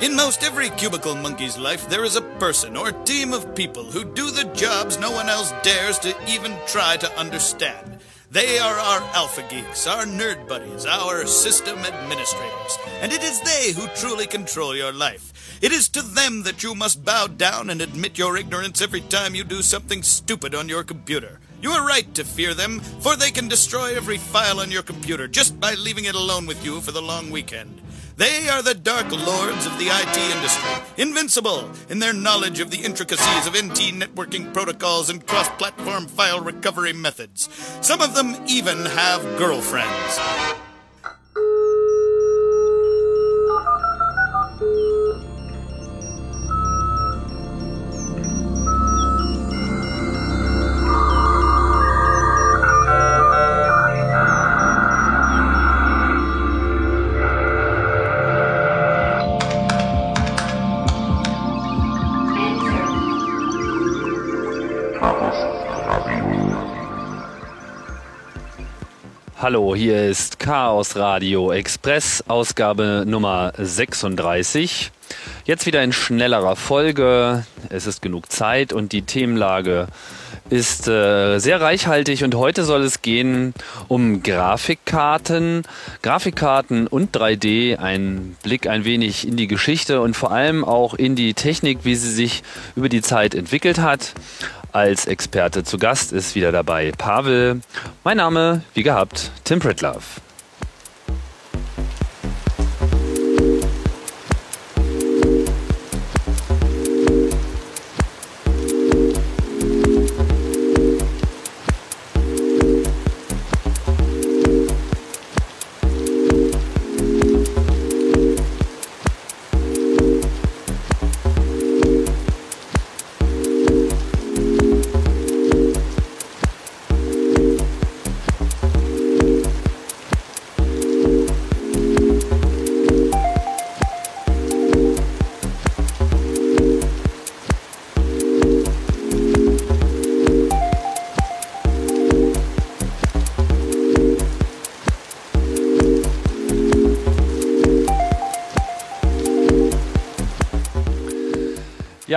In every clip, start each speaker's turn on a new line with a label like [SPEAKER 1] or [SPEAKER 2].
[SPEAKER 1] In most every cubicle monkey's life, there is a person or team of people who do the jobs no one else dares to even try to understand. They are our alpha geeks, our nerd buddies, our system administrators, and it is they who truly control your life. It is to them that you must bow down and admit your ignorance every time you do something stupid on your computer. You are right to fear them, for they can destroy every file on your computer just by leaving it alone with you for the long weekend. They are the dark lords of the IT industry, invincible in their knowledge of the intricacies of NT networking protocols and cross platform file recovery methods. Some of them even have girlfriends.
[SPEAKER 2] Hallo, hier ist Chaos Radio Express, Ausgabe Nummer 36. Jetzt wieder in schnellerer Folge. Es ist genug Zeit und die Themenlage ist äh, sehr reichhaltig und heute soll es gehen um Grafikkarten, Grafikkarten und 3D, ein Blick ein wenig in die Geschichte und vor allem auch in die Technik, wie sie sich über die Zeit entwickelt hat. Als Experte zu Gast ist wieder dabei Pavel. Mein Name, wie gehabt, Tim Pritlove.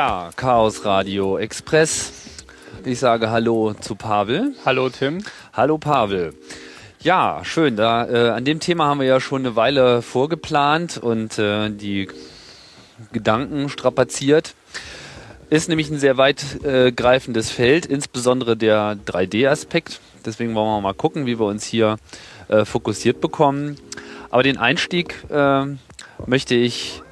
[SPEAKER 2] Ja, Chaos Radio Express. Ich sage Hallo zu Pavel.
[SPEAKER 3] Hallo Tim.
[SPEAKER 2] Hallo Pavel. Ja, schön. Da, äh, an dem Thema haben wir ja schon eine Weile vorgeplant und äh, die Gedanken strapaziert. Ist nämlich ein sehr weitgreifendes äh, Feld, insbesondere der 3D-Aspekt. Deswegen wollen wir mal gucken, wie wir uns hier äh, fokussiert bekommen. Aber den Einstieg äh, möchte ich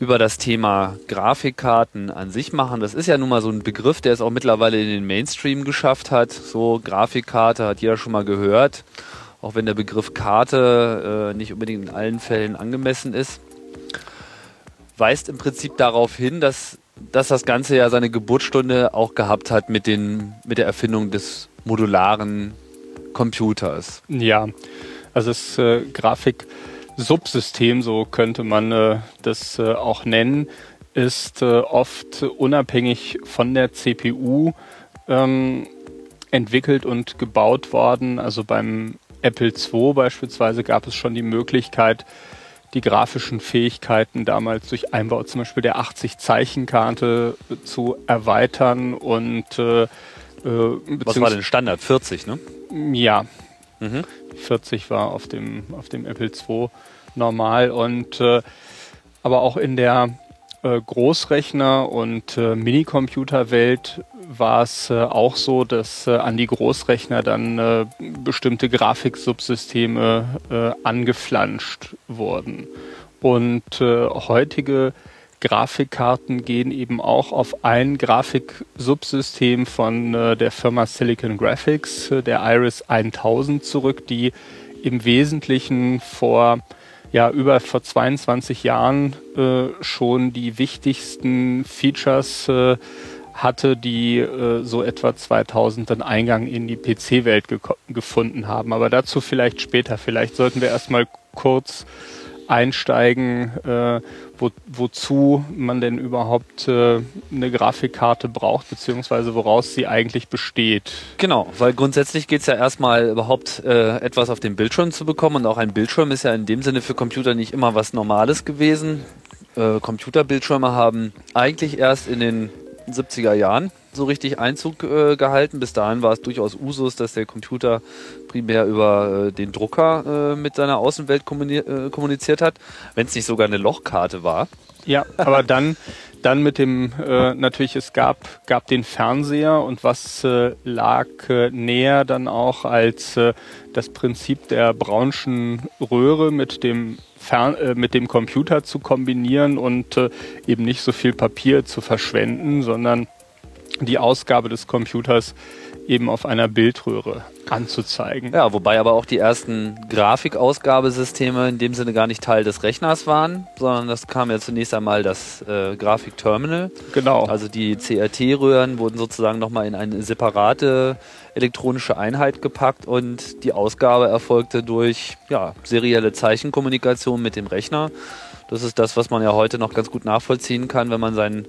[SPEAKER 2] über das Thema Grafikkarten an sich machen. Das ist ja nun mal so ein Begriff, der es auch mittlerweile in den Mainstream geschafft hat. So Grafikkarte hat jeder schon mal gehört, auch wenn der Begriff Karte äh, nicht unbedingt in allen Fällen angemessen ist. Weist im Prinzip darauf hin, dass, dass das Ganze ja seine Geburtsstunde auch gehabt hat mit, den, mit der Erfindung des modularen Computers.
[SPEAKER 3] Ja, also das äh, Grafik Subsystem, so könnte man äh, das äh, auch nennen, ist äh, oft unabhängig von der CPU ähm, entwickelt und gebaut worden. Also beim Apple II beispielsweise gab es schon die Möglichkeit, die grafischen Fähigkeiten damals durch Einbau zum Beispiel der 80-Zeichenkarte zu erweitern und äh, äh
[SPEAKER 2] Was war denn Standard? 40, ne?
[SPEAKER 3] Ja. Mhm. 40 war auf dem, auf dem Apple II normal und äh, aber auch in der äh, Großrechner- und äh, Minicomputerwelt war es äh, auch so, dass äh, an die Großrechner dann äh, bestimmte Grafiksubsysteme äh, angeflanscht wurden. Und äh, heutige Grafikkarten gehen eben auch auf ein Grafiksubsystem von äh, der Firma Silicon Graphics, äh, der Iris 1000 zurück, die im Wesentlichen vor ja über vor 22 Jahren äh, schon die wichtigsten Features äh, hatte, die äh, so etwa 2000 dann Eingang in die PC-Welt gefunden haben. Aber dazu vielleicht später. Vielleicht sollten wir erstmal kurz einsteigen, äh, wo, wozu man denn überhaupt äh, eine Grafikkarte braucht, beziehungsweise woraus sie eigentlich besteht.
[SPEAKER 2] Genau, weil grundsätzlich geht es ja erstmal überhaupt äh, etwas auf den Bildschirm zu bekommen und auch ein Bildschirm ist ja in dem Sinne für Computer nicht immer was Normales gewesen. äh, Computerbildschirme haben eigentlich erst in den 70er Jahren so richtig Einzug äh, gehalten. Bis dahin war es durchaus Usus, dass der Computer primär über äh, den Drucker äh, mit seiner Außenwelt äh, kommuniziert hat, wenn es nicht sogar eine Lochkarte war.
[SPEAKER 3] Ja, aber dann, dann mit dem, äh, natürlich, es gab, gab den Fernseher und was äh, lag näher dann auch als das Prinzip der Braunschen Röhre mit dem mit dem Computer zu kombinieren und eben nicht so viel Papier zu verschwenden, sondern die Ausgabe des Computers eben auf einer Bildröhre anzuzeigen.
[SPEAKER 2] Ja, wobei aber auch die ersten Grafikausgabesysteme in dem Sinne gar nicht Teil des Rechners waren, sondern das kam ja zunächst einmal das äh, Grafikterminal.
[SPEAKER 3] Genau.
[SPEAKER 2] Also die CRT-Röhren wurden sozusagen nochmal in eine separate elektronische Einheit gepackt und die Ausgabe erfolgte durch ja, serielle Zeichenkommunikation mit dem Rechner. Das ist das, was man ja heute noch ganz gut nachvollziehen kann, wenn man seinen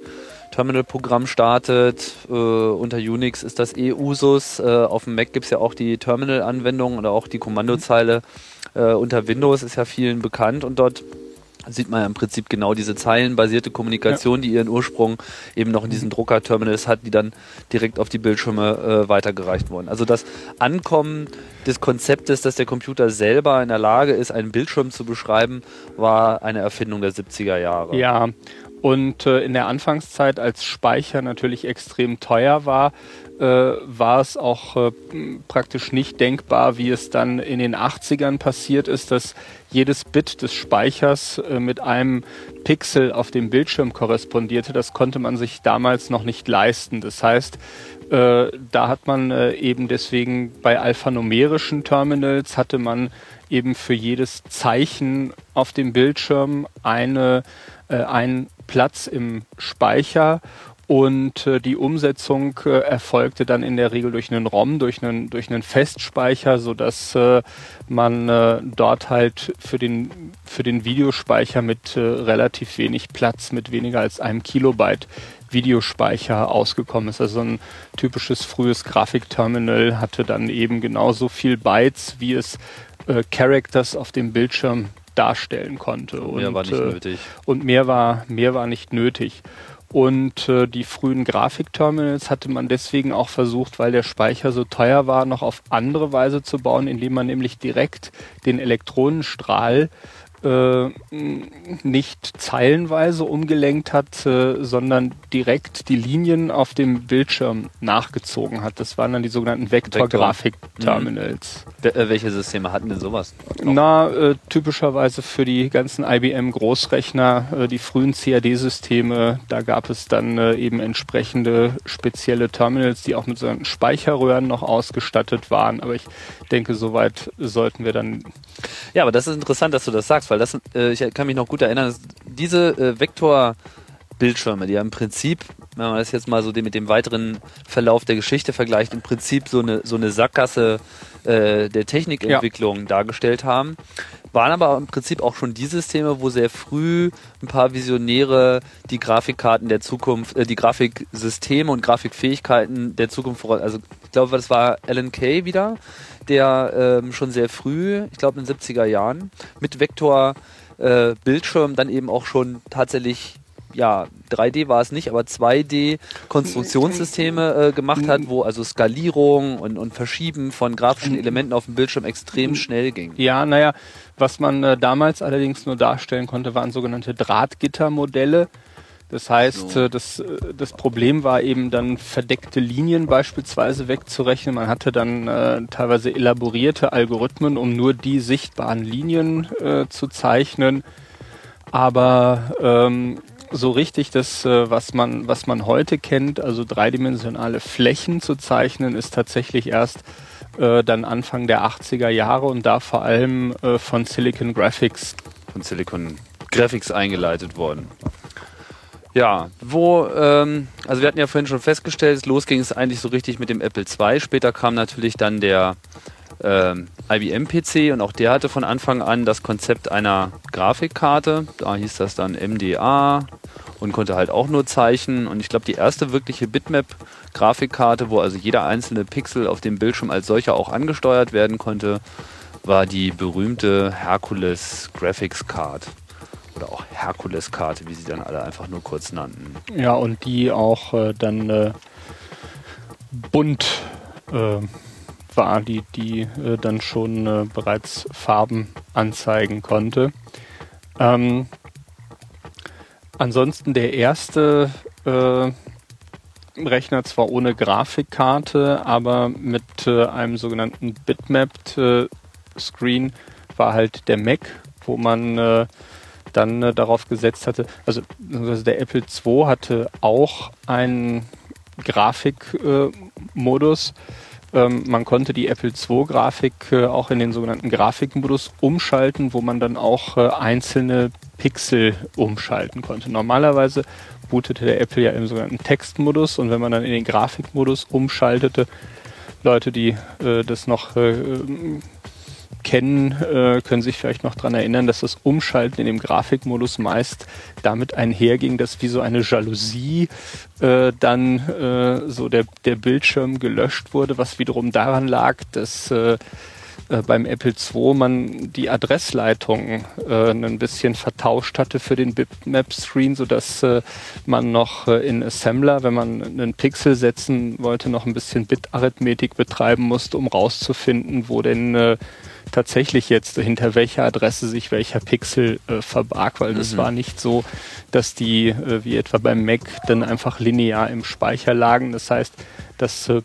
[SPEAKER 2] Terminal-Programm startet. Äh, unter Unix ist das eh Usus. Äh, auf dem Mac gibt es ja auch die Terminal-Anwendung oder auch die Kommandozeile. Äh, unter Windows ist ja vielen bekannt und dort sieht man ja im Prinzip genau diese zeilenbasierte Kommunikation, ja. die ihren Ursprung eben noch in diesen Drucker-Terminals hat, die dann direkt auf die Bildschirme äh, weitergereicht wurden. Also das Ankommen des Konzeptes, dass der Computer selber in der Lage ist, einen Bildschirm zu beschreiben, war eine Erfindung der 70er Jahre.
[SPEAKER 3] Ja, und äh, in der Anfangszeit, als Speicher natürlich extrem teuer war, äh, war es auch äh, praktisch nicht denkbar, wie es dann in den 80ern passiert ist, dass jedes Bit des Speichers äh, mit einem Pixel auf dem Bildschirm korrespondierte. Das konnte man sich damals noch nicht leisten. Das heißt, äh, da hat man äh, eben deswegen bei alphanumerischen Terminals hatte man eben für jedes Zeichen auf dem Bildschirm eine, äh, ein Platz im Speicher und äh, die Umsetzung äh, erfolgte dann in der Regel durch einen ROM, durch einen, durch einen Festspeicher, sodass äh, man äh, dort halt für den, für den Videospeicher mit äh, relativ wenig Platz, mit weniger als einem Kilobyte Videospeicher ausgekommen ist. Also ein typisches frühes Grafikterminal hatte dann eben genauso viel Bytes, wie es äh, Characters auf dem Bildschirm darstellen konnte.
[SPEAKER 2] Und, mehr war nicht äh, nötig.
[SPEAKER 3] Und mehr war, mehr war nicht nötig. Und äh, die frühen Grafikterminals hatte man deswegen auch versucht, weil der Speicher so teuer war, noch auf andere Weise zu bauen, indem man nämlich direkt den Elektronenstrahl äh, nicht zeilenweise umgelenkt hat, äh, sondern direkt die Linien auf dem Bildschirm nachgezogen hat. Das waren dann die sogenannten Vektorgrafik-Terminals.
[SPEAKER 2] Mhm. Äh, welche Systeme hatten denn sowas?
[SPEAKER 3] Na, äh, typischerweise für die ganzen IBM-Großrechner, äh, die frühen CAD-Systeme, da gab es dann äh, eben entsprechende spezielle Terminals, die auch mit so Speicherröhren noch ausgestattet waren. Aber ich denke, soweit sollten wir dann.
[SPEAKER 2] Ja, aber das ist interessant, dass du das sagst, weil das, äh, ich kann mich noch gut erinnern, diese äh, Vektorbildschirme, die ja im Prinzip, wenn man das jetzt mal so mit dem weiteren Verlauf der Geschichte vergleicht, im Prinzip so eine, so eine Sackgasse äh, der Technikentwicklung ja. dargestellt haben, waren aber im Prinzip auch schon die Systeme, wo sehr früh ein paar Visionäre die Grafikkarten der Zukunft, äh, die Grafiksysteme und Grafikfähigkeiten der Zukunft voraus. Also ich glaube, das war Alan Kay wieder, der ähm, schon sehr früh, ich glaube in den 70er Jahren, mit Vektor äh, Bildschirm dann eben auch schon tatsächlich ja, 3D war es nicht, aber 2D Konstruktionssysteme äh, gemacht hat, wo also Skalierung und, und Verschieben von grafischen Elementen auf dem Bildschirm extrem schnell ging.
[SPEAKER 3] Ja, naja, was man äh, damals allerdings nur darstellen konnte, waren sogenannte Drahtgittermodelle. Das heißt, so. Das, das Problem war eben dann verdeckte Linien beispielsweise wegzurechnen. Man hatte dann äh, teilweise elaborierte Algorithmen, um nur die sichtbaren Linien äh, zu zeichnen. Aber ähm, so richtig das, äh, was man, was man heute kennt, also dreidimensionale Flächen zu zeichnen, ist tatsächlich erst äh, dann Anfang der 80er Jahre und da vor allem äh, von Silicon Graphics.
[SPEAKER 2] Von Silicon Graphics eingeleitet worden. Ja, wo, ähm, also wir hatten ja vorhin schon festgestellt, los ging es eigentlich so richtig mit dem Apple II. Später kam natürlich dann der ähm, IBM-PC und auch der hatte von Anfang an das Konzept einer Grafikkarte. Da hieß das dann MDA und konnte halt auch nur Zeichen. Und ich glaube, die erste wirkliche Bitmap-Grafikkarte, wo also jeder einzelne Pixel auf dem Bildschirm als solcher auch angesteuert werden konnte, war die berühmte Hercules Graphics Card. Oder auch Herkules-Karte, wie sie dann alle einfach nur kurz nannten.
[SPEAKER 3] Ja, und die auch äh, dann äh, bunt äh, war, die, die äh, dann schon äh, bereits Farben anzeigen konnte. Ähm, ansonsten der erste äh, Rechner zwar ohne Grafikkarte, aber mit einem sogenannten Bitmapped Screen war halt der Mac, wo man dann äh, darauf gesetzt hatte, also, also der Apple II hatte auch einen Grafikmodus. Ähm, man konnte die Apple II-Grafik äh, auch in den sogenannten Grafikmodus umschalten, wo man dann auch äh, einzelne Pixel umschalten konnte. Normalerweise bootete der Apple ja im sogenannten Textmodus und wenn man dann in den Grafikmodus umschaltete, Leute, die äh, das noch äh, kennen, äh, können sich vielleicht noch daran erinnern, dass das Umschalten in dem Grafikmodus meist damit einherging, dass wie so eine Jalousie äh, dann äh, so der, der Bildschirm gelöscht wurde, was wiederum daran lag, dass äh, äh, beim Apple II man die Adressleitung äh, ein bisschen vertauscht hatte für den Bitmap-Screen, sodass äh, man noch äh, in Assembler, wenn man einen Pixel setzen wollte, noch ein bisschen Bit-Arithmetik betreiben musste, um rauszufinden, wo denn äh, tatsächlich jetzt hinter welcher Adresse sich welcher Pixel äh, verbarg, weil das mhm. war nicht so, dass die äh, wie etwa beim Mac dann einfach linear im Speicher lagen. Das heißt, dass äh,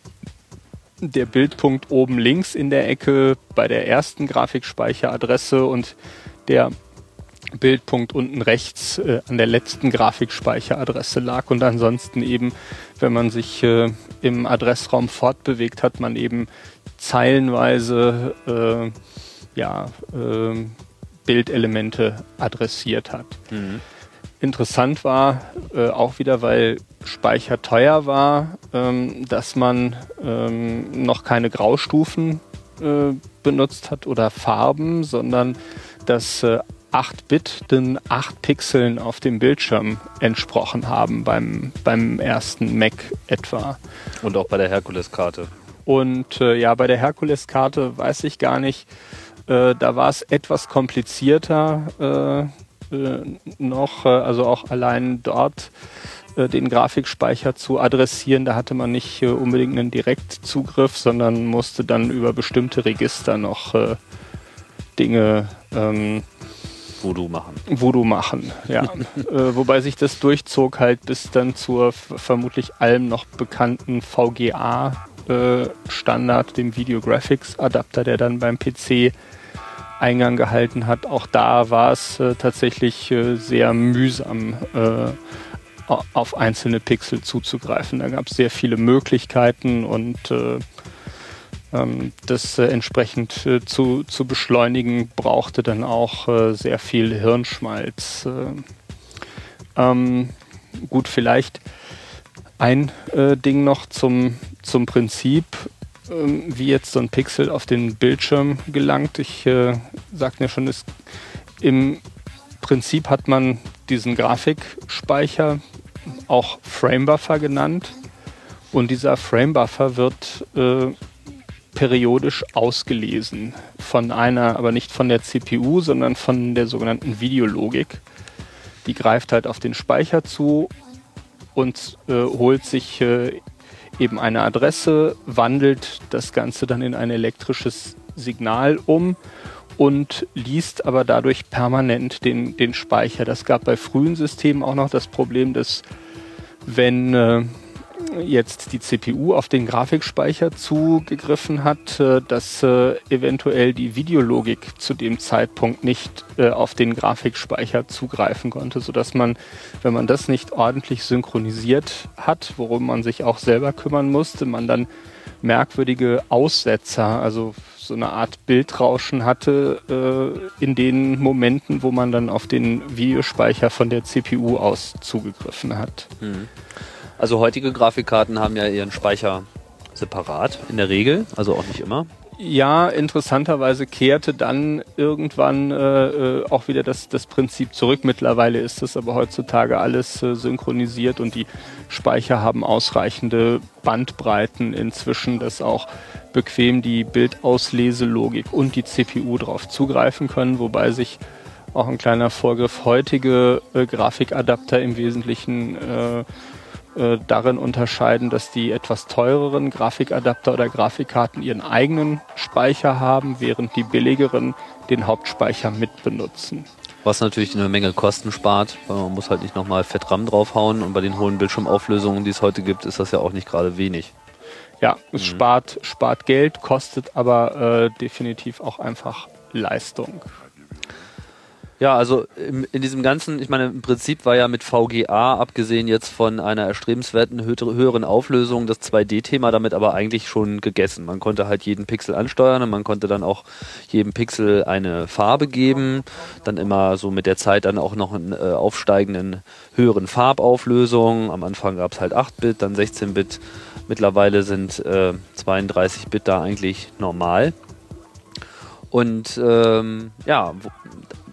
[SPEAKER 3] der Bildpunkt oben links in der Ecke bei der ersten Grafikspeicheradresse und der Bildpunkt unten rechts äh, an der letzten Grafikspeicheradresse lag und ansonsten eben, wenn man sich äh, im Adressraum fortbewegt hat, man eben zeilenweise äh, ja, äh, Bildelemente adressiert hat. Mhm. Interessant war äh, auch wieder, weil Speicher teuer war, ähm, dass man ähm, noch keine Graustufen äh, benutzt hat oder Farben, sondern dass äh, 8 Bit den 8 Pixeln auf dem Bildschirm entsprochen haben beim, beim ersten Mac etwa.
[SPEAKER 2] Und auch bei der Herkules-Karte.
[SPEAKER 3] Und äh, ja, bei der Herkules-Karte weiß ich gar nicht. Äh, da war es etwas komplizierter äh, äh noch, äh, also auch allein dort den Grafikspeicher zu adressieren. Da hatte man nicht unbedingt einen Direktzugriff, sondern musste dann über bestimmte Register noch Dinge ähm,
[SPEAKER 2] Voodoo machen.
[SPEAKER 3] Voodoo machen, ja. äh, wobei sich das durchzog halt bis dann zur vermutlich allem noch bekannten VGA äh, Standard, dem Video Graphics Adapter, der dann beim PC Eingang gehalten hat. Auch da war es äh, tatsächlich äh, sehr mühsam, äh, auf einzelne Pixel zuzugreifen. Da gab es sehr viele Möglichkeiten und äh, ähm, das entsprechend zu, zu beschleunigen brauchte dann auch sehr viel Hirnschmalz. Ähm, gut, vielleicht ein äh, Ding noch zum, zum Prinzip, ähm, wie jetzt so ein Pixel auf den Bildschirm gelangt. Ich äh, sagte ja schon, es, im Prinzip hat man diesen Grafikspeicher auch Framebuffer genannt. Und dieser Framebuffer wird äh, periodisch ausgelesen von einer, aber nicht von der CPU, sondern von der sogenannten Videologik. Die greift halt auf den Speicher zu und äh, holt sich äh, eben eine Adresse, wandelt das Ganze dann in ein elektrisches Signal um und liest aber dadurch permanent den, den Speicher. Das gab bei frühen Systemen auch noch das Problem, dass wenn äh, jetzt die CPU auf den Grafikspeicher zugegriffen hat, äh, dass äh, eventuell die Videologik zu dem Zeitpunkt nicht äh, auf den Grafikspeicher zugreifen konnte, sodass man, wenn man das nicht ordentlich synchronisiert hat, worum man sich auch selber kümmern musste, man dann merkwürdige Aussetzer, also so eine Art Bildrauschen hatte in den Momenten, wo man dann auf den Videospeicher von der CPU aus zugegriffen hat. Mhm.
[SPEAKER 2] Also heutige Grafikkarten haben ja ihren Speicher separat in der Regel, also auch nicht immer.
[SPEAKER 3] Ja, interessanterweise kehrte dann irgendwann äh, äh, auch wieder das, das Prinzip zurück. Mittlerweile ist das aber heutzutage alles äh, synchronisiert und die Speicher haben ausreichende Bandbreiten inzwischen, dass auch bequem die Bildausleselogik und die CPU darauf zugreifen können, wobei sich auch ein kleiner Vorgriff, heutige äh, Grafikadapter im Wesentlichen äh, äh, darin unterscheiden, dass die etwas teureren Grafikadapter oder Grafikkarten ihren eigenen Speicher haben, während die billigeren den Hauptspeicher mit benutzen.
[SPEAKER 2] Was natürlich eine Menge Kosten spart, weil man muss halt nicht nochmal FettRAM draufhauen und bei den hohen Bildschirmauflösungen, die es heute gibt, ist das ja auch nicht gerade wenig.
[SPEAKER 3] Ja, es mhm. spart, spart Geld, kostet aber äh, definitiv auch einfach Leistung.
[SPEAKER 2] Ja, also im, in diesem ganzen, ich meine, im Prinzip war ja mit VGA, abgesehen jetzt von einer erstrebenswerten höheren Auflösung, das 2D-Thema damit aber eigentlich schon gegessen. Man konnte halt jeden Pixel ansteuern und man konnte dann auch jedem Pixel eine Farbe geben, dann immer so mit der Zeit dann auch noch einen äh, aufsteigenden höheren Farbauflösung. Am Anfang gab es halt 8-Bit, dann 16-Bit. Mittlerweile sind äh, 32-Bit da eigentlich normal. Und ähm, ja,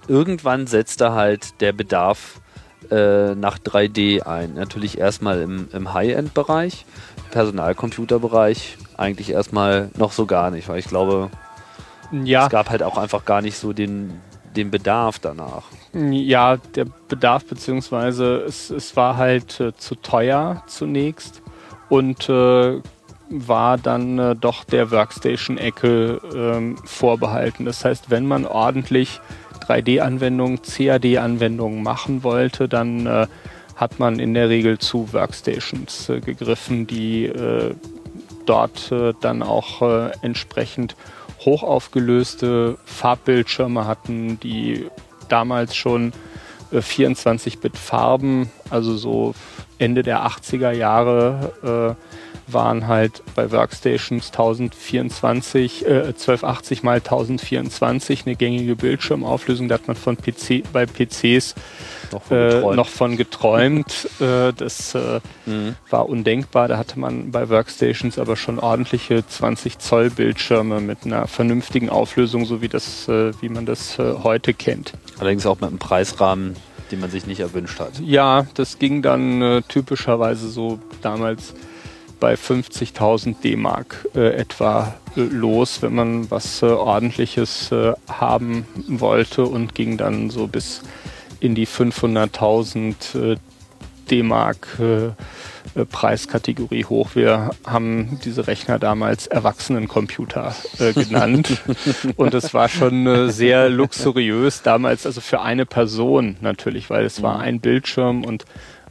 [SPEAKER 2] irgendwann setzt da halt der Bedarf äh, nach 3D ein. Natürlich erstmal im, im High-End-Bereich, Personalcomputer-Bereich eigentlich erstmal noch so gar nicht, weil ich glaube, ja. es gab halt auch einfach gar nicht so den, den Bedarf danach.
[SPEAKER 3] Ja, der Bedarf, beziehungsweise es, es war halt äh, zu teuer zunächst und äh, war dann äh, doch der Workstation-Ecke ähm, vorbehalten. Das heißt, wenn man ordentlich 3D-Anwendungen, CAD-Anwendungen machen wollte, dann äh, hat man in der Regel zu Workstations äh, gegriffen, die äh, dort äh, dann auch äh, entsprechend hochaufgelöste Farbbildschirme hatten, die damals schon 24-Bit äh, Farben, also so Ende der 80er Jahre waren halt bei Workstations 1024, äh, 1280 mal 1024 eine gängige Bildschirmauflösung. Da hat man von PC, bei PCs noch von äh, geträumt. noch von geträumt. äh, das äh, mhm. war undenkbar. Da hatte man bei Workstations aber schon ordentliche 20 Zoll Bildschirme mit einer vernünftigen Auflösung, so wie das, äh, wie man das äh, heute kennt.
[SPEAKER 2] Allerdings auch mit einem Preisrahmen, den man sich nicht erwünscht hat.
[SPEAKER 3] Ja, das ging dann äh, typischerweise so damals bei 50.000 D-Mark äh, etwa äh, los, wenn man was äh, ordentliches äh, haben wollte und ging dann so bis in die 500.000 äh, D-Mark äh, Preiskategorie hoch. Wir haben diese Rechner damals Erwachsenencomputer genannt und es war schon sehr luxuriös damals, also für eine Person natürlich, weil es war mhm. ein Bildschirm und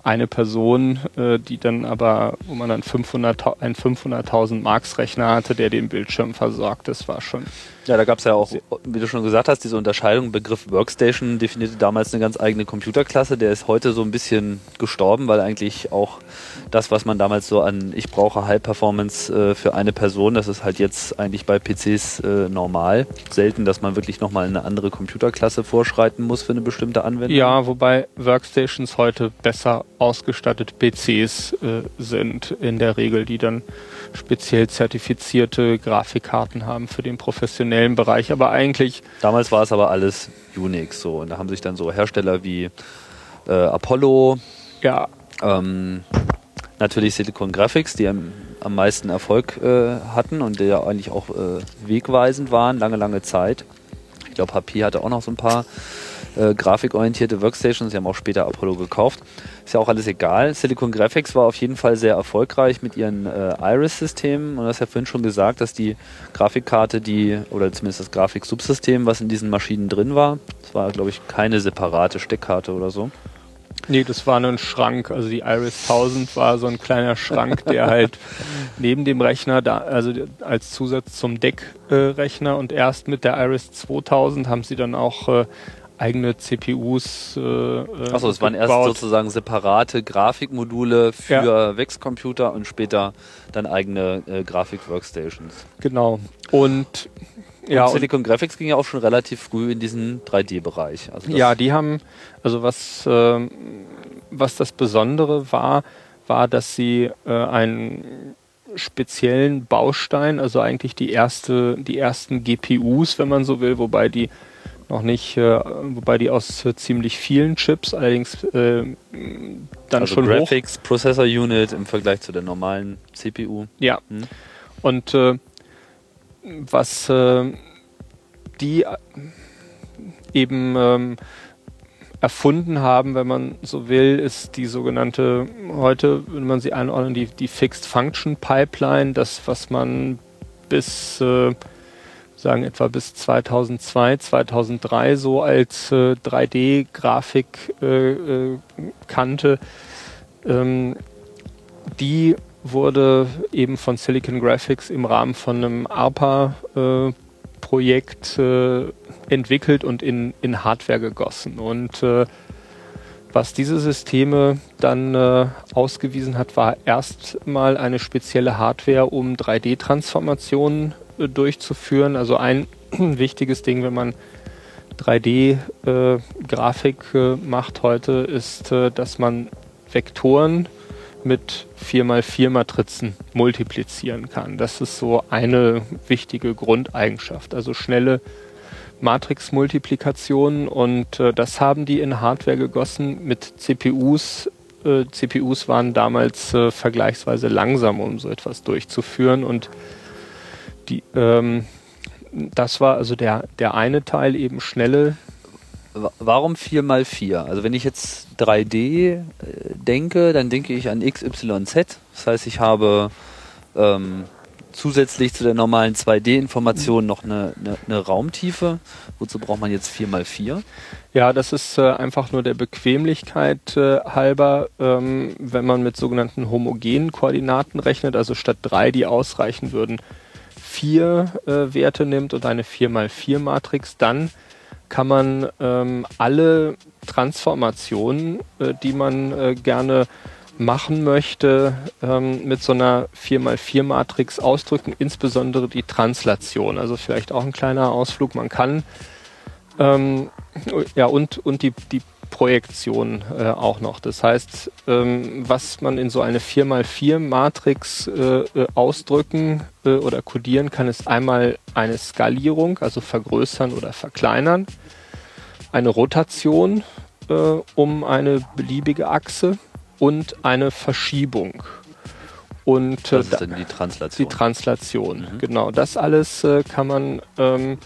[SPEAKER 3] eine Person, äh, die dann aber, wo man dann 500, einen 500.000 Marks Rechner hatte, der den Bildschirm versorgt. Das war schon.
[SPEAKER 2] Ja, da gab es ja auch, wie du schon gesagt hast, diese Unterscheidung. Begriff Workstation definierte damals eine ganz eigene Computerklasse. Der ist heute so ein bisschen gestorben, weil eigentlich auch das, was man damals so an ich brauche High Performance äh, für eine Person, das ist halt jetzt eigentlich bei PCs äh, normal. Selten, dass man wirklich nochmal eine andere Computerklasse vorschreiten muss für eine bestimmte Anwendung.
[SPEAKER 3] Ja, wobei Workstations heute besser ausgestattete PCs äh, sind in der Regel, die dann speziell zertifizierte Grafikkarten haben für den professionellen Bereich. Aber eigentlich.
[SPEAKER 2] Damals war es aber alles Unix so. Und da haben sich dann so Hersteller wie äh, Apollo,
[SPEAKER 3] ja.
[SPEAKER 2] ähm, natürlich Silicon Graphics, die am, am meisten Erfolg äh, hatten und die ja eigentlich auch äh, wegweisend waren, lange, lange Zeit. Ich glaube, HP hatte auch noch so ein paar äh, grafikorientierte Workstations. Sie haben auch später Apollo gekauft. Ist ja auch alles egal. Silicon Graphics war auf jeden Fall sehr erfolgreich mit ihren äh, Iris-Systemen. Und du hast ja vorhin schon gesagt, dass die Grafikkarte, die, oder zumindest das Grafiksubsystem, was in diesen Maschinen drin war, das war, glaube ich, keine separate Steckkarte oder so.
[SPEAKER 3] Nee, das war nur ein Schrank. Also die Iris 1000 war so ein kleiner Schrank, der halt neben dem Rechner, da, also als Zusatz zum Deckrechner äh, und erst mit der Iris 2000 haben sie dann auch äh, eigene CPUs. Äh,
[SPEAKER 2] Achso, es waren erst sozusagen separate Grafikmodule für ja. Wex-Computer und später dann eigene äh, Grafik-Workstations.
[SPEAKER 3] Genau. Und
[SPEAKER 2] ja, und Silicon Graphics ging ja auch schon relativ früh in diesen 3D-Bereich.
[SPEAKER 3] Also ja, die haben, also was, äh, was das Besondere war, war, dass sie äh, einen speziellen Baustein, also eigentlich die erste, die ersten GPUs, wenn man so will, wobei die noch nicht, äh, wobei die aus äh, ziemlich vielen Chips allerdings äh, dann also schon
[SPEAKER 2] Graphics hoch. Processor Unit im Vergleich zu der normalen CPU.
[SPEAKER 3] Ja. Hm. Und äh, was äh, die eben ähm, erfunden haben, wenn man so will, ist die sogenannte, heute wenn man sie einordnen, die, die Fixed Function Pipeline, das, was man bis, äh, sagen etwa bis 2002, 2003 so als äh, 3D-Grafik äh, äh, kannte, ähm, die wurde eben von Silicon Graphics im Rahmen von einem ARPA-Projekt äh, entwickelt und in, in Hardware gegossen. Und äh, was diese Systeme dann äh, ausgewiesen hat, war erstmal eine spezielle Hardware, um 3D-Transformationen äh, durchzuführen. Also ein wichtiges Ding, wenn man 3D-Grafik äh, macht heute, ist, äh, dass man Vektoren mit 4x4 Matrizen multiplizieren kann. Das ist so eine wichtige Grundeigenschaft. Also schnelle Matrix-Multiplikation und äh, das haben die in Hardware gegossen mit CPUs. Äh, CPUs waren damals äh, vergleichsweise langsam, um so etwas durchzuführen und die, ähm, das war also der, der eine Teil, eben schnelle
[SPEAKER 2] Warum 4x4? Also wenn ich jetzt 3D äh, denke, dann denke ich an XYZ. Das heißt, ich habe ähm, zusätzlich zu der normalen 2D-Information noch eine, eine, eine, Raumtiefe. Wozu braucht man jetzt 4x4?
[SPEAKER 3] Ja, das ist äh, einfach nur der Bequemlichkeit äh, halber, ähm, wenn man mit sogenannten homogenen Koordinaten rechnet, also statt drei, die ausreichen würden, vier äh, Werte nimmt und eine 4x4-Matrix, dann kann man ähm, alle Transformationen, äh, die man äh, gerne machen möchte, ähm, mit so einer 4x4-Matrix ausdrücken, insbesondere die Translation. Also vielleicht auch ein kleiner Ausflug. Man kann ähm, ja und, und die, die Projektion äh, auch noch. Das heißt, ähm, was man in so eine 4x4-Matrix äh, äh, ausdrücken äh, oder kodieren kann, ist einmal eine Skalierung, also vergrößern oder verkleinern eine Rotation äh, um eine beliebige Achse und eine Verschiebung. Und,
[SPEAKER 2] äh, das ist dann die Translation.
[SPEAKER 3] Die Translation, mhm. genau. Das alles kann man ähm,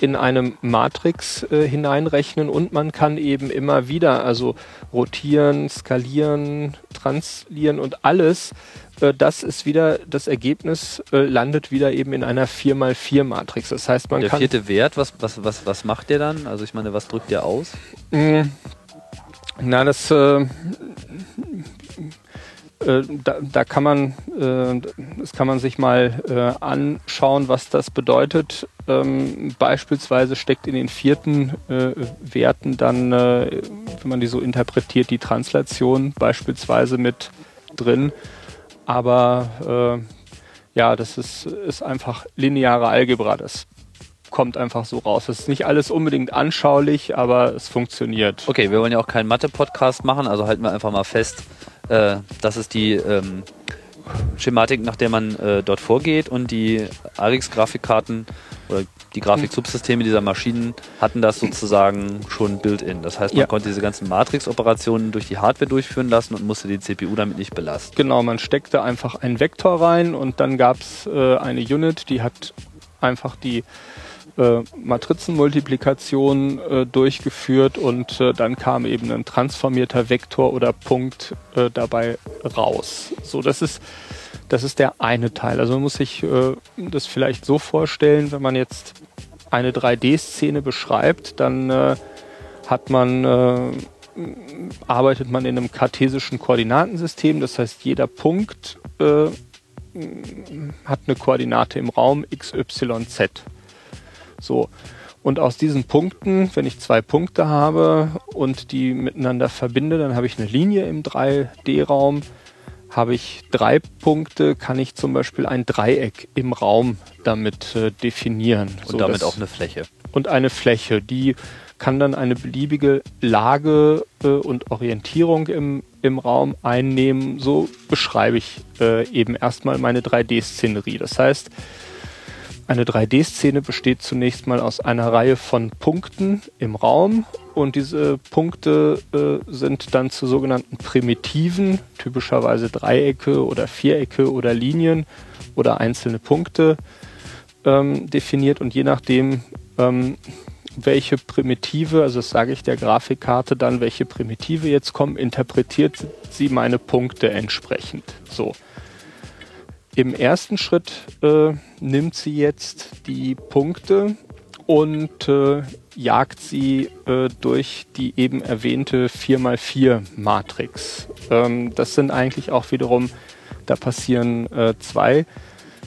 [SPEAKER 3] in eine Matrix äh, hineinrechnen und man kann eben immer wieder, also rotieren, skalieren, translieren und alles äh, das ist wieder, das Ergebnis äh, landet wieder eben in einer 4x4-Matrix. Das heißt, man
[SPEAKER 2] der
[SPEAKER 3] kann.
[SPEAKER 2] Der vierte Wert, was, was, was, was macht der dann? Also ich meine, was drückt der aus?
[SPEAKER 3] Mm, na, das äh, da, da, kann man, äh, das kann man sich mal äh, anschauen, was das bedeutet. Ähm, beispielsweise steckt in den vierten äh, Werten dann, äh, wenn man die so interpretiert, die Translation beispielsweise mit drin. Aber äh, ja, das ist, ist einfach lineare Algebra. Das kommt einfach so raus. Das ist nicht alles unbedingt anschaulich, aber es funktioniert.
[SPEAKER 2] Okay, wir wollen ja auch keinen Mathe-Podcast machen, also halten wir einfach mal fest, äh, das ist die ähm, Schematik, nach der man äh, dort vorgeht und die ARIX-Grafikkarten oder die Grafiksubsysteme dieser Maschinen hatten das sozusagen schon built-in. Das heißt, man ja. konnte diese ganzen Matrix-Operationen durch die Hardware durchführen lassen und musste die CPU damit nicht belasten.
[SPEAKER 3] Genau, man steckte einfach einen Vektor rein und dann gab es äh, eine Unit, die hat einfach die äh, Matrizenmultiplikation äh, durchgeführt und äh, dann kam eben ein transformierter Vektor oder Punkt äh, dabei raus. So, das ist das ist der eine Teil. Also man muss sich äh, das vielleicht so vorstellen, wenn man jetzt eine 3D-Szene beschreibt, dann äh, hat man äh, arbeitet man in einem kartesischen Koordinatensystem. Das heißt, jeder Punkt äh, hat eine Koordinate im Raum x, y, z. So. Und aus diesen Punkten, wenn ich zwei Punkte habe und die miteinander verbinde, dann habe ich eine Linie im 3D-Raum habe ich drei Punkte, kann ich zum Beispiel ein Dreieck im Raum damit äh, definieren.
[SPEAKER 2] Und so damit auch eine Fläche.
[SPEAKER 3] Und eine Fläche, die kann dann eine beliebige Lage äh, und Orientierung im, im Raum einnehmen. So beschreibe ich äh, eben erstmal meine 3D-Szenerie. Das heißt, eine 3D-Szene besteht zunächst mal aus einer Reihe von Punkten im Raum und diese Punkte äh, sind dann zu sogenannten Primitiven, typischerweise Dreiecke oder Vierecke oder Linien oder einzelne Punkte ähm, definiert und je nachdem, ähm, welche Primitive, also das sage ich der Grafikkarte dann, welche Primitive jetzt kommen, interpretiert sie meine Punkte entsprechend. So. Im ersten Schritt äh, nimmt sie jetzt die Punkte und äh, jagt sie äh, durch die eben erwähnte 4x4 Matrix. Ähm, das sind eigentlich auch wiederum, da passieren äh, zwei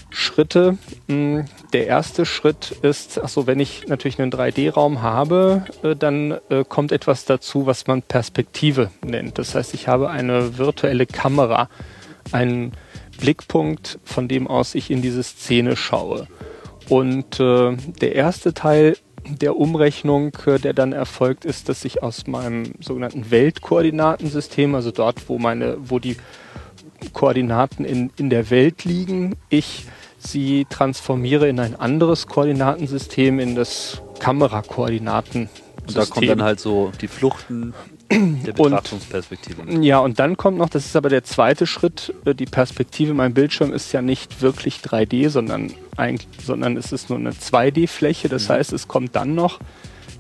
[SPEAKER 3] Schritte. Hm, der erste Schritt ist, achso, wenn ich natürlich einen 3D-Raum habe, äh, dann äh, kommt etwas dazu, was man Perspektive nennt. Das heißt, ich habe eine virtuelle Kamera, einen Blickpunkt, von dem aus ich in diese Szene schaue. Und äh, der erste Teil der Umrechnung, äh, der dann erfolgt, ist, dass ich aus meinem sogenannten Weltkoordinatensystem, also dort, wo meine, wo die Koordinaten in, in der Welt liegen, ich sie transformiere in ein anderes Koordinatensystem, in das Kamerakoordinatensystem.
[SPEAKER 2] Und da kommen dann halt so die Fluchten der Betrachtungsperspektive.
[SPEAKER 3] Und, ja, und dann kommt noch, das ist aber der zweite Schritt, äh, die Perspektive. Mein Bildschirm ist ja nicht wirklich 3D, sondern, eigentlich, sondern es ist nur eine 2D-Fläche. Das mhm. heißt, es kommt dann noch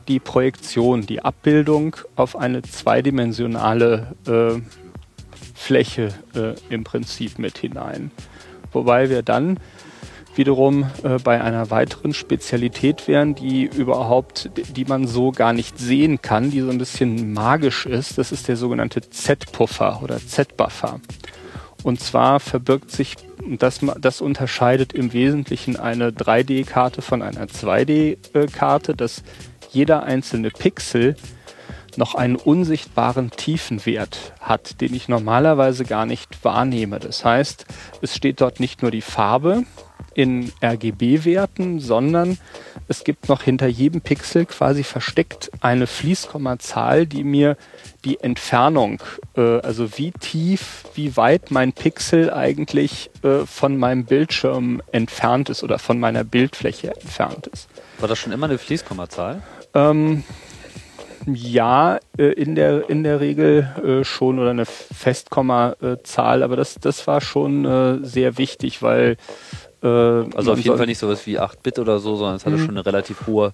[SPEAKER 3] die Projektion, die Abbildung auf eine zweidimensionale äh, Fläche äh, im Prinzip mit hinein. Wobei wir dann wiederum äh, bei einer weiteren Spezialität wären, die überhaupt, die man so gar nicht sehen kann, die so ein bisschen magisch ist. Das ist der sogenannte Z-Puffer oder Z-Buffer. Und zwar verbirgt sich, das, das unterscheidet im Wesentlichen eine 3D-Karte von einer 2D-Karte, dass jeder einzelne Pixel noch einen unsichtbaren Tiefenwert hat, den ich normalerweise gar nicht wahrnehme. Das heißt, es steht dort nicht nur die Farbe, in RGB-Werten, sondern es gibt noch hinter jedem Pixel quasi versteckt eine Fließkommazahl, die mir die Entfernung, äh, also wie tief, wie weit mein Pixel eigentlich äh, von meinem Bildschirm entfernt ist oder von meiner Bildfläche entfernt ist.
[SPEAKER 2] War das schon immer eine Fließkommazahl?
[SPEAKER 3] Ähm, ja, äh, in der in der Regel äh, schon oder eine Festkommazahl, aber das das war schon äh, sehr wichtig, weil
[SPEAKER 2] äh, also auf jeden Fall nicht sowas wie 8-Bit oder so, sondern es hatte mhm. schon eine relativ hohe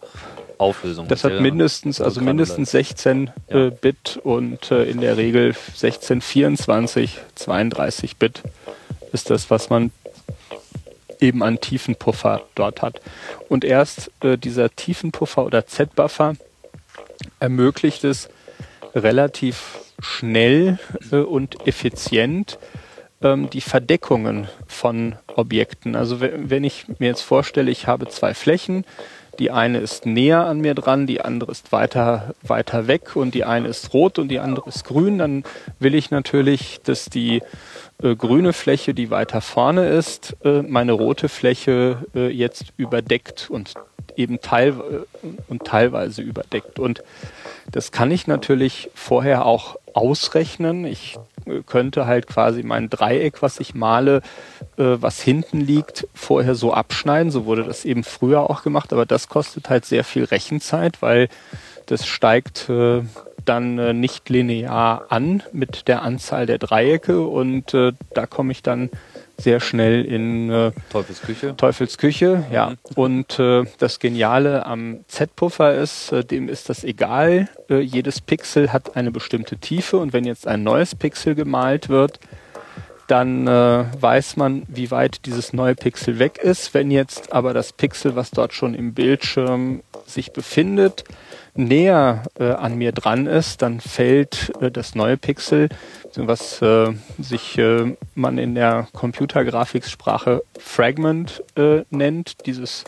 [SPEAKER 2] Auflösung.
[SPEAKER 3] Das hat mindestens, also mindestens 16 ja. äh, Bit und äh, in der Regel 16, 24, 32 Bit ist das, was man eben an Tiefenpuffer dort hat. Und erst äh, dieser Tiefenpuffer oder Z-Buffer ermöglicht es relativ schnell äh, und effizient, ähm, die Verdeckungen von Objekten. Also wenn ich mir jetzt vorstelle, ich habe zwei Flächen, die eine ist näher an mir dran, die andere ist weiter, weiter weg und die eine ist rot und die andere ist grün, dann will ich natürlich, dass die äh, grüne Fläche, die weiter vorne ist, äh, meine rote Fläche äh, jetzt überdeckt und eben teil äh, und teilweise überdeckt. Und das kann ich natürlich vorher auch ausrechnen. Ich äh, könnte halt quasi mein Dreieck, was ich male, äh, was hinten liegt, vorher so abschneiden. So wurde das eben früher auch gemacht, aber das kostet halt sehr viel Rechenzeit, weil das steigt äh, dann äh, nicht linear an mit der Anzahl der Dreiecke und äh, da komme ich dann sehr schnell in
[SPEAKER 2] äh, Teufelsküche.
[SPEAKER 3] Teufelsküche, ja. Mhm. Und äh, das Geniale am Z-Puffer ist, äh, dem ist das egal. Äh, jedes Pixel hat eine bestimmte Tiefe und wenn jetzt ein neues Pixel gemalt wird, dann äh, weiß man, wie weit dieses neue Pixel weg ist. Wenn jetzt aber das Pixel, was dort schon im Bildschirm sich befindet, näher äh, an mir dran ist, dann fällt äh, das neue Pixel, was äh, sich äh, man in der Computergrafiksprache Fragment äh, nennt. Dieses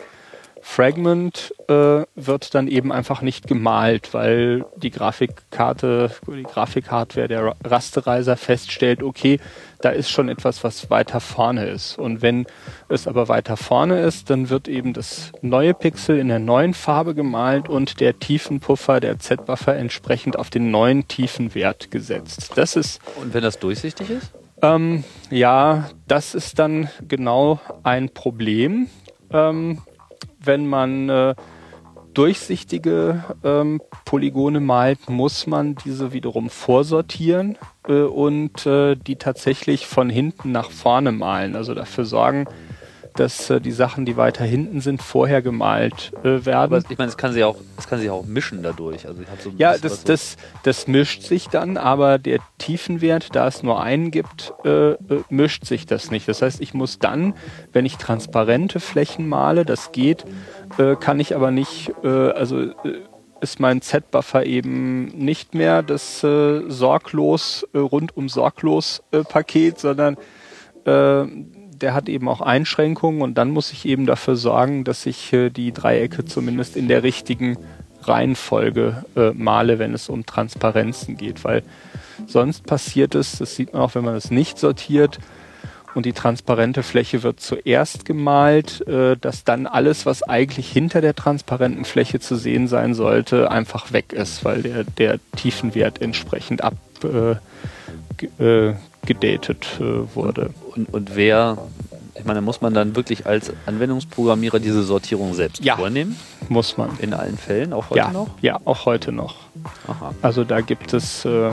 [SPEAKER 3] Fragment äh, wird dann eben einfach nicht gemalt, weil die Grafikkarte, die Grafikhardware der Rasterizer feststellt, okay, da ist schon etwas, was weiter vorne ist. Und wenn es aber weiter vorne ist, dann wird eben das neue Pixel in der neuen Farbe gemalt und der Tiefenpuffer, der Z-Buffer entsprechend auf den neuen Tiefenwert gesetzt. Das ist.
[SPEAKER 2] Und wenn das durchsichtig ist?
[SPEAKER 3] Ähm, ja, das ist dann genau ein Problem. Ähm, wenn man äh, durchsichtige ähm, Polygone malt, muss man diese wiederum vorsortieren äh, und äh, die tatsächlich von hinten nach vorne malen. Also dafür sorgen, dass äh, die Sachen, die weiter hinten sind, vorher gemalt äh, werden.
[SPEAKER 2] Aber ich meine, es kann sich auch, es kann sich auch mischen dadurch. Also so
[SPEAKER 3] ja, das, das, das mischt sich dann, aber der Tiefenwert, da es nur einen gibt, äh, äh, mischt sich das nicht. Das heißt, ich muss dann, wenn ich transparente Flächen male, das geht, äh, kann ich aber nicht, äh, also ist mein Z-Buffer eben nicht mehr das sorglos, rundum sorglos Paket, sondern der hat eben auch Einschränkungen und dann muss ich eben dafür sorgen, dass ich äh, die Dreiecke zumindest in der richtigen Reihenfolge äh, male, wenn es um Transparenzen geht, weil sonst passiert es, das sieht man auch, wenn man es nicht sortiert, und die transparente Fläche wird zuerst gemalt, äh, dass dann alles, was eigentlich hinter der transparenten Fläche zu sehen sein sollte, einfach weg ist, weil der, der Tiefenwert entsprechend abgedatet äh, äh, wurde.
[SPEAKER 2] Und, und wer, ich meine, muss man dann wirklich als Anwendungsprogrammierer diese Sortierung selbst
[SPEAKER 3] ja,
[SPEAKER 2] vornehmen?
[SPEAKER 3] Muss man.
[SPEAKER 2] In allen Fällen, auch heute
[SPEAKER 3] ja,
[SPEAKER 2] noch?
[SPEAKER 3] Ja, auch heute noch. Aha. Also da gibt es, äh,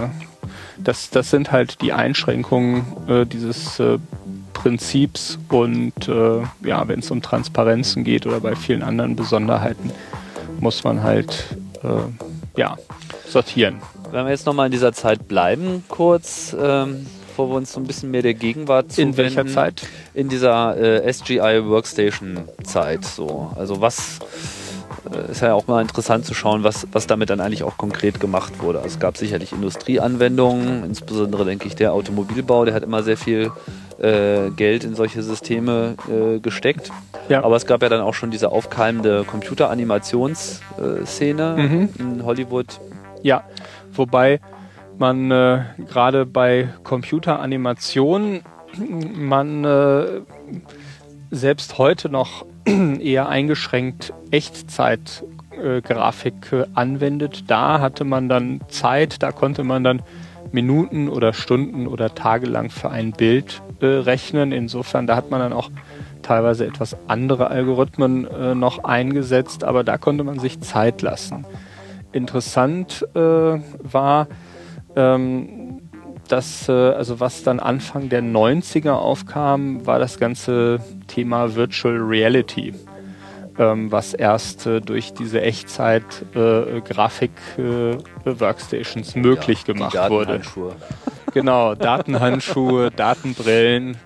[SPEAKER 3] das, das sind halt die Einschränkungen äh, dieses äh, Prinzips und äh, ja, wenn es um Transparenzen geht oder bei vielen anderen Besonderheiten, muss man halt äh, ja, sortieren.
[SPEAKER 2] Wenn wir jetzt nochmal in dieser Zeit bleiben, kurz, ähm, bevor wir uns so ein bisschen mehr der Gegenwart
[SPEAKER 3] zuwenden. In welcher Zeit?
[SPEAKER 2] In dieser äh, SGI Workstation Zeit. So. Also was äh, ist ja auch mal interessant zu schauen, was, was damit dann eigentlich auch konkret gemacht wurde. Also es gab sicherlich Industrieanwendungen, insbesondere denke ich der Automobilbau, der hat immer sehr viel äh, Geld in solche Systeme äh, gesteckt. Ja. Aber es gab ja dann auch schon diese aufkeimende Computeranimation-Szene mhm. in Hollywood.
[SPEAKER 3] Ja, wobei man äh, gerade bei Computeranimation man äh, selbst heute noch eher eingeschränkt Echtzeitgrafik äh, anwendet. Da hatte man dann Zeit, da konnte man dann Minuten oder Stunden oder Tage lang für ein Bild äh, rechnen. Insofern, da hat man dann auch teilweise etwas andere Algorithmen äh, noch eingesetzt, aber da konnte man sich Zeit lassen. Interessant äh, war, ähm, dass, äh, also was dann Anfang der 90er aufkam, war das ganze Thema Virtual Reality ähm, was erst äh, durch diese Echtzeit-Grafik-Workstations äh, äh, möglich ja, gemacht wurde. Genau, Datenhandschuhe, Datenbrillen.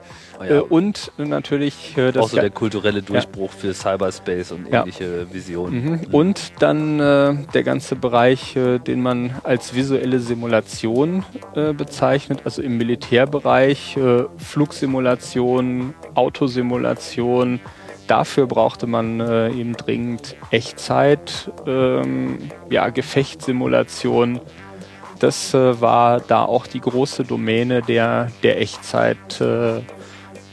[SPEAKER 3] Oh ja. Äh, und natürlich
[SPEAKER 2] äh, das auch so der kulturelle Durchbruch ja. für Cyberspace und ähnliche Visionen.
[SPEAKER 3] Mhm. Und dann äh, der ganze Bereich, äh, den man als visuelle Simulation äh, bezeichnet, also im Militärbereich äh, Flugsimulation, Autosimulation, dafür brauchte man eben dringend Echtzeit, ähm, ja, Gefechtssimulation. Das äh, war da auch die große Domäne der, der Echtzeit. Äh,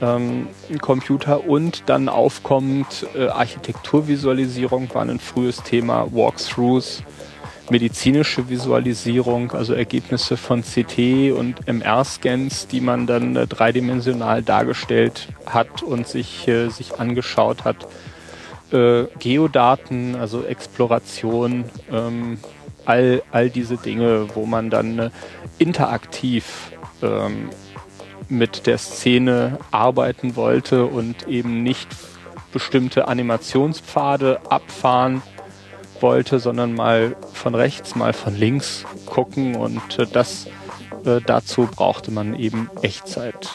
[SPEAKER 3] ähm, Computer und dann aufkommend äh, Architekturvisualisierung war ein frühes Thema, Walkthroughs medizinische Visualisierung, also Ergebnisse von CT und MR-Scans, die man dann äh, dreidimensional dargestellt hat und sich, äh, sich angeschaut hat. Äh, Geodaten, also Exploration, ähm, all, all diese Dinge, wo man dann äh, interaktiv ähm, mit der Szene arbeiten wollte und eben nicht bestimmte Animationspfade abfahren wollte, sondern mal von rechts, mal von links gucken und äh, das äh, dazu brauchte man eben Echtzeit.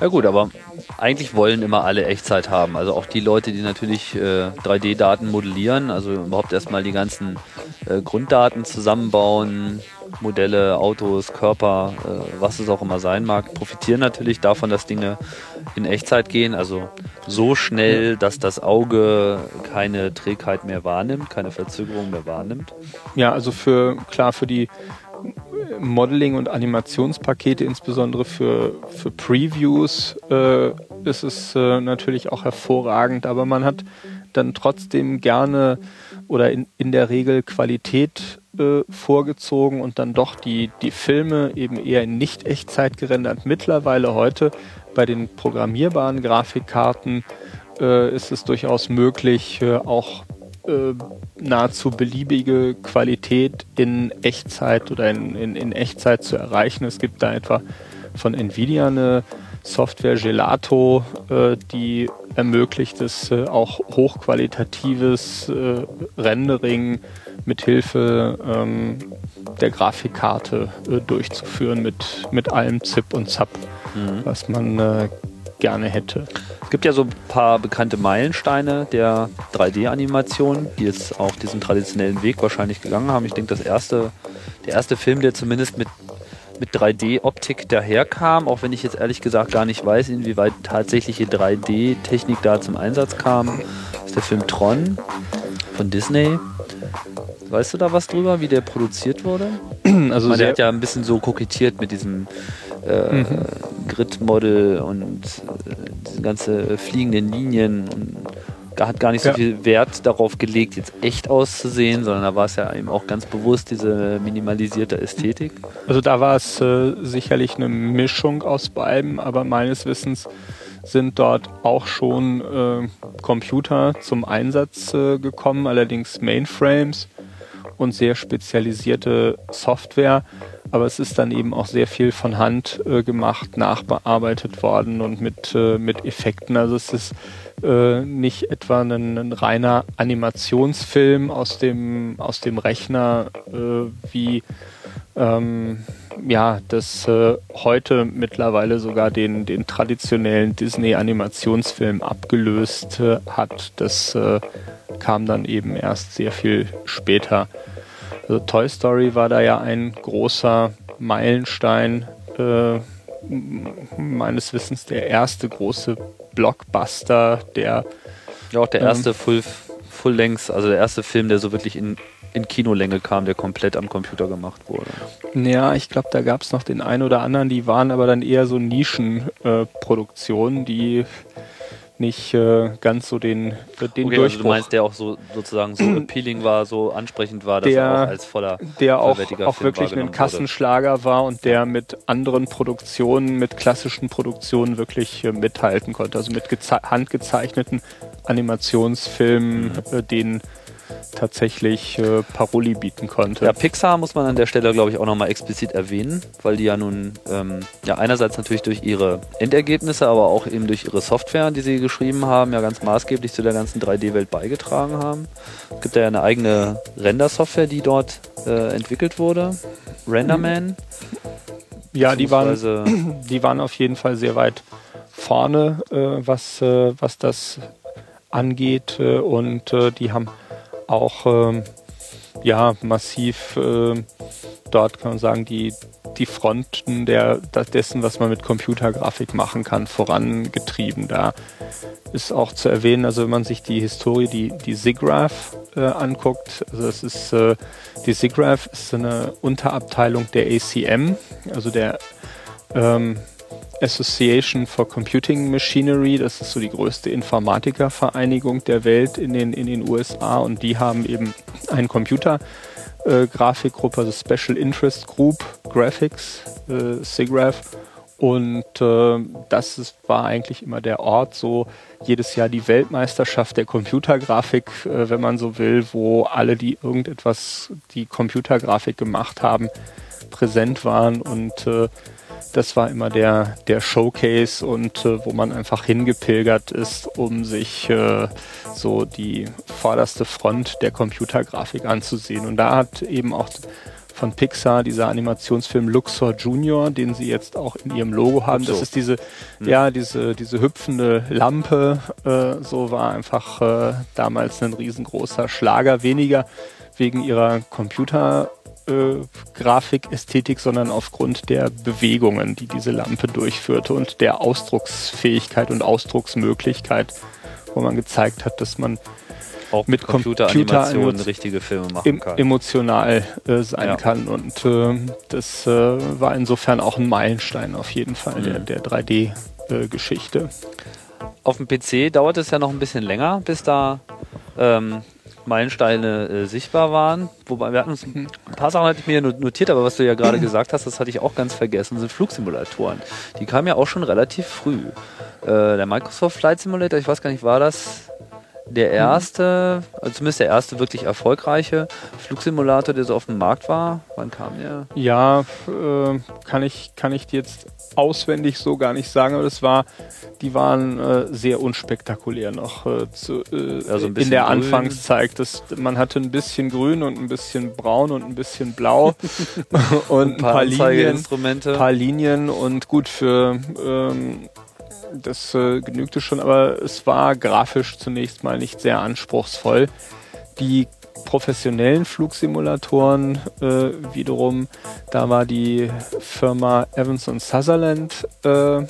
[SPEAKER 2] Ja gut, aber eigentlich wollen immer alle Echtzeit haben. Also auch die Leute, die natürlich äh, 3D-Daten modellieren, also überhaupt erstmal die ganzen äh, Grunddaten zusammenbauen, Modelle, Autos, Körper, äh, was es auch immer sein mag, profitieren natürlich davon, dass Dinge in Echtzeit gehen. Also so schnell, dass das Auge keine Trägheit mehr wahrnimmt, keine Verzögerung mehr wahrnimmt.
[SPEAKER 3] Ja, also für klar für die Modeling- und Animationspakete, insbesondere für, für Previews, äh, ist es äh, natürlich auch hervorragend, aber man hat dann trotzdem gerne oder in, in der Regel Qualität äh, vorgezogen und dann doch die, die Filme eben eher in Nicht-Echtzeit gerendert. Mittlerweile heute bei den programmierbaren Grafikkarten äh, ist es durchaus möglich, äh, auch äh, nahezu beliebige Qualität in Echtzeit oder in, in, in Echtzeit zu erreichen. Es gibt da etwa von Nvidia eine Software Gelato, äh, die ermöglicht es äh, auch hochqualitatives äh, Rendering mithilfe ähm, der Grafikkarte äh, durchzuführen mit, mit allem Zip und Zap, mhm. was man äh, gerne hätte.
[SPEAKER 2] Es gibt ja so ein paar bekannte Meilensteine der 3D-Animation, die jetzt auch diesen traditionellen Weg wahrscheinlich gegangen haben. Ich denke, das erste, der erste Film, der zumindest mit mit 3D-Optik daherkam, auch wenn ich jetzt ehrlich gesagt gar nicht weiß, inwieweit tatsächliche 3D-Technik da zum Einsatz kam, ist der Film Tron von Disney. Weißt du da was drüber, wie der produziert wurde? Also Man, der hat ja ein bisschen so kokettiert mit diesem äh, mhm. Grid-Model und äh, diese ganze fliegenden Linien und hat gar nicht so ja. viel Wert darauf gelegt, jetzt echt auszusehen, sondern da war es ja eben auch ganz bewusst diese minimalisierte Ästhetik.
[SPEAKER 3] Also da war es äh, sicherlich eine Mischung aus beiden, aber meines Wissens sind dort auch schon äh, Computer zum Einsatz äh, gekommen, allerdings Mainframes und sehr spezialisierte Software. Aber es ist dann eben auch sehr viel von Hand äh, gemacht, nachbearbeitet worden und mit, äh, mit Effekten. Also es ist äh, nicht etwa ein, ein, reiner Animationsfilm aus dem, aus dem Rechner äh, wie ähm, ja, das äh, heute mittlerweile sogar den, den traditionellen Disney-Animationsfilm abgelöst äh, hat. Das äh, kam dann eben erst sehr viel später. Also Toy Story war da ja ein großer Meilenstein, äh, meines Wissens der erste große Blockbuster, der.
[SPEAKER 2] Ja, auch der erste ähm, Full, Full Length, also der erste Film, der so wirklich in, in Kinolänge kam, der komplett am Computer gemacht wurde.
[SPEAKER 3] Ja, ich glaube, da gab es noch den einen oder anderen, die waren aber dann eher so Nischenproduktionen, äh, die nicht äh, ganz so den, den
[SPEAKER 2] okay, Also du meinst, der auch so sozusagen so appealing war, so ansprechend war, dass
[SPEAKER 3] der,
[SPEAKER 2] er auch als voller
[SPEAKER 3] der auch, auch wirklich ein Kassenschlager wurde. war und der mit anderen Produktionen, mit klassischen Produktionen wirklich äh, mithalten konnte. Also mit handgezeichneten Animationsfilmen, mhm. äh, den tatsächlich äh, Paroli bieten konnte.
[SPEAKER 2] Ja, Pixar muss man an der Stelle, glaube ich, auch nochmal explizit erwähnen, weil die ja nun ähm, ja einerseits natürlich durch ihre Endergebnisse, aber auch eben durch ihre Software, die sie geschrieben haben, ja ganz maßgeblich zu der ganzen 3D-Welt beigetragen haben. Es gibt ja eine eigene Render-Software, die dort äh, entwickelt wurde, Renderman.
[SPEAKER 3] Ja, die waren, die waren auf jeden Fall sehr weit vorne, äh, was, äh, was das angeht äh, und äh, die haben auch ähm, ja massiv äh, dort kann man sagen die die Fronten der dessen was man mit Computergrafik machen kann vorangetrieben. Da ist auch zu erwähnen also wenn man sich die Historie die die SIGGRAPH äh, anguckt also es ist äh, die SIGGRAPH ist eine Unterabteilung der ACM also der ähm, Association for Computing Machinery, das ist so die größte Informatikervereinigung der Welt in den, in den USA und die haben eben eine Computergrafikgruppe, äh, also Special Interest Group Graphics, äh, SIGGRAPH. Und äh, das ist, war eigentlich immer der Ort, so jedes Jahr die Weltmeisterschaft der Computergrafik, äh, wenn man so will, wo alle, die irgendetwas, die Computergrafik gemacht haben, präsent waren. Und äh, das war immer der, der Showcase und äh, wo man einfach hingepilgert ist, um sich äh, so die vorderste Front der Computergrafik anzusehen. Und da hat eben auch von Pixar dieser Animationsfilm Luxor Junior, den sie jetzt auch in ihrem Logo haben. So. Das ist diese, hm. ja, diese, diese hüpfende Lampe. Äh, so war einfach äh, damals ein riesengroßer Schlager. Weniger wegen ihrer Computer äh, Grafikästhetik, sondern aufgrund der Bewegungen, die diese Lampe durchführte und der Ausdrucksfähigkeit und Ausdrucksmöglichkeit, wo man gezeigt hat, dass man
[SPEAKER 2] auch mit Computeranimationen richtige Filme machen kann.
[SPEAKER 3] Emotional äh, sein ja. kann. Und äh, das äh, war insofern auch ein Meilenstein auf jeden Fall mhm. der, der 3D-Geschichte. Äh,
[SPEAKER 2] auf dem PC dauert es ja noch ein bisschen länger, bis da ähm, Meilensteine äh, sichtbar waren. Wobei wir hatten uns ein paar Sachen hatte ich mir notiert, aber was du ja gerade gesagt hast, das hatte ich auch ganz vergessen, sind Flugsimulatoren. Die kamen ja auch schon relativ früh. Äh, der Microsoft Flight Simulator, ich weiß gar nicht, war das der erste, also zumindest der erste wirklich erfolgreiche Flugsimulator, der so auf dem Markt war? Wann kam der?
[SPEAKER 3] Ja, äh, kann, ich, kann ich jetzt auswendig so gar nicht sagen, aber das war, die waren äh, sehr unspektakulär noch äh, zu, also in der grün. Anfangszeit. Das, man hatte ein bisschen grün und ein bisschen braun und ein bisschen blau und ein paar, paar Linien, paar Linien und gut für ähm, das äh, genügte schon, aber es war grafisch zunächst mal nicht sehr anspruchsvoll. Die professionellen Flugsimulatoren äh, wiederum, da war die Firma Evans Sutherland äh,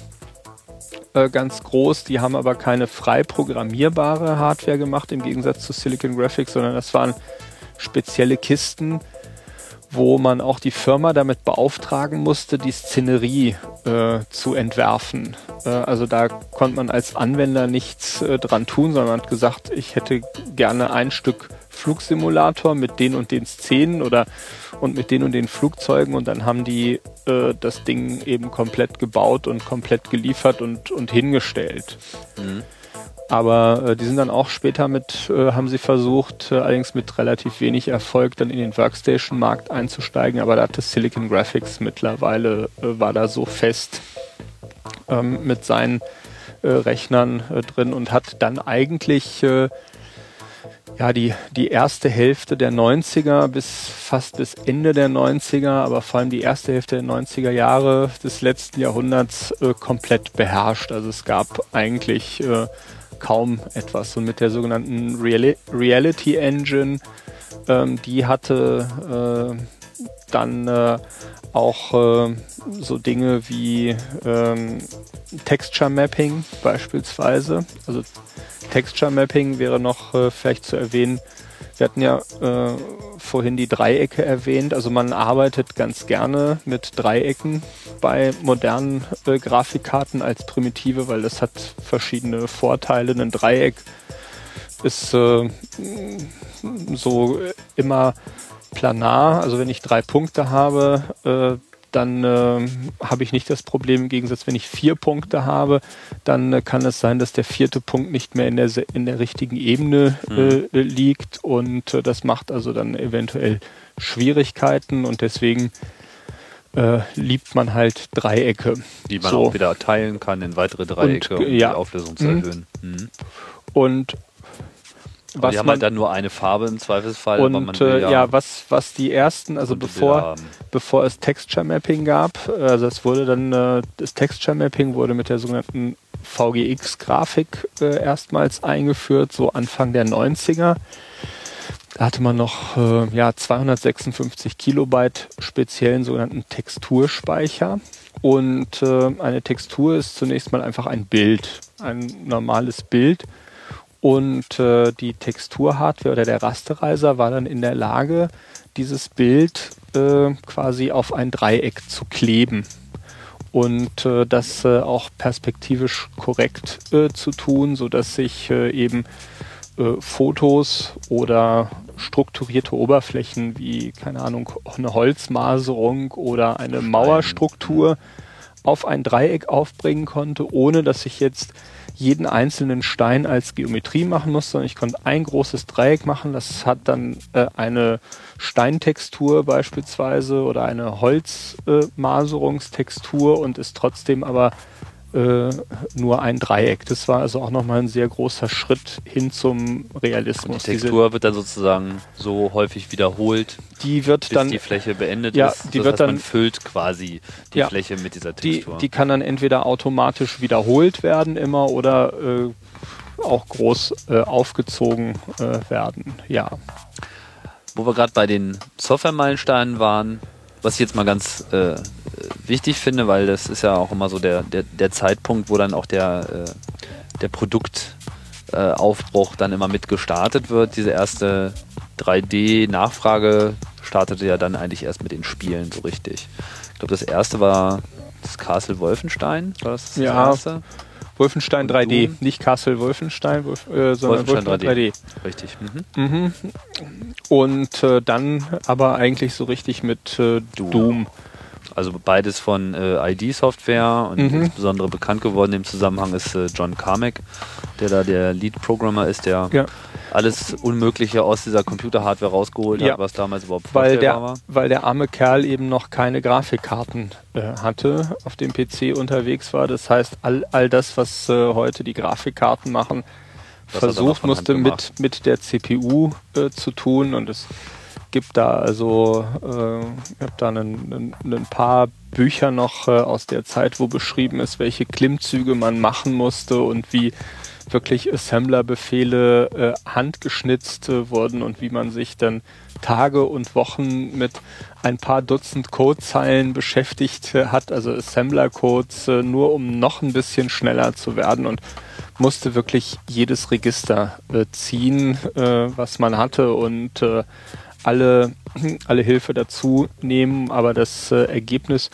[SPEAKER 3] äh, ganz groß. Die haben aber keine frei programmierbare Hardware gemacht, im Gegensatz zu Silicon Graphics, sondern das waren spezielle Kisten, wo man auch die Firma damit beauftragen musste, die Szenerie äh, zu entwerfen. Äh, also da konnte man als Anwender nichts äh, dran tun, sondern hat gesagt, ich hätte gerne ein Stück Flugsimulator mit den und den Szenen oder und mit den und den Flugzeugen und dann haben die äh, das Ding eben komplett gebaut und komplett geliefert und, und hingestellt. Mhm. Aber äh, die sind dann auch später mit, äh, haben sie versucht, äh, allerdings mit relativ wenig Erfolg, dann in den Workstation-Markt einzusteigen. Aber da hatte Silicon Graphics mittlerweile, äh, war da so fest ähm, mit seinen äh, Rechnern äh, drin und hat dann eigentlich äh, ja, die, die erste Hälfte der 90er bis fast bis Ende der 90er, aber vor allem die erste Hälfte der 90er Jahre des letzten Jahrhunderts äh, komplett beherrscht. Also es gab eigentlich äh, kaum etwas. Und mit der sogenannten Reali Reality Engine, ähm, die hatte äh, dann äh, auch äh, so Dinge wie ähm, Texture Mapping beispielsweise. Also Texture Mapping wäre noch äh, vielleicht zu erwähnen. Wir hatten ja äh, vorhin die Dreiecke erwähnt. Also man arbeitet ganz gerne mit Dreiecken bei modernen äh, Grafikkarten als Primitive, weil das hat verschiedene Vorteile. Ein Dreieck ist äh, so immer planar. Also wenn ich drei Punkte habe, äh, dann äh, habe ich nicht das Problem. Im Gegensatz, wenn ich vier Punkte habe, dann äh, kann es sein, dass der vierte Punkt nicht mehr in der, in der richtigen Ebene mhm. äh, liegt und äh, das macht also dann eventuell Schwierigkeiten und deswegen äh, liebt man halt Dreiecke.
[SPEAKER 2] Die man so. auch wieder teilen kann in weitere Dreiecke,
[SPEAKER 3] und, um ja.
[SPEAKER 2] die Auflösung zu mhm. erhöhen. Mhm.
[SPEAKER 3] Und
[SPEAKER 2] was die haben halt dann nur eine Farbe im Zweifelsfall.
[SPEAKER 3] Und äh, ja, ja, was, was die ersten, also bevor, bevor es Texture Mapping gab, also es wurde dann, äh, das Texture Mapping wurde mit der sogenannten VGX-Grafik äh, erstmals eingeführt, so Anfang der 90er. Da hatte man noch äh, ja, 256 Kilobyte speziellen sogenannten Texturspeicher. Und äh, eine Textur ist zunächst mal einfach ein Bild, ein normales Bild. Und äh, die Texturhardware oder der Rasterizer war dann in der Lage, dieses Bild äh, quasi auf ein Dreieck zu kleben. Und äh, das äh, auch perspektivisch korrekt äh, zu tun, so dass sich äh, eben Fotos oder strukturierte Oberflächen wie keine Ahnung eine Holzmaserung oder eine Mauerstruktur auf ein Dreieck aufbringen konnte, ohne dass ich jetzt jeden einzelnen Stein als Geometrie machen muss, sondern ich konnte ein großes Dreieck machen. Das hat dann äh, eine Steintextur beispielsweise oder eine Holzmaserungstextur äh, und ist trotzdem aber äh, nur ein Dreieck. Das war also auch nochmal ein sehr großer Schritt hin zum Realismus.
[SPEAKER 2] Und die Textur Diese, wird dann sozusagen so häufig wiederholt,
[SPEAKER 3] die wird
[SPEAKER 2] bis
[SPEAKER 3] dann,
[SPEAKER 2] die Fläche beendet
[SPEAKER 3] ja,
[SPEAKER 2] ist.
[SPEAKER 3] Die wird dann,
[SPEAKER 2] man füllt quasi die ja, Fläche mit dieser
[SPEAKER 3] Textur. Die, die kann dann entweder automatisch wiederholt werden immer oder äh, auch groß äh, aufgezogen äh, werden. Ja.
[SPEAKER 2] Wo wir gerade bei den Software-Meilensteinen waren, was ich jetzt mal ganz äh, wichtig finde, weil das ist ja auch immer so der, der, der Zeitpunkt, wo dann auch der, äh, der Produktaufbruch äh, dann immer mit gestartet wird. Diese erste 3D-Nachfrage startete ja dann eigentlich erst mit den Spielen so richtig. Ich glaube, das erste war das Castle Wolfenstein. War das das
[SPEAKER 3] ja. erste? Wolfenstein 3D, Doom. nicht Castle Wolfenstein, Wolf, äh, sondern Wolfenstein, Wolfenstein 3D.
[SPEAKER 2] 3D. Richtig.
[SPEAKER 3] Mhm. Mhm. Und äh, dann aber eigentlich so richtig mit äh, Doom. Doom.
[SPEAKER 2] Also beides von äh, ID-Software und
[SPEAKER 3] Mhm.
[SPEAKER 2] insbesondere bekannt geworden im Zusammenhang ist äh, John Carmack, der da der Lead-Programmer ist, der
[SPEAKER 3] Ja.
[SPEAKER 2] alles Unmögliche aus dieser Computer-Hardware rausgeholt
[SPEAKER 3] Ja.
[SPEAKER 2] hat, was damals überhaupt
[SPEAKER 3] weil der,
[SPEAKER 2] war.
[SPEAKER 3] weil der arme Kerl eben noch keine Grafikkarten äh, hatte, auf dem PC unterwegs war. Das heißt, all, all das, was äh, heute die Grafikkarten machen,
[SPEAKER 2] noch
[SPEAKER 3] versucht musste mit, mit der CPU äh, zu tun und es gibt da also äh, ich habe da ein, ein, paar Bücher noch äh, aus der Zeit, wo beschrieben ist, welche Klimmzüge man machen musste und wie wirklich Assembler-Befehle äh, handgeschnitzt äh, wurden und wie man sich dann Tage und Wochen mit ein paar Dutzend Codezeilen beschäftigt äh, hat, also Assembler-Codes, äh, nur um noch ein bisschen schneller zu werden und musste wirklich jedes Register äh, ziehen, äh, was man hatte und alle, alle Hilfe dazu nehmen, aber das äh, Ergebnis,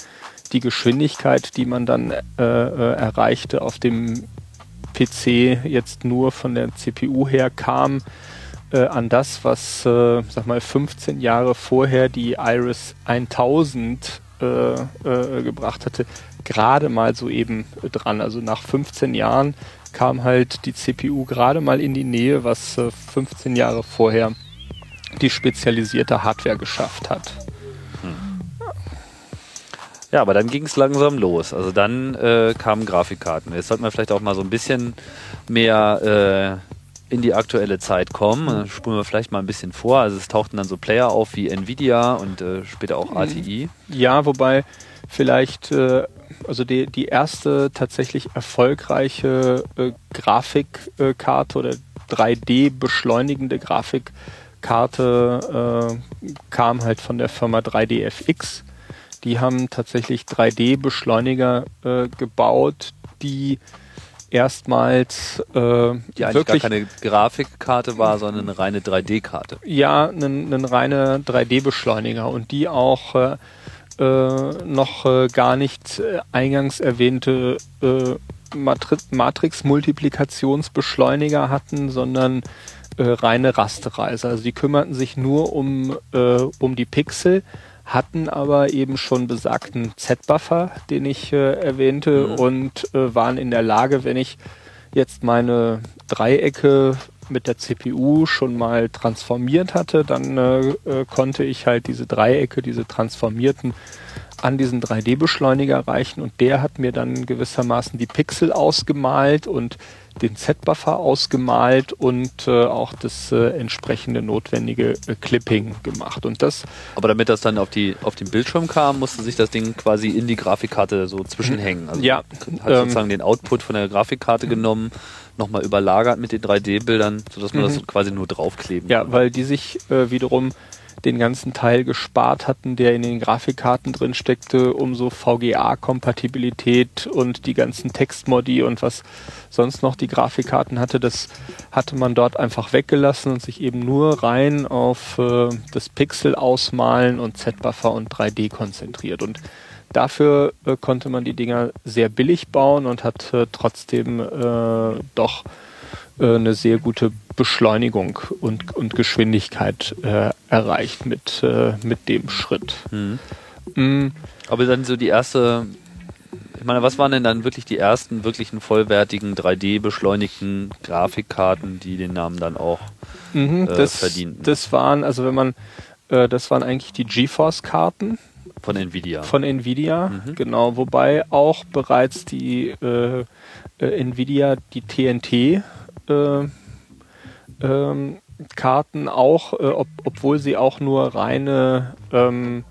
[SPEAKER 3] die Geschwindigkeit, die man dann äh, äh, erreichte auf dem PC jetzt nur von der CPU her kam äh, an das, was, äh, sag mal, 15 Jahre vorher die Iris 1000 äh, äh, gebracht hatte, gerade mal so eben dran. Also nach 15 Jahren kam halt die CPU gerade mal in die Nähe, was äh, 15 Jahre vorher die spezialisierte Hardware geschafft hat.
[SPEAKER 2] Ja, aber dann ging es langsam los. Also dann äh, kamen Grafikkarten. Jetzt sollte man vielleicht auch mal so ein bisschen mehr äh, in die aktuelle Zeit kommen. Dann spulen wir vielleicht mal ein bisschen vor. Also es tauchten dann so Player auf wie Nvidia und äh, später auch ATI.
[SPEAKER 3] Ja, wobei vielleicht, äh, also die, die erste tatsächlich erfolgreiche äh, Grafikkarte oder 3D-beschleunigende Grafikkarte äh, kam halt von der Firma 3DFX. Die haben tatsächlich 3D-Beschleuniger äh, gebaut, die erstmals äh,
[SPEAKER 2] Die eigentlich
[SPEAKER 3] wirklich
[SPEAKER 2] gar keine Grafikkarte war, sondern eine reine 3D-Karte.
[SPEAKER 3] ja, einen reiner 3D-Beschleuniger und die auch äh, äh, noch äh, gar nicht äh, eingangs erwähnte äh, Matri Matrix-Multiplikationsbeschleuniger hatten, sondern äh, reine Rastereiser. Also die kümmerten sich nur um, äh, um die Pixel, hatten aber eben schon besagten Z-Buffer, den ich äh, erwähnte,
[SPEAKER 2] Mhm.
[SPEAKER 3] und äh, waren in der Lage, wenn ich jetzt meine Dreiecke mit der CPU schon mal transformiert hatte, dann äh, äh, konnte ich halt diese Dreiecke, diese transformierten, an diesen 3D-Beschleuniger reichen und der hat mir dann gewissermaßen die Pixel ausgemalt und den Z-Buffer ausgemalt und äh, auch das äh, entsprechende notwendige äh, Clipping gemacht. Und das
[SPEAKER 2] Aber damit das dann auf, die, auf den Bildschirm kam, musste sich das Ding quasi in die Grafikkarte so zwischenhängen. Also
[SPEAKER 3] Ja,
[SPEAKER 2] hat
[SPEAKER 3] ähm,
[SPEAKER 2] sozusagen den Output von der Grafikkarte genommen, nochmal überlagert mit den 3D-Bildern, sodass man
[SPEAKER 3] Mhm.
[SPEAKER 2] das quasi nur draufkleben
[SPEAKER 3] Ja,
[SPEAKER 2] kann.
[SPEAKER 3] weil die sich äh, wiederum den ganzen Teil gespart hatten, der in den Grafikkarten drin steckte, um so VGA-Kompatibilität und die ganzen Textmodi und was sonst noch die Grafikkarten hatte, das hatte man dort einfach weggelassen und sich eben nur rein auf äh, das Pixel ausmalen und Z-Buffer und 3D konzentriert. Und dafür äh, konnte man die Dinger sehr billig bauen und hat äh, trotzdem äh, doch eine sehr gute Beschleunigung und, und Geschwindigkeit äh, erreicht mit, äh, mit dem Schritt.
[SPEAKER 2] Mhm.
[SPEAKER 3] Mm,
[SPEAKER 2] Aber dann so die erste, ich meine, was waren denn dann wirklich die ersten wirklichen vollwertigen 3D-beschleunigten Grafikkarten, die den Namen dann auch
[SPEAKER 3] mhm,
[SPEAKER 2] Äh,
[SPEAKER 3] das,
[SPEAKER 2] verdienten.
[SPEAKER 3] das waren, also wenn man, äh, das waren eigentlich die GeForce-Karten
[SPEAKER 2] von Nvidia.
[SPEAKER 3] von Nvidia,
[SPEAKER 2] Mhm.
[SPEAKER 3] genau, wobei auch bereits die äh, äh, Nvidia die TNT äh, ähm, Karten auch, äh, ob, obwohl sie auch nur reine ähm,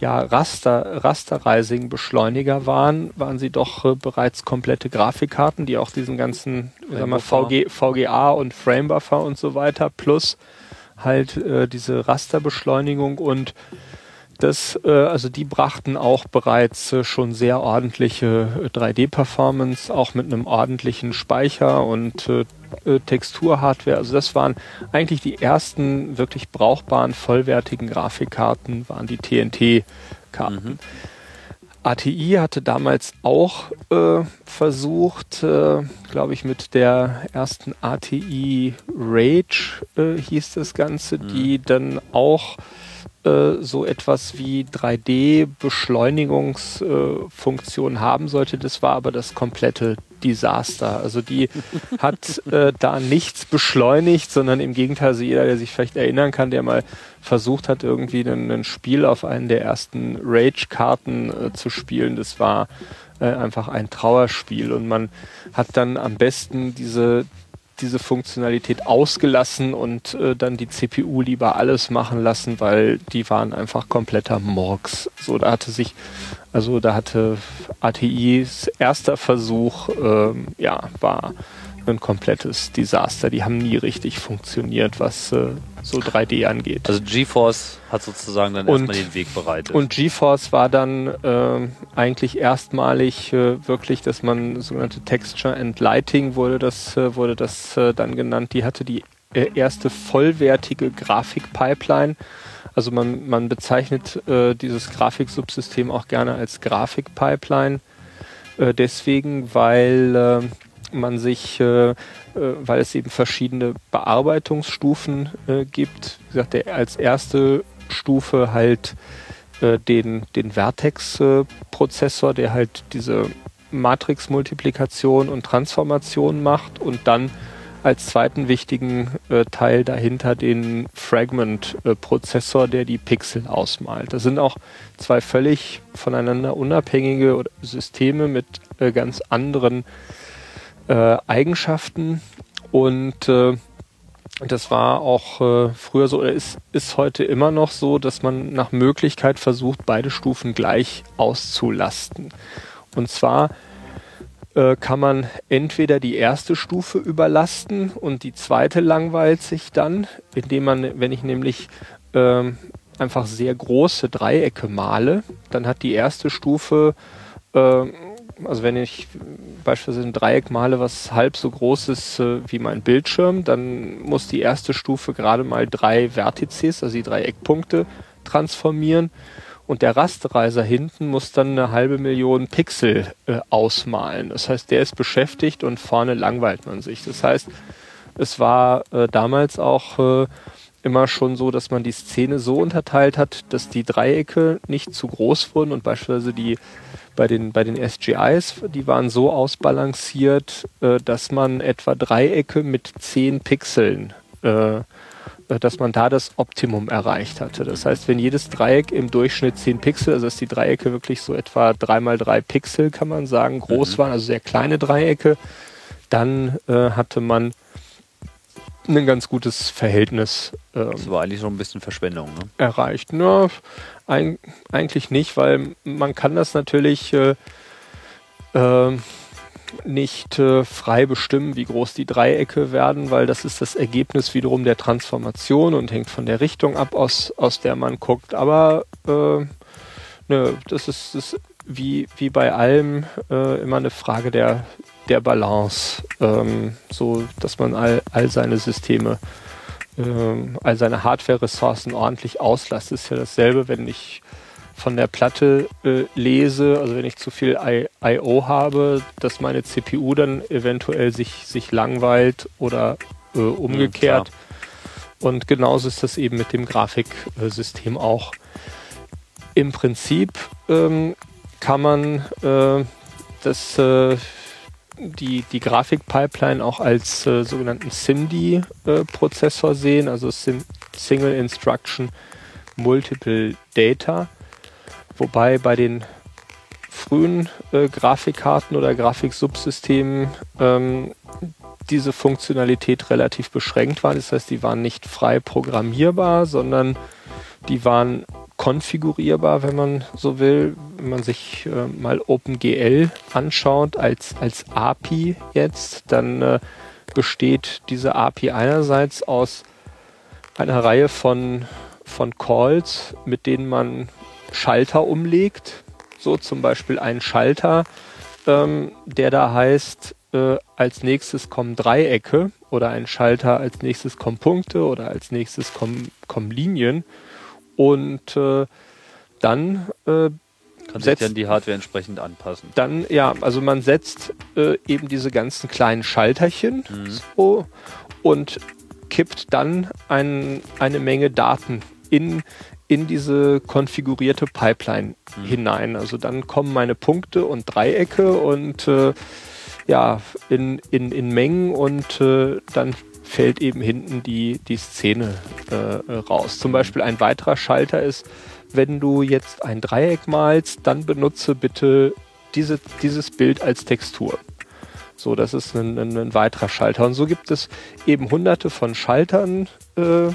[SPEAKER 3] ja, Raster, Rasterizing-Beschleuniger waren, waren sie doch äh, bereits komplette Grafikkarten, die auch diesen ganzen ich sag mal,
[SPEAKER 2] Framebuffer.
[SPEAKER 3] VG, VGA und Framebuffer und so weiter, plus halt äh, diese Rasterbeschleunigung und das, äh, also die brachten auch bereits äh, schon sehr ordentliche äh, 3D-Performance, auch mit einem ordentlichen Speicher und äh, äh, Texturhardware. Also das waren eigentlich die ersten wirklich brauchbaren, vollwertigen Grafikkarten, waren die TNT-Karten.
[SPEAKER 2] Mhm.
[SPEAKER 3] ATI hatte damals auch äh, versucht, äh, glaube ich, mit der ersten ATI Rage äh, hieß das Ganze, die dann auch äh, so etwas wie 3D-Beschleunigungsfunktion äh, haben sollte. Das war aber das komplette Desaster. Also die hat äh, da nichts beschleunigt, sondern im Gegenteil, also jeder, der sich vielleicht erinnern kann, der mal versucht hat, irgendwie ein, ein Spiel auf einen der ersten Rage-Karten äh, zu spielen, das war äh, einfach ein Trauerspiel. Und man hat dann am besten diese diese Funktionalität ausgelassen und äh, dann die CPU lieber alles machen lassen, weil die waren einfach kompletter Murks. So, da hatte sich, also da hatte ATIs erster Versuch, ähm, ja, war ein komplettes Desaster. Die haben nie richtig funktioniert, was äh, so 3D angeht.
[SPEAKER 2] Also GeForce hat sozusagen dann und, erstmal den Weg bereitet.
[SPEAKER 3] Und GeForce war dann äh, eigentlich erstmalig äh, wirklich, dass man sogenannte Texture and Lighting wurde das, äh, wurde das äh, dann genannt. Die hatte die äh, erste vollwertige Grafikpipeline. Also man, man bezeichnet dieses Grafiksubsystem auch gerne als Grafikpipeline. deswegen, weil man sich, äh, äh, weil es eben verschiedene Bearbeitungsstufen äh, gibt, wie gesagt, der, als erste Stufe halt äh, den, den Vertex-Prozessor, der halt diese Matrix-Multiplikation und Transformation macht und dann als zweiten wichtigen äh, Teil dahinter den Fragment-Prozessor, der die Pixel ausmalt. Das sind auch zwei völlig voneinander unabhängige Systeme mit äh, ganz anderen äh, Eigenschaften und äh, das war auch äh, früher so, oder ist, ist heute immer noch so, dass man nach Möglichkeit versucht, beide Stufen gleich auszulasten. Und zwar äh, kann man entweder die erste Stufe überlasten und die zweite langweilt sich dann, indem man, wenn ich nämlich äh, einfach sehr große Dreiecke male, dann hat die erste Stufe äh, also wenn ich beispielsweise ein Dreieck male, was halb so groß ist äh, wie mein Bildschirm, dann muss die erste Stufe gerade mal drei Vertices, also die drei Eckpunkte, transformieren. Und der Rasterreiser hinten muss dann eine halbe Million Pixel äh, ausmalen. Das heißt, der ist beschäftigt und vorne langweilt man sich. Das heißt, es war äh, damals auch äh, immer schon so, dass man die Szene so unterteilt hat, dass die Dreiecke nicht zu groß wurden und beispielsweise die bei den, bei den SGIs, die waren so ausbalanciert, äh, dass man etwa Dreiecke mit 10 Pixeln, äh, äh, dass man da das Optimum erreicht hatte. Das heißt, wenn jedes Dreieck im Durchschnitt 10 Pixel, also dass die Dreiecke wirklich so etwa 3x3 Pixel, kann man sagen, groß mhm. waren, also sehr kleine Dreiecke, dann äh, hatte man ein ganz gutes Verhältnis.
[SPEAKER 2] Ähm, das war eigentlich so ein bisschen Verschwendung, ne?
[SPEAKER 3] Erreicht. Ja, ein, eigentlich nicht, weil man kann das natürlich äh, äh, nicht äh, frei bestimmen, wie groß die Dreiecke werden, weil das ist das Ergebnis wiederum der Transformation und hängt von der Richtung ab, aus, aus der man guckt. Aber äh, ne, das ist, das wie, wie bei allem äh, immer eine Frage der, der Balance, ähm, so dass man all, all seine Systeme, ähm, all seine Hardware-Ressourcen ordentlich auslasst. Das ist ja dasselbe, wenn ich von der Platte äh, lese, also wenn ich zu viel I.O. habe, dass meine CPU dann eventuell sich, sich langweilt oder äh, umgekehrt. Ja, Und genauso ist das eben mit dem Grafiksystem auch. Im Prinzip ähm, kann man äh, das äh, die, die Grafikpipeline auch als äh, sogenannten SIMD-Prozessor äh, sehen, also Sim Single Instruction Multiple Data. Wobei bei den frühen äh, Grafikkarten oder Grafiksubsystemen ähm, diese Funktionalität relativ beschränkt war. Das heißt, die waren nicht frei programmierbar, sondern die waren konfigurierbar, wenn man so will. Wenn man sich äh, mal OpenGL anschaut als, als API jetzt, dann äh, besteht diese API einerseits aus einer Reihe von, von Calls, mit denen man Schalter umlegt. So zum Beispiel ein Schalter, ähm, der da heißt, äh, als nächstes kommen Dreiecke oder ein Schalter als nächstes kommen Punkte oder als nächstes kommen, kommen Linien. Und äh, dann äh,
[SPEAKER 2] kann sich dann die Hardware entsprechend anpassen.
[SPEAKER 3] Dann, ja, also man setzt äh, eben diese ganzen kleinen Schalterchen mhm. so, und kippt dann ein, eine Menge Daten in, in diese konfigurierte Pipeline mhm. hinein. Also dann kommen meine Punkte und Dreiecke und äh, ja, in, in, in Mengen und äh, dann fällt eben hinten die, die Szene äh, raus. Zum Beispiel ein weiterer Schalter ist, wenn du jetzt ein Dreieck malst, dann benutze bitte diese, dieses Bild als Textur. So, das ist ein, ein, ein, weiterer Schalter. Und so gibt es eben hunderte von Schaltern äh,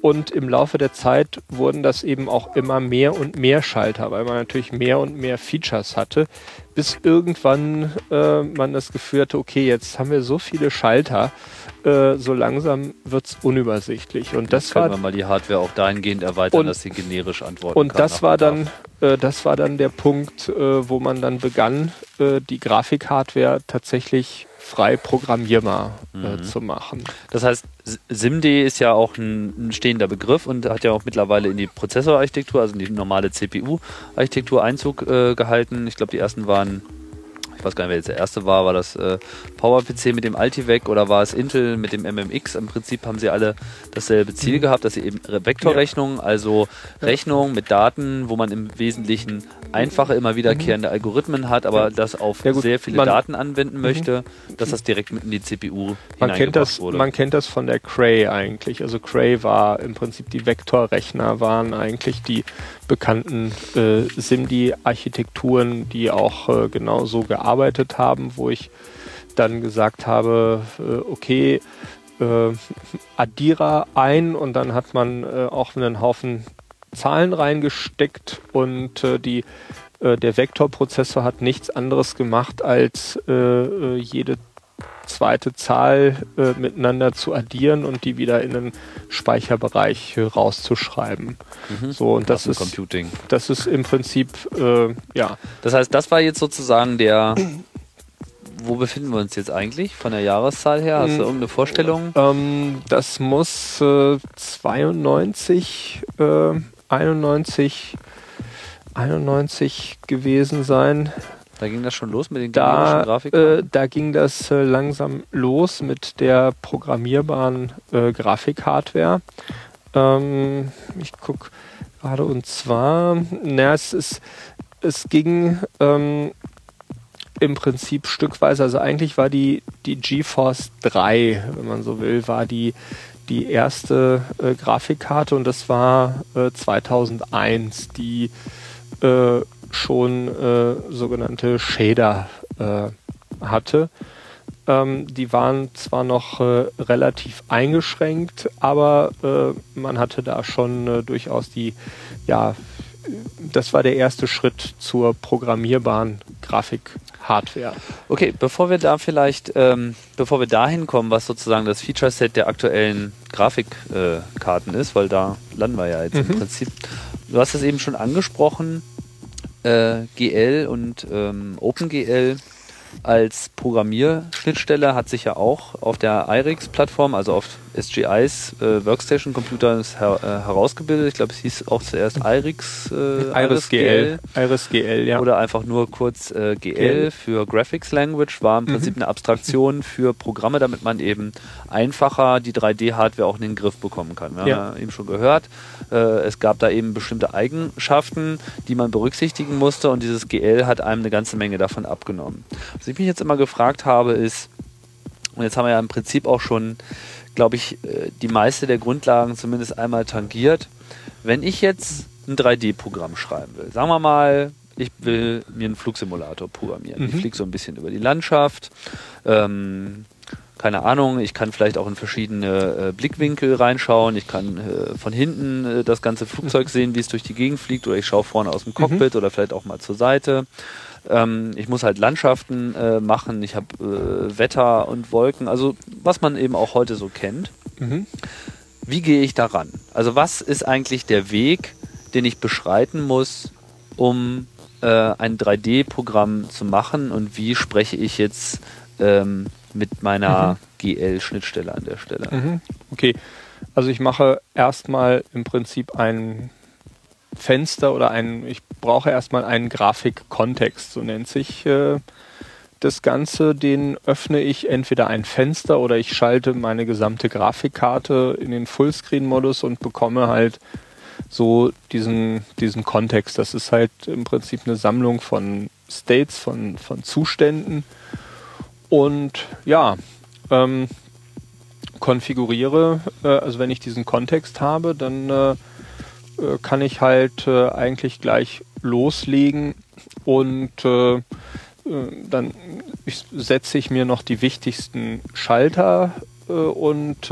[SPEAKER 3] und im Laufe der Zeit wurden das eben auch immer mehr und mehr Schalter, weil man natürlich mehr und mehr Features hatte, bis irgendwann äh, man das Gefühl hatte, okay, jetzt haben wir so viele Schalter, äh, so langsam wird es unübersichtlich. Und das
[SPEAKER 2] können
[SPEAKER 3] war,
[SPEAKER 2] wir mal die Hardware auch dahingehend erweitern, und, dass sie generisch antworten
[SPEAKER 3] und kann. Und das war dann, äh, das war dann der Punkt, äh, wo man dann begann, äh, die Grafikhardware tatsächlich frei programmierbar äh, mhm. zu machen.
[SPEAKER 2] Das heißt, SIMD ist ja auch ein, ein, stehender Begriff und hat ja auch mittlerweile in die Prozessorarchitektur, also in die normale CPU-Architektur Einzug äh, gehalten. Ich glaube, die ersten waren ich weiß gar nicht, wer jetzt der erste war, war das äh, PowerPC mit dem Altivec oder war es Intel mit dem MMX? Im Prinzip haben sie alle dasselbe Ziel mhm. gehabt, dass sie eben Vektorrechnungen, also Rechnungen mit Daten, wo man im Wesentlichen einfache, immer wiederkehrende mhm. Algorithmen hat, aber das auf ja, sehr viele man, Daten anwenden mhm. möchte, dass das direkt mit in die CPU
[SPEAKER 3] man kennt das, wurde. Man kennt das von der Cray eigentlich. Also Cray war im Prinzip die Vektorrechner, waren eigentlich die bekannten äh, SIMD-Architekturen, die auch äh, genau so gearbeitet haben, wo ich dann gesagt habe, äh, okay, äh, Addierer ein und dann hat man äh, auch einen Haufen Zahlen reingesteckt und äh, die, äh, der Vektorprozessor hat nichts anderes gemacht, als jede zweite Zahl äh, miteinander zu addieren und die wieder in den Speicherbereich äh, rauszuschreiben.
[SPEAKER 2] Mhm. So und das ist
[SPEAKER 3] Computing. Das ist im Prinzip äh, ja.
[SPEAKER 2] Das heißt, das war jetzt sozusagen der wo befinden wir uns jetzt eigentlich von der Jahreszahl her? Hast du hm. irgendeine Vorstellung?
[SPEAKER 3] Ähm, das muss äh, 92, äh, 91, 91 gewesen sein.
[SPEAKER 2] Da ging das schon los mit den
[SPEAKER 3] da, Grafiken? Äh, da ging das äh, langsam los mit der programmierbaren äh, Grafikhardware. Ähm, ich gucke gerade und zwar, na, es, ist, es ging ähm, im Prinzip stückweise, also eigentlich war die, die GeForce 3, wenn man so will, war die, die erste äh, Grafikkarte und das war äh, 2001, die äh, schon äh, sogenannte Shader äh, hatte. Ähm, die waren zwar noch äh, relativ eingeschränkt, aber man hatte da schon durchaus die ja, das war der erste Schritt zur programmierbaren Grafikhardware.
[SPEAKER 2] Okay, bevor wir da vielleicht, ähm, bevor wir dahin kommen, was sozusagen das Feature-Set der aktuellen Grafikkarten äh, ist, weil da landen wir ja jetzt mhm. im Prinzip. Du hast es eben schon angesprochen, äh, GL und ähm, OpenGL als Programmierschnittstelle hat sich ja auch auf der IRIX-Plattform, also auf SGIs äh, Workstation Computer her, äh, herausgebildet. Ich glaube, es hieß auch zuerst IRIX,
[SPEAKER 3] äh, Iris GL. Iris GL,
[SPEAKER 2] ja. Oder einfach nur kurz äh, GL, GL für Graphics Language, war im mhm. Prinzip eine Abstraktion für Programme, damit man eben einfacher die 3D-Hardware auch in den Griff bekommen kann. Wir ja. haben ja eben schon gehört, äh, es gab da eben bestimmte Eigenschaften, die man berücksichtigen musste und dieses GL hat einem eine ganze Menge davon abgenommen. Was ich mich jetzt immer gefragt habe, ist, und jetzt haben wir ja im Prinzip auch schon glaube ich, äh, die meiste der Grundlagen zumindest einmal tangiert. Wenn ich jetzt ein 3D-Programm schreiben will, sagen wir mal, ich will mir einen Flugsimulator programmieren. Mhm. Ich fliege so ein bisschen über die Landschaft. Ähm, keine Ahnung, ich kann vielleicht auch in verschiedene äh, Blickwinkel reinschauen. Ich kann äh, von hinten äh, das ganze Flugzeug mhm. sehen, wie es durch die Gegend fliegt, oder ich schaue vorne aus dem Cockpit mhm. oder vielleicht auch mal zur Seite. Ähm, ich muss halt Landschaften äh, machen, ich habe äh, Wetter und Wolken, also was man eben auch heute so kennt. Mhm. Wie gehe ich daran? Also was ist eigentlich der Weg, den ich beschreiten muss, um äh, ein 3D-Programm zu machen und wie spreche ich jetzt ähm, mit meiner mhm. GL-Schnittstelle an der Stelle?
[SPEAKER 3] Mhm. Okay, also ich mache erstmal im Prinzip einen Fenster oder ein, ich brauche erstmal einen Grafikkontext, so nennt sich äh, das Ganze. Den öffne ich entweder ein Fenster oder ich schalte meine gesamte Grafikkarte in den Fullscreen-Modus und bekomme halt so diesen, diesen Kontext. Das ist halt im Prinzip eine Sammlung von States, von, von Zuständen. Und ja, ähm, konfiguriere, äh, also wenn ich diesen Kontext habe, dann äh, äh kann ich halt äh, eigentlich gleich loslegen und äh, äh, dann setze ich mir noch die wichtigsten Schalter und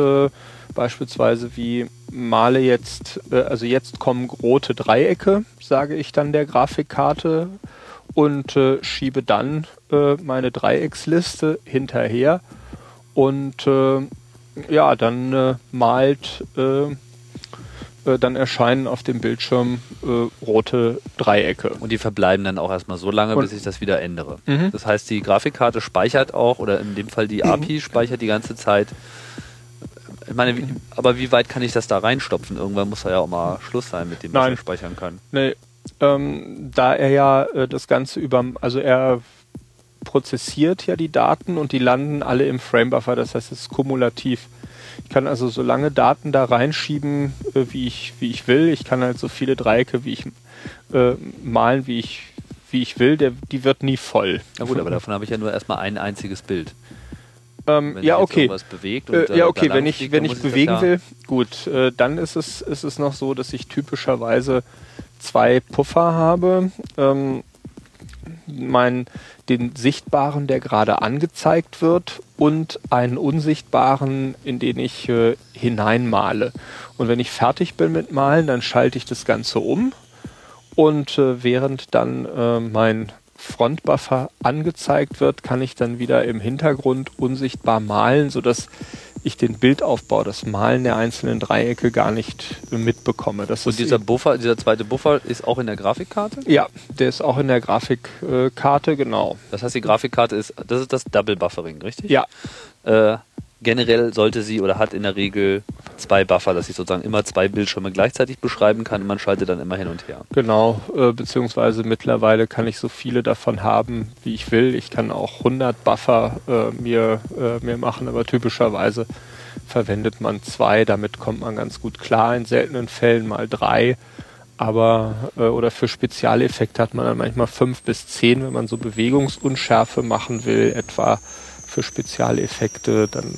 [SPEAKER 3] beispielsweise wie male jetzt, also jetzt kommen rote Dreiecke, sage ich dann der Grafikkarte und äh, schiebe dann äh, meine Dreiecksliste hinterher und äh, ja, dann malt, äh, äh, dann erscheinen auf dem Bildschirm rote Dreiecke.
[SPEAKER 2] Und die verbleiben dann auch erstmal so lange, und bis ich das wieder ändere. Mhm. Das heißt, die Grafikkarte speichert auch, oder in dem Fall die API speichert die ganze Zeit. Ich meine, wie, aber wie weit kann ich das da reinstopfen? Irgendwann muss da ja auch mal Schluss sein, mit dem
[SPEAKER 3] was
[SPEAKER 2] ich speichern kann.
[SPEAKER 3] Nee, ähm, da er ja äh, das Ganze über, also er prozessiert ja die Daten und die landen alle im Framebuffer, das heißt es ist kumulativ. Ich kann also so lange Daten da reinschieben, äh, wie, ich, wie ich will. Ich kann halt so viele Dreiecke, wie ich äh, malen, wie ich, wie ich will. Der, die wird nie voll.
[SPEAKER 2] Na gut, aber davon habe ich ja nur erstmal ein einziges Bild.
[SPEAKER 3] Ähm, ja, okay.
[SPEAKER 2] Bewegt
[SPEAKER 3] und, äh, ja, okay, wenn ich, wenn ich bewegen ja will, gut, äh, dann ist es, ist es noch so, dass ich typischerweise zwei Puffer habe. Ähm, mein, den sichtbaren, der gerade angezeigt wird, und einen unsichtbaren, in den ich äh, hineinmale. Und wenn ich fertig bin mit Malen, dann schalte ich das Ganze um. Und äh, während dann äh, mein Frontbuffer angezeigt wird, kann ich dann wieder im Hintergrund unsichtbar malen, sodass ich den Bildaufbau, das Malen der einzelnen Dreiecke gar nicht mitbekomme. Das
[SPEAKER 2] Und dieser Buffer, dieser zweite Buffer ist auch in der Grafikkarte?
[SPEAKER 3] Ja, der ist auch in der Grafikkarte, genau.
[SPEAKER 2] Das heißt, die Grafikkarte ist, das ist das Double Buffering, richtig?
[SPEAKER 3] Ja.
[SPEAKER 2] Äh, generell sollte sie oder hat in der Regel zwei Buffer, dass ich sozusagen immer zwei Bildschirme gleichzeitig beschreiben kann. Man schaltet dann immer hin und her.
[SPEAKER 3] Genau, äh, beziehungsweise mittlerweile kann ich so viele davon haben, wie ich will. Ich kann auch 100 Buffer äh, mir, äh, mir machen, aber typischerweise verwendet man zwei. Damit kommt man ganz gut klar. In seltenen Fällen mal drei. Aber, äh, oder für Spezialeffekte hat man dann manchmal fünf bis zehn, wenn man so Bewegungsunschärfe machen will, etwa für Spezialeffekte, dann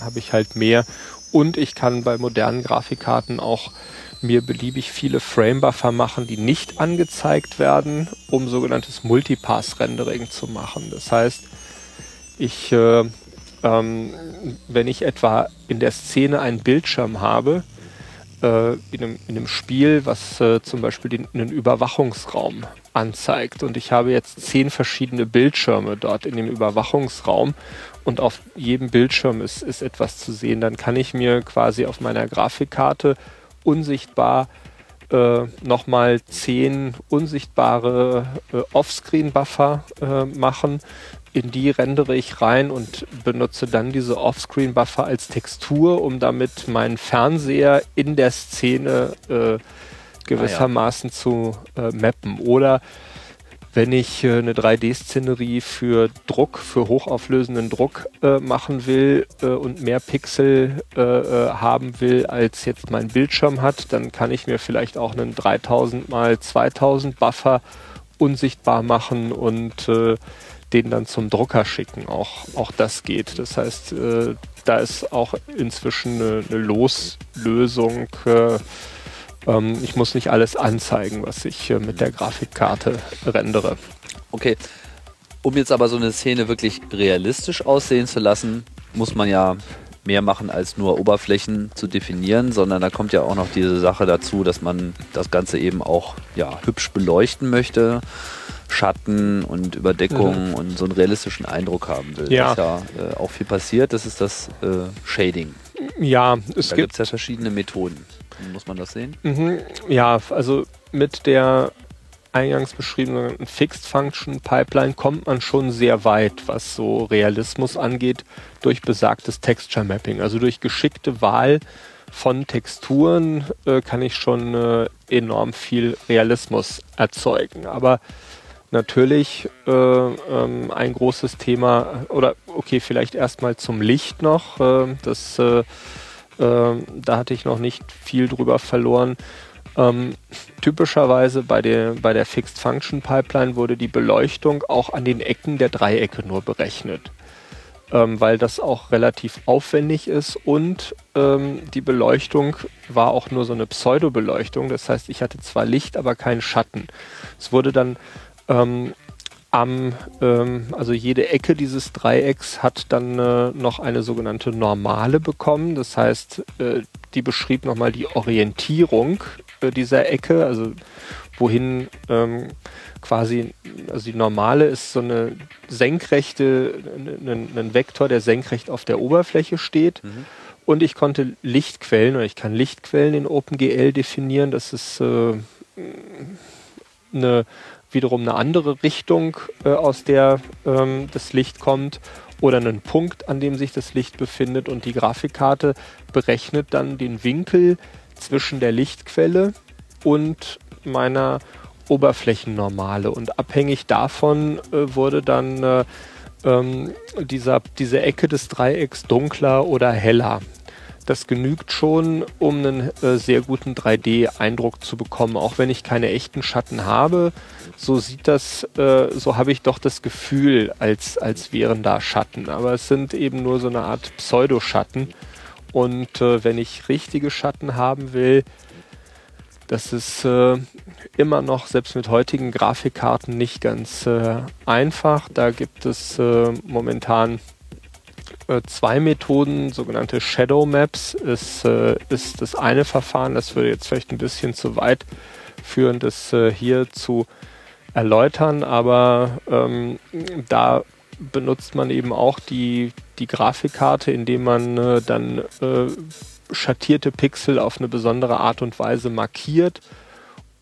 [SPEAKER 3] habe ich halt mehr. Und ich kann bei modernen Grafikkarten auch mir beliebig viele Frame-Buffer machen, die nicht angezeigt werden, um sogenanntes Multipass-Rendering zu machen. Das heißt, ich, äh, ähm, wenn ich etwa in der Szene einen Bildschirm habe, äh, in, einem, in, einem, Spiel, was äh, zum Beispiel den, einen Überwachungsraum anzeigt. Und ich habe jetzt zehn verschiedene Bildschirme dort in dem Überwachungsraum und auf jedem Bildschirm ist, ist etwas zu sehen. Dann kann ich mir quasi auf meiner Grafikkarte unsichtbar äh, nochmal zehn unsichtbare äh, Offscreen-Buffer äh, machen. In die rendere ich rein und benutze dann diese Offscreen-Buffer als Textur, um damit meinen Fernseher in der Szene äh, gewissermaßen ah, ja. zu äh, mappen. Oder wenn ich äh, eine 3D-Szenerie für Druck, für hochauflösenden Druck äh, machen will äh, und mehr Pixel äh, äh, haben will, als jetzt mein Bildschirm hat, dann kann ich mir vielleicht auch einen 3000 mal 2000 Buffer unsichtbar machen und den dann zum Drucker schicken. Auch, auch das geht. Das heißt, da ist auch inzwischen eine, eine Loslösung ähm, ich muss nicht alles anzeigen, was ich äh, mit der Grafikkarte rendere.
[SPEAKER 2] Okay. Um jetzt aber so eine Szene wirklich realistisch aussehen zu lassen, muss man ja mehr machen als nur Oberflächen zu definieren, sondern da kommt ja auch noch diese Sache dazu, dass man das Ganze eben auch ja, hübsch beleuchten möchte. Schatten und Überdeckung mhm. und so einen realistischen Eindruck haben will.
[SPEAKER 3] Ja.
[SPEAKER 2] Da ist ja äh, auch viel passiert. Das ist das äh, Shading.
[SPEAKER 3] Ja, es
[SPEAKER 2] da gibt es ja verschiedene Methoden. Muss man das sehen?
[SPEAKER 3] Mhm. Ja, also mit der eingangs beschriebenen Fixed Function Pipeline kommt man schon sehr weit, was so Realismus angeht, durch besagtes Texture Mapping. Also durch geschickte Wahl von Texturen äh, kann ich schon äh, enorm viel Realismus erzeugen. Aber natürlich äh, ähm, ein großes Thema, oder okay, vielleicht erstmal zum Licht noch. Äh, das äh, ähm, da hatte ich noch nicht viel drüber verloren. Ähm, typischerweise bei der, bei der Fixed Function Pipeline wurde die Beleuchtung auch an den Ecken der Dreiecke nur berechnet, ähm, weil das auch relativ aufwendig ist und ähm, die Beleuchtung war auch nur so eine Pseudo-Beleuchtung. Das heißt, ich hatte zwar Licht, aber keinen Schatten. Es wurde dann ähm, am, ähm, also jede Ecke dieses Dreiecks hat dann äh, noch eine sogenannte Normale bekommen. Das heißt, äh, die beschrieb nochmal die Orientierung äh, dieser Ecke, also wohin ähm, quasi, also die Normale ist so eine senkrechte, ein Vektor, der senkrecht auf der Oberfläche steht. Mhm. Und ich konnte Lichtquellen oder ich kann Lichtquellen in OpenGL definieren. Das ist äh, eine wiederum eine andere Richtung, äh, aus der ähm, das Licht kommt oder einen Punkt, an dem sich das Licht befindet und die Grafikkarte berechnet dann den Winkel zwischen der Lichtquelle und meiner Oberflächennormale und abhängig davon äh, wurde dann äh, ähm, dieser, diese Ecke des Dreiecks dunkler oder heller. Das genügt schon, um einen äh, sehr guten 3D-Eindruck zu bekommen, auch wenn ich keine echten Schatten habe so sieht das, äh, so habe ich doch das Gefühl, als, als wären da Schatten. Aber es sind eben nur so eine Art Pseudoschatten. Und äh, wenn ich richtige Schatten haben will, das ist äh, immer noch, selbst mit heutigen Grafikkarten, nicht ganz äh, einfach. Da gibt es äh, momentan zwei Methoden, sogenannte Shadow Maps ist, äh, ist das eine Verfahren. Das würde jetzt vielleicht ein bisschen zu weit führen, das äh, hier zu erläutern, aber ähm, da benutzt man eben auch die, die Grafikkarte, indem man äh, dann äh, schattierte Pixel auf eine besondere Art und Weise markiert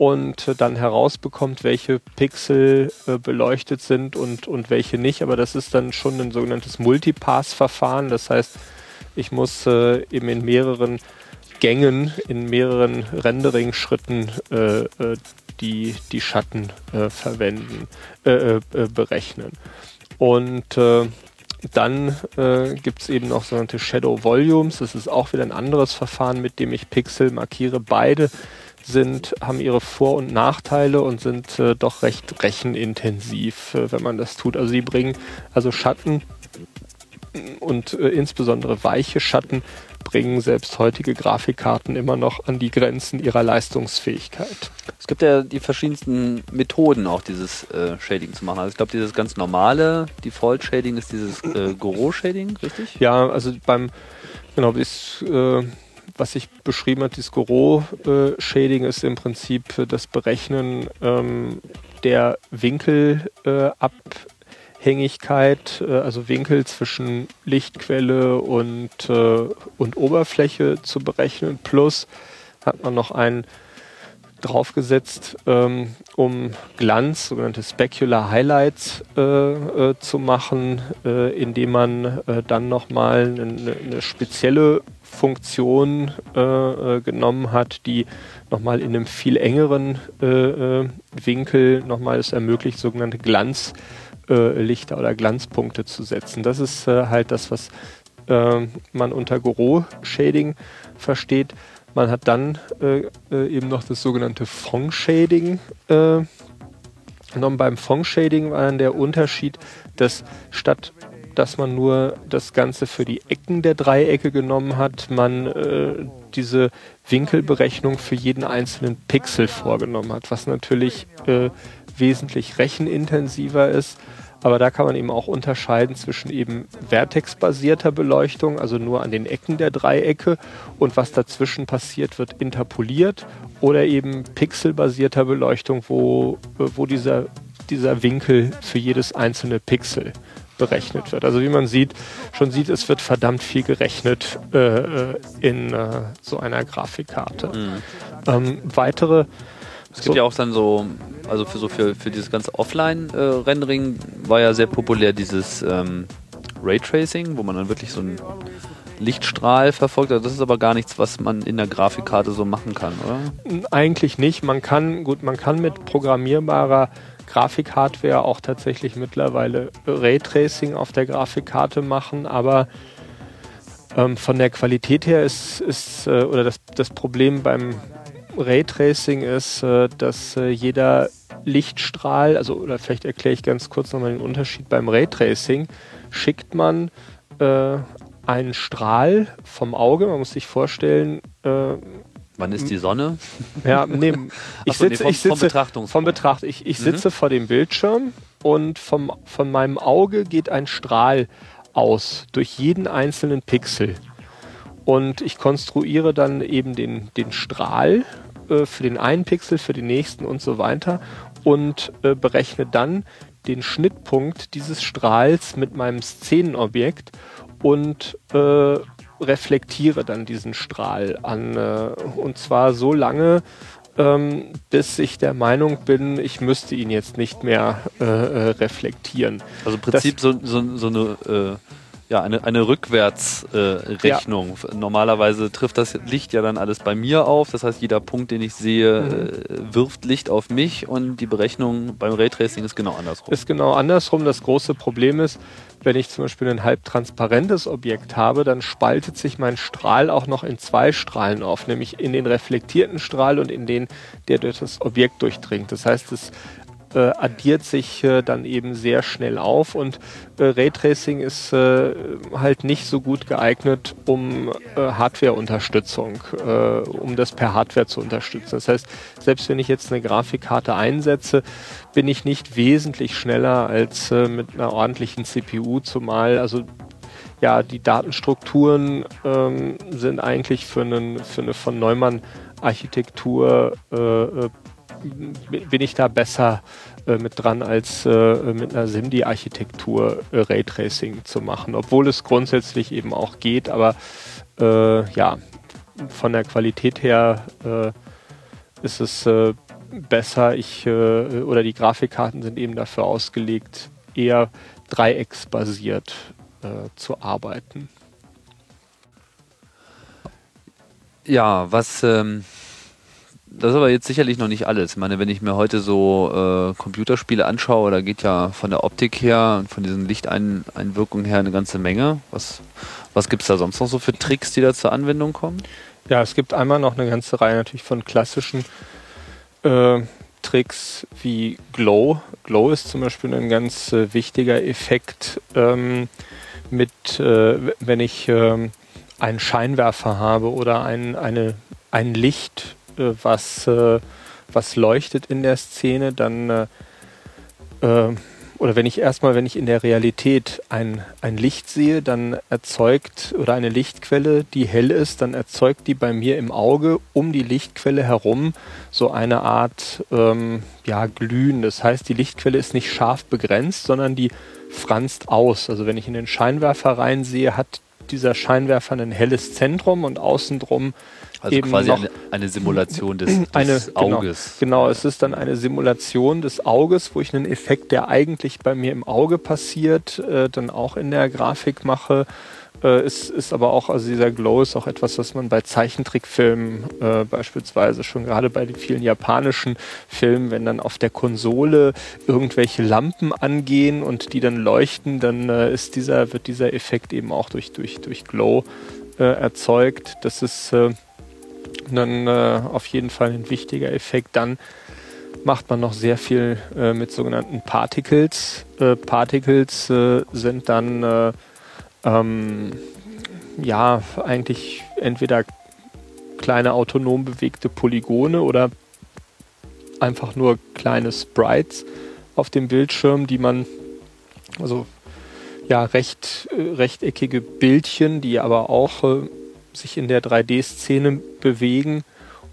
[SPEAKER 3] und äh, dann herausbekommt, welche Pixel äh, beleuchtet sind und, und welche nicht. Aber das ist dann schon ein sogenanntes Multipass-Verfahren. Das heißt, ich muss äh, eben in mehreren Gängen, in mehreren Rendering-Schritten äh, äh, die, die Schatten äh, verwenden, berechnen. Und dann äh, gibt es eben noch sogenannte Shadow Volumes. Das ist auch wieder ein anderes Verfahren, mit dem ich Pixel markiere. Beide sind, haben ihre Vor- und Nachteile und sind äh, doch recht rechenintensiv, äh, wenn man das tut. Also sie bringen also Schatten und äh, insbesondere weiche Schatten bringen selbst heutige Grafikkarten immer noch an die Grenzen ihrer Leistungsfähigkeit.
[SPEAKER 2] Es gibt ja die verschiedensten Methoden, auch dieses äh, Shading zu machen. Also ich glaube, dieses ganz normale Default Shading ist dieses äh, Goro Shading, richtig?
[SPEAKER 3] Ja, also beim genau ist äh, was ich beschrieben habe, dieses Goro äh, Shading ist im Prinzip das Berechnen ähm, der Winkel äh, ab Hängigkeit, äh, also Winkel zwischen Lichtquelle und, äh, und Oberfläche zu berechnen. Plus hat man noch einen draufgesetzt, ähm, um Glanz, sogenannte Specular Highlights äh, äh, zu machen, äh, indem man äh, dann nochmal eine, eine spezielle Funktion äh, genommen hat, die nochmal in einem viel engeren Winkel nochmal es ermöglicht, sogenannte Glanz äh, Lichter oder Glanzpunkte zu setzen. Das ist äh, halt das, was äh, man unter Goro-Shading versteht. Man hat dann äh, äh, eben noch das sogenannte Fong-Shading äh, genommen. Beim Fong-Shading war dann der Unterschied, dass statt dass man nur das Ganze für die Ecken der Dreiecke genommen hat, man äh, diese Winkelberechnung für jeden einzelnen Pixel vorgenommen hat, was natürlich äh, wesentlich rechenintensiver ist aber da kann man eben auch unterscheiden zwischen eben vertexbasierter Beleuchtung, also nur an den Ecken der Dreiecke und was dazwischen passiert, wird interpoliert oder eben pixelbasierter Beleuchtung, wo, wo dieser, dieser Winkel für jedes einzelne Pixel berechnet wird. Also wie man sieht, schon sieht, es wird verdammt viel gerechnet äh, in äh, so einer Grafikkarte. Mhm. Ähm, weitere
[SPEAKER 2] es gibt so. ja auch dann so, also für so für, für dieses ganze Offline-Rendering war ja sehr populär dieses ähm, Raytracing, wo man dann wirklich so einen Lichtstrahl verfolgt. Also das ist aber gar nichts, was man in der Grafikkarte so machen kann, oder?
[SPEAKER 3] Eigentlich nicht. Man kann, gut, man kann mit programmierbarer Grafikhardware auch tatsächlich mittlerweile Raytracing auf der Grafikkarte machen, aber ähm, von der Qualität her ist, ist äh, oder das, das Problem beim Raytracing ist, äh, dass äh, jeder Lichtstrahl, also oder vielleicht erkläre ich ganz kurz nochmal den Unterschied beim Raytracing, schickt man äh, einen Strahl vom Auge, man muss sich vorstellen, äh,
[SPEAKER 2] Wann ist die Sonne?
[SPEAKER 3] Ja, nee, ich
[SPEAKER 2] so, nee,
[SPEAKER 3] sitze,
[SPEAKER 2] vom-
[SPEAKER 3] ich sitze
[SPEAKER 2] vom Betrachtungspunkt.
[SPEAKER 3] vom Betracht, ich, ich sitze vor dem Bildschirm und vom, von meinem Auge geht ein Strahl aus durch jeden einzelnen Pixel. Und ich konstruiere dann eben den, den Strahl äh, für den einen Pixel, für den nächsten und so weiter und äh, berechne dann den Schnittpunkt dieses Strahls mit meinem Szenenobjekt und äh, reflektiere dann diesen Strahl an. Äh, und zwar so lange, ähm, bis ich der Meinung bin, ich müsste ihn jetzt nicht mehr äh, äh, reflektieren.
[SPEAKER 2] Also im Prinzip so, so, so eine, ja, eine, eine Rückwärtsrechnung. Äh, Rechnung. Normalerweise trifft das Licht ja dann alles bei mir auf. Das heißt, jeder Punkt, den ich sehe,
[SPEAKER 3] Mhm.
[SPEAKER 2] äh, wirft Licht auf mich und die Berechnung beim Raytracing ist genau andersrum.
[SPEAKER 3] Ist genau andersrum. Das große Problem ist, wenn ich zum Beispiel ein halbtransparentes Objekt habe, dann spaltet sich mein Strahl auch noch in zwei Strahlen auf, nämlich in den reflektierten Strahl und in den, der durch das Objekt durchdringt. Das heißt, es äh, addiert sich äh, dann eben sehr schnell auf und äh, Raytracing ist äh, halt nicht so gut geeignet, um äh, Hardware-Unterstützung, äh, um das per Hardware zu unterstützen. Das heißt, selbst wenn ich jetzt eine Grafikkarte einsetze, bin ich nicht wesentlich schneller als mit einer ordentlichen CPU, zumal also ja, die Datenstrukturen ähm, sind eigentlich für, einen, für eine von Neumann Architektur äh, bin ich da besser äh, mit dran, als äh, mit einer SIMD-Architektur äh, Raytracing zu machen, obwohl es grundsätzlich eben auch geht, aber äh, ja, von der Qualität her äh, ist es besser. Ich oder die Grafikkarten sind eben dafür ausgelegt, eher dreiecksbasiert zu arbeiten.
[SPEAKER 2] Ja, was, ähm, das ist aber jetzt sicherlich noch nicht alles. Ich meine, wenn ich mir heute so äh, Computerspiele anschaue, da geht ja von der Optik her und von diesen Lichteinwirkungen her eine ganze Menge. Was, was gibt es da sonst noch so für Tricks, die da zur Anwendung kommen?
[SPEAKER 3] Ja, es gibt einmal noch eine ganze Reihe natürlich von klassischen äh, Tricks wie Glow. Glow ist zum Beispiel ein ganz äh, wichtiger Effekt ähm, mit, äh, wenn ich ähm, einen Scheinwerfer habe oder ein, eine, ein Licht, was, äh, was leuchtet in der Szene, dann äh, äh, oder wenn ich erstmal, wenn ich in der Realität ein, ein Licht sehe, dann erzeugt oder eine Lichtquelle, die hell ist, dann erzeugt die bei mir im Auge um die Lichtquelle herum so eine Art ähm, ja, Glühen. Das heißt, die Lichtquelle ist nicht scharf begrenzt, sondern die franzt aus. Also wenn ich in den Scheinwerfer reinsehe, hat dieser Scheinwerfer ein helles Zentrum und außen drum
[SPEAKER 2] Also
[SPEAKER 3] eben
[SPEAKER 2] quasi eine, eine Simulation des, des
[SPEAKER 3] eine,
[SPEAKER 2] Auges.
[SPEAKER 3] Genau, genau, es ist dann eine Simulation des Auges, wo ich einen Effekt, der eigentlich bei mir im Auge passiert, äh, dann auch in der Grafik mache. Äh, es ist aber auch, also dieser Glow ist auch etwas, was man bei Zeichentrickfilmen äh, beispielsweise schon gerade bei den vielen japanischen Filmen, wenn dann auf der Konsole irgendwelche Lampen angehen und die dann leuchten, dann äh, ist dieser, wird dieser Effekt eben auch durch, durch, durch Glow äh, erzeugt. Das ist äh, dann äh, auf jeden Fall ein wichtiger Effekt. Dann macht man noch sehr viel äh, mit sogenannten Particles. Äh, Particles äh, sind dann äh, ähm, ja eigentlich entweder kleine autonom bewegte Polygone oder einfach nur kleine Sprites auf dem Bildschirm, die man also ja recht äh, rechteckige Bildchen, die aber auch sich in der 3D-Szene bewegen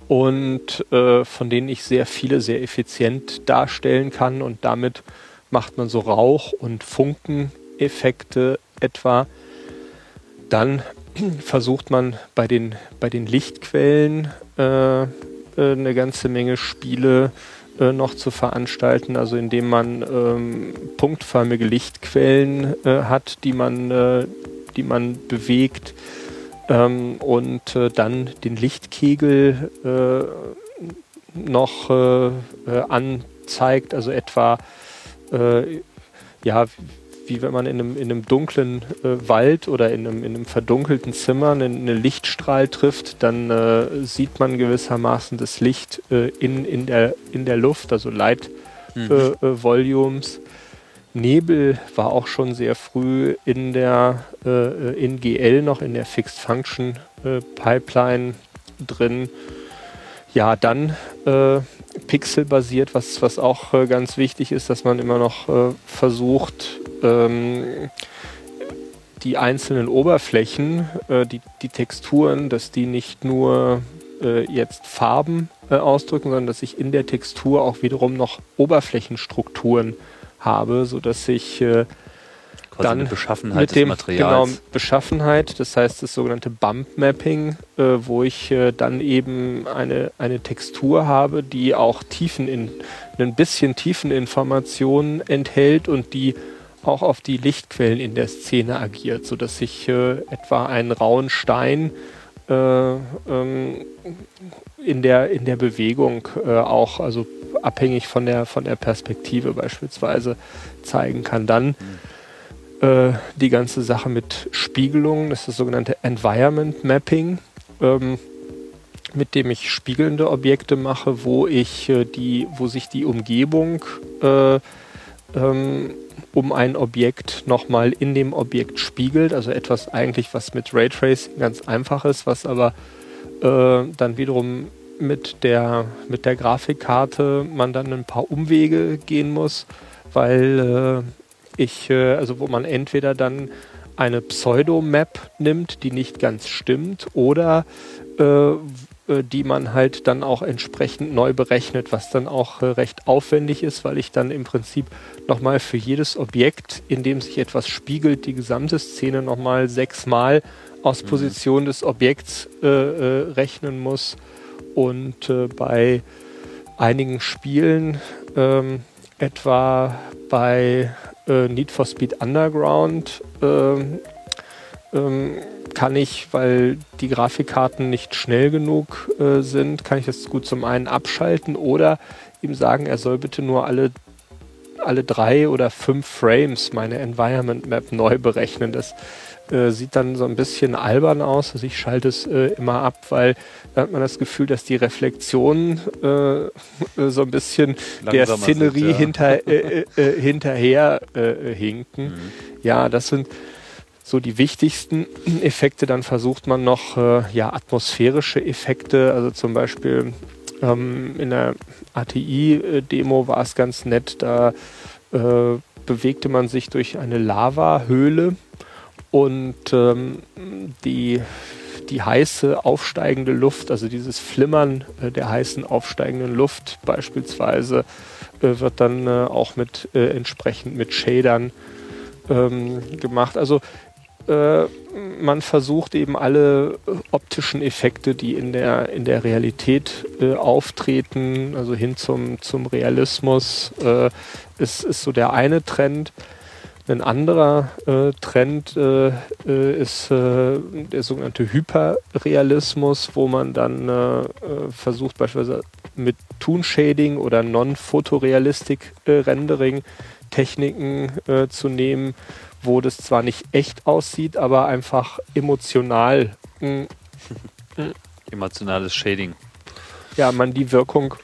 [SPEAKER 3] und äh, von denen ich sehr viele sehr effizient darstellen kann. Und damit macht man so Rauch- und Funkeneffekte etwa. Dann versucht man bei den, bei den Lichtquellen äh, äh, eine ganze Menge Spiele äh, noch zu veranstalten, also indem man ähm, punktförmige Lichtquellen äh, hat, die man, die man bewegt ähm, und äh, dann den Lichtkegel äh, noch äh, äh, anzeigt, also etwa äh, ja, wie wenn man in einem, in einem dunklen äh, Wald oder in einem, in einem verdunkelten Zimmer einen, einen Lichtstrahl trifft, dann sieht man gewissermaßen das Licht in, in, der, in der Luft, also Light mhm. Volumes. Nebel war auch schon sehr früh in der äh, in GL noch in der Fixed Function Pipeline drin. Ja, dann pixelbasiert, was, was auch äh, ganz wichtig ist, dass man immer noch äh, versucht, ähm, die einzelnen Oberflächen, äh, die, die Texturen, dass die nicht nur äh, jetzt Farben äh, ausdrücken, sondern dass ich in der Textur auch wiederum noch Oberflächenstrukturen habe, sodass ich äh,
[SPEAKER 2] dann Beschaffenheit mit dem.
[SPEAKER 3] Genau, Beschaffenheit, das heißt das sogenannte Bump Mapping, äh, wo ich äh, dann eben eine, eine Textur habe, die auch Tiefen in, ein bisschen Tiefeninformationen enthält und die auch auf die Lichtquellen in der Szene agiert, sodass ich äh, etwa einen rauen Stein äh, ähm, in, der, in der Bewegung äh, auch, also abhängig von der, von der Perspektive beispielsweise zeigen kann. Dann äh, die ganze Sache mit Spiegelung, das ist das sogenannte Environment Mapping, ähm, mit dem ich spiegelnde Objekte mache, wo ich äh, die, wo sich die Umgebung äh, ähm, um ein Objekt nochmal in dem Objekt spiegelt. Also etwas eigentlich, was mit Raytracing ganz einfach ist, was aber äh, dann wiederum mit der, mit der Grafikkarte man dann ein paar Umwege gehen muss, weil äh, ich, äh, also wo man entweder dann eine Pseudo-Map nimmt, die nicht ganz stimmt, oder äh, die man halt dann auch entsprechend neu berechnet, was dann auch äh, recht aufwendig ist, weil ich dann im Prinzip nochmal für jedes Objekt, in dem sich etwas spiegelt, die gesamte Szene nochmal sechsmal aus mhm. Position des Objekts äh, äh, rechnen muss. Und bei einigen Spielen, ähm, etwa bei äh, Need for Speed Underground ähm, ähm, kann ich, weil die Grafikkarten nicht schnell genug äh, sind, kann ich das gut zum einen abschalten oder ihm sagen, er soll bitte nur alle alle drei oder fünf Frames meine Environment Map neu berechnen. Das äh, sieht dann so ein bisschen albern aus. Also ich schalte es äh, immer ab, weil da hat man das Gefühl, dass die Reflexionen äh, äh so ein bisschen Langsamer der Szenerie sind, ja. hinter, äh, hinterher hinken. Mhm. Ja, das sind so die wichtigsten Effekte. Dann versucht man noch ja, atmosphärische Effekte, also zum Beispiel ähm, in der ATI-Demo war es ganz nett, da bewegte man sich durch eine Lavahöhle und ähm, die, die heiße aufsteigende Luft, also dieses Flimmern äh, der heißen aufsteigenden Luft beispielsweise, äh, wird dann äh, auch mit äh, entsprechend mit Shadern ähm, gemacht. Also äh, man versucht eben alle optischen Effekte, die in der, in der Realität äh, auftreten, also hin zum, zum Realismus, ist, ist so der eine Trend. Ein anderer äh, Trend äh, äh, ist äh, der sogenannte Hyperrealismus, wo man dann äh, äh, versucht beispielsweise mit Toon Shading oder Non-Photorealistic Rendering Techniken zu nehmen, wo das zwar nicht echt aussieht, aber einfach emotional.
[SPEAKER 2] Emotionales Shading.
[SPEAKER 3] Ja, man die Wirkung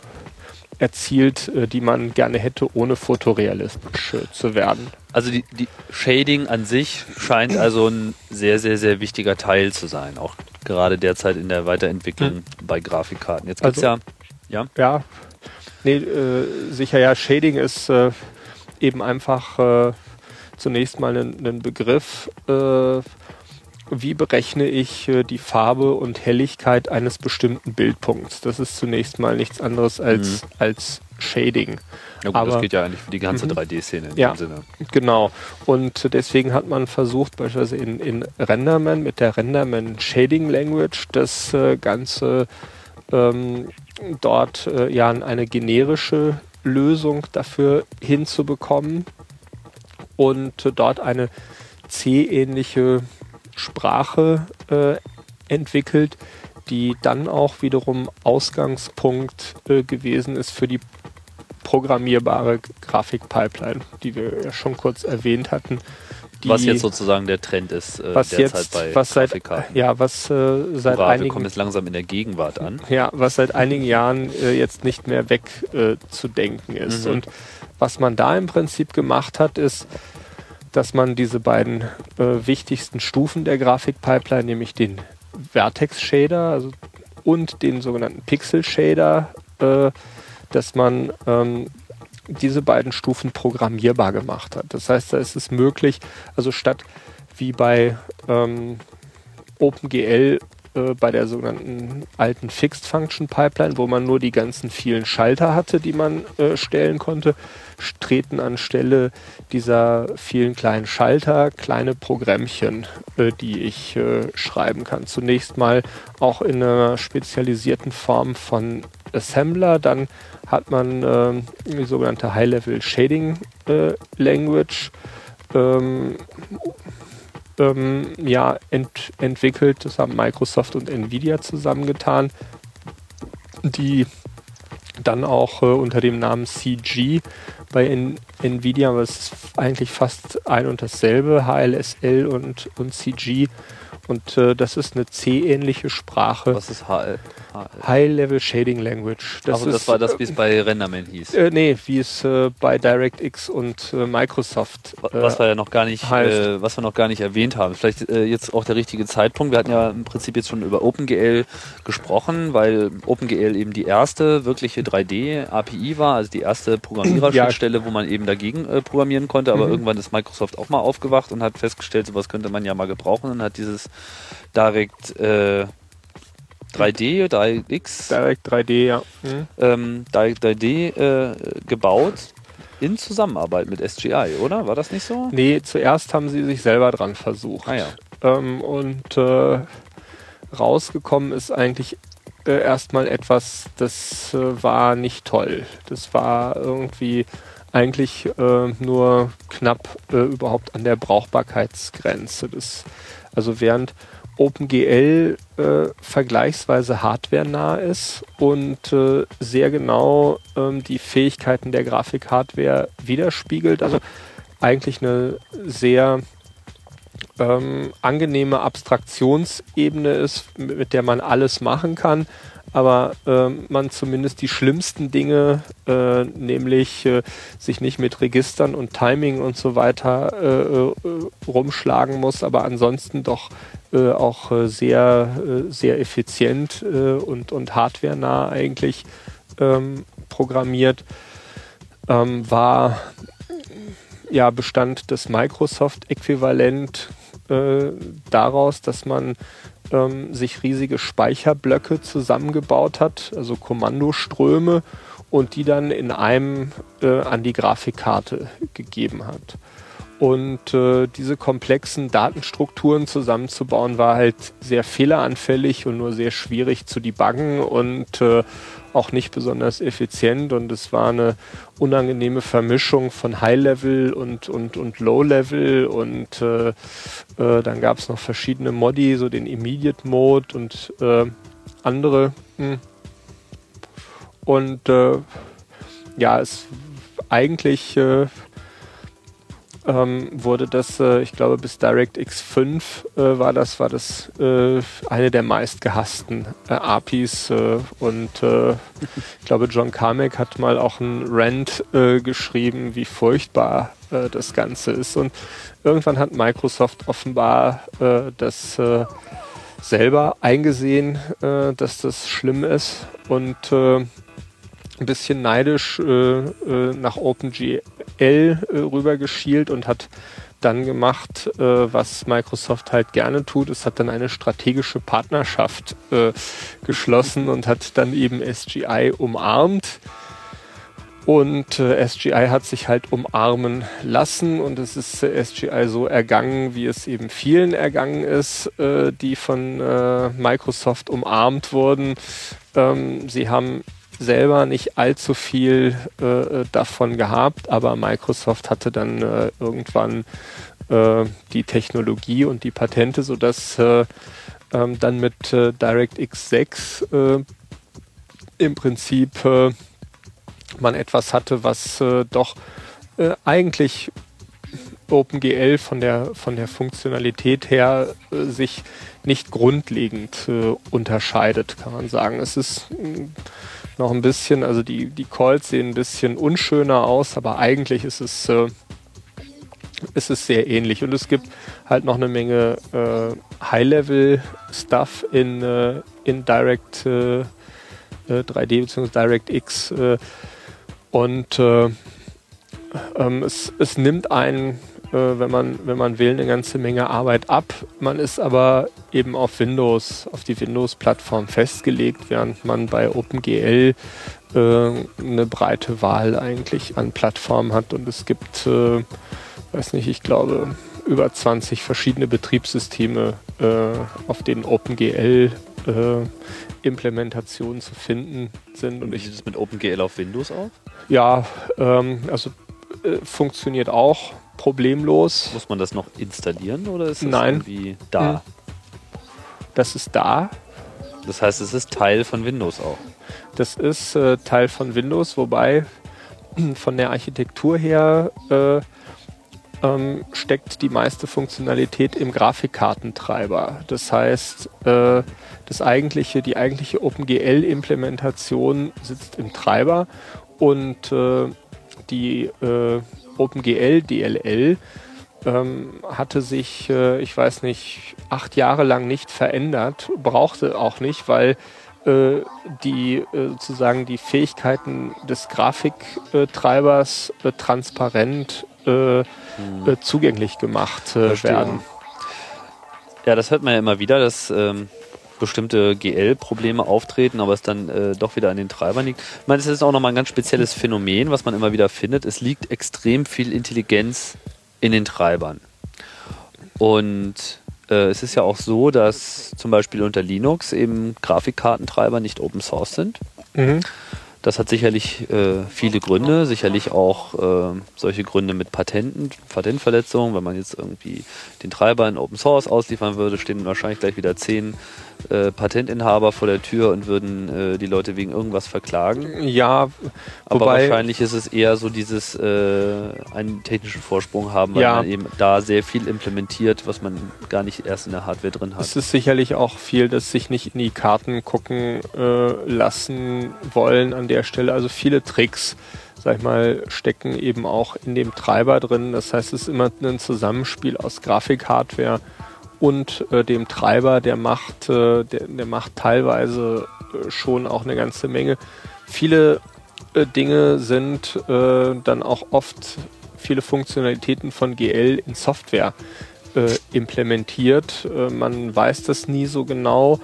[SPEAKER 3] erzielt, äh, die man gerne hätte, ohne fotorealistisch äh, zu werden.
[SPEAKER 2] Also die, die Shading an sich scheint also ein sehr, sehr, sehr wichtiger Teil zu sein, auch gerade derzeit in der Weiterentwicklung hm. bei Grafikkarten. Jetzt gibt's also,
[SPEAKER 3] ja, ja. Ja, nee, äh, sicher ja, Shading ist äh, eben einfach äh, zunächst mal ein, ein Begriff, äh, wie berechne ich äh, die Farbe und Helligkeit eines bestimmten Bildpunkts. Das ist zunächst mal nichts anderes als, mhm. als Shading.
[SPEAKER 2] Ja gut, Aber, das geht ja eigentlich für die ganze 3D-Szene
[SPEAKER 3] mhm. in ja, dem Sinne. Genau. Und deswegen hat man versucht, beispielsweise in, in Renderman mit der Renderman Shading Language das äh, Ganze ähm, dort äh, ja eine generische Lösung dafür hinzubekommen und dort eine C-ähnliche Sprache äh, entwickelt, die dann auch wiederum Ausgangspunkt äh, gewesen ist für die programmierbare Grafikpipeline, die wir ja schon kurz erwähnt hatten.
[SPEAKER 2] Was jetzt sozusagen der Trend ist
[SPEAKER 3] äh, was derzeit jetzt, bei was seit, Ja, was äh, seit Hurra, einigen...
[SPEAKER 2] Wir kommen jetzt langsam in der Gegenwart an.
[SPEAKER 3] Ja, was seit einigen Jahren äh, jetzt nicht mehr wegzudenken äh, ist. Mhm. Und was man da im Prinzip gemacht hat, ist, dass man diese beiden äh, wichtigsten Stufen der Grafikpipeline, nämlich den Vertex-Shader also, und den sogenannten Pixel-Shader, äh, dass man ähm, diese beiden Stufen programmierbar gemacht hat. Das heißt, da ist es möglich, also statt wie bei ähm, OpenGL äh, bei der sogenannten alten Fixed Function Pipeline, wo man nur die ganzen vielen Schalter hatte, die man äh, stellen konnte, treten anstelle dieser vielen kleinen Schalter kleine Programmchen, äh, die ich äh, schreiben kann. Zunächst mal auch in einer spezialisierten Form von Assembler, dann hat man äh, die sogenannte High-Level Shading äh, Language. Ähm, ähm, ja, ent entwickelt. Das haben Microsoft und Nvidia zusammengetan, die dann auch äh, unter dem Namen CG bei N Nvidia, aber es ist eigentlich fast ein und dasselbe, HLSL und, und CG. Und äh, das ist eine C-ähnliche Sprache.
[SPEAKER 2] Was ist HL?
[SPEAKER 3] High-Level Shading Language.
[SPEAKER 2] Das also das ist, war das, wie es bei Renderman hieß.
[SPEAKER 3] Äh, nee, wie es äh, bei DirectX und äh, Microsoft.
[SPEAKER 2] Äh, was wir ja noch gar nicht, äh, was wir noch gar nicht erwähnt haben. Vielleicht äh, jetzt auch der richtige Zeitpunkt. Wir hatten ja im Prinzip jetzt schon über OpenGL gesprochen, weil OpenGL eben die erste wirkliche 3D-API war, also die erste Programmiererschnittstelle, ja. wo man eben dagegen programmieren konnte. Aber mhm. irgendwann ist Microsoft auch mal aufgewacht und hat festgestellt, sowas könnte man ja mal gebrauchen und hat dieses Direct 3D, 3X.
[SPEAKER 3] Direct 3D, ja.
[SPEAKER 2] Mhm. Ähm, Direct 3D äh, gebaut in Zusammenarbeit mit SGI, oder? War das nicht so?
[SPEAKER 3] Nee, zuerst haben sie sich selber dran versucht.
[SPEAKER 2] Ah, ja.
[SPEAKER 3] Ähm, und äh, rausgekommen ist eigentlich äh, erstmal etwas, das äh, war nicht toll. Das war irgendwie eigentlich äh, nur knapp äh, überhaupt an der Brauchbarkeitsgrenze. Das, also während OpenGL äh, vergleichsweise hardwarenah ist und äh, sehr genau ähm, die Fähigkeiten der Grafikhardware widerspiegelt. Also eigentlich eine sehr ähm, angenehme Abstraktionsebene ist, mit der man alles machen kann, aber äh, man zumindest die schlimmsten Dinge, äh, nämlich äh, sich nicht mit Registern und Timing und so weiter äh, äh, rumschlagen muss, aber ansonsten doch äh, auch sehr, sehr effizient und, und hardwarenah eigentlich ähm, programmiert, ähm, war ja bestand das Microsoft-Äquivalent daraus, dass man ähm, sich riesige Speicherblöcke zusammengebaut hat, also Kommandoströme, und die dann in einem äh, an die Grafikkarte gegeben hat. Und äh, diese komplexen Datenstrukturen zusammenzubauen war halt sehr fehleranfällig und nur sehr schwierig zu debuggen und äh, auch nicht besonders effizient. Und es war eine unangenehme Vermischung von High-Level und, und, und Low-Level. Und äh, äh, dann gab es noch verschiedene Modi, so den Immediate Mode und äh, andere. Hm. Und äh, ja, es eigentlich äh, ähm, wurde das, äh, ich glaube, bis DirectX 5 äh, war das, war das äh, eine der meistgehassten äh, APIs äh, und äh, ich glaube, John Carmack hat mal auch einen Rant geschrieben, wie furchtbar das Ganze ist. Und irgendwann hat Microsoft offenbar das selber eingesehen, dass das schlimm ist und ein bisschen neidisch äh, nach OpenGL äh, rübergeschielt und hat dann gemacht, äh, was Microsoft halt gerne tut. Es hat dann eine strategische Partnerschaft äh, geschlossen und hat dann eben SGI umarmt. Und äh, SGI hat sich halt umarmen lassen und es ist äh, SGI so ergangen, wie es eben vielen ergangen ist, äh, die von äh, Microsoft umarmt wurden. Ähm, sie haben selber nicht allzu viel äh, davon gehabt, aber Microsoft hatte dann äh, irgendwann äh, die Technologie und die Patente, sodass äh, ähm, dann mit äh, DirectX 6 äh, im Prinzip man etwas hatte, was äh, doch äh, eigentlich OpenGL von der, von der Funktionalität her äh, sich nicht grundlegend äh, unterscheidet, kann man sagen. Es ist äh, noch ein bisschen, also die, die Calls sehen ein bisschen unschöner aus, aber eigentlich ist es, äh, ist es sehr ähnlich. Und es gibt halt noch eine Menge äh, High-Level-Stuff in, äh, in Direct 3D bzw. DirectX. und ähm, es, es nimmt einen äh, wenn, man, wenn man will, eine ganze Menge Arbeit ab. Man ist aber eben auf Windows, auf die Windows-Plattform festgelegt, während man bei OpenGL äh, eine breite Wahl eigentlich an Plattformen hat. Und es gibt, äh, weiß nicht, ich glaube, über 20 verschiedene Betriebssysteme, äh, auf denen OpenGL äh, Implementationen zu finden sind.
[SPEAKER 2] Und wie sieht es mit OpenGL auf Windows aus?
[SPEAKER 3] Ja, ähm, also äh, funktioniert auch problemlos.
[SPEAKER 2] Muss man das noch installieren oder ist das
[SPEAKER 3] Nein.
[SPEAKER 2] irgendwie da? Hm.
[SPEAKER 3] Das ist da.
[SPEAKER 2] Das heißt, es ist Teil von Windows auch.
[SPEAKER 3] Das ist äh, Teil von Windows, wobei von der Architektur her äh, ähm, steckt die meiste Funktionalität im Grafikkartentreiber. Das heißt, äh, das eigentliche, die eigentliche OpenGL-Implementation sitzt im Treiber und äh, die äh, OpenGL DLL ähm, hatte sich, äh, ich weiß nicht, acht Jahre lang nicht verändert, brauchte auch nicht, weil äh, die äh, sozusagen die Fähigkeiten des Grafiktreibers äh, transparent hm. zugänglich gemacht werden.
[SPEAKER 2] Ja, das hört man ja immer wieder, dass ähm, bestimmte GL-Probleme auftreten, aber es dann äh, doch wieder an den Treibern liegt. Ich meine, es ist auch nochmal ein ganz spezielles Phänomen, was man immer wieder findet. Es liegt extrem viel Intelligenz in den Treibern. Und äh, es ist ja auch so, dass zum Beispiel unter Linux eben Grafikkartentreiber nicht Open Source sind. Mhm. Das hat sicherlich äh, viele Gründe, sicherlich auch äh, solche Gründe mit Patenten, Patentverletzungen. Wenn man jetzt irgendwie den Treiber in Open Source ausliefern würde, stehen wahrscheinlich gleich wieder zehn äh, Patentinhaber vor der Tür und würden äh, die Leute wegen irgendwas verklagen.
[SPEAKER 3] Ja,
[SPEAKER 2] aber wahrscheinlich ist es eher so dieses äh, einen technischen Vorsprung haben, weil ja. man eben da sehr viel implementiert, was man gar nicht erst in der Hardware drin hat.
[SPEAKER 3] Es ist sicherlich auch viel, dass sich nicht in die Karten gucken äh, lassen wollen an der Stelle. Also viele Tricks sag ich mal, stecken eben auch in dem Treiber drin. Das heißt, es ist immer ein Zusammenspiel aus Grafikhardware und äh, dem Treiber, der macht, äh, der, der macht teilweise äh, schon auch eine ganze Menge. Viele äh, Dinge sind äh, dann auch oft viele Funktionalitäten von GL in Software implementiert. man weiß das nie so genau.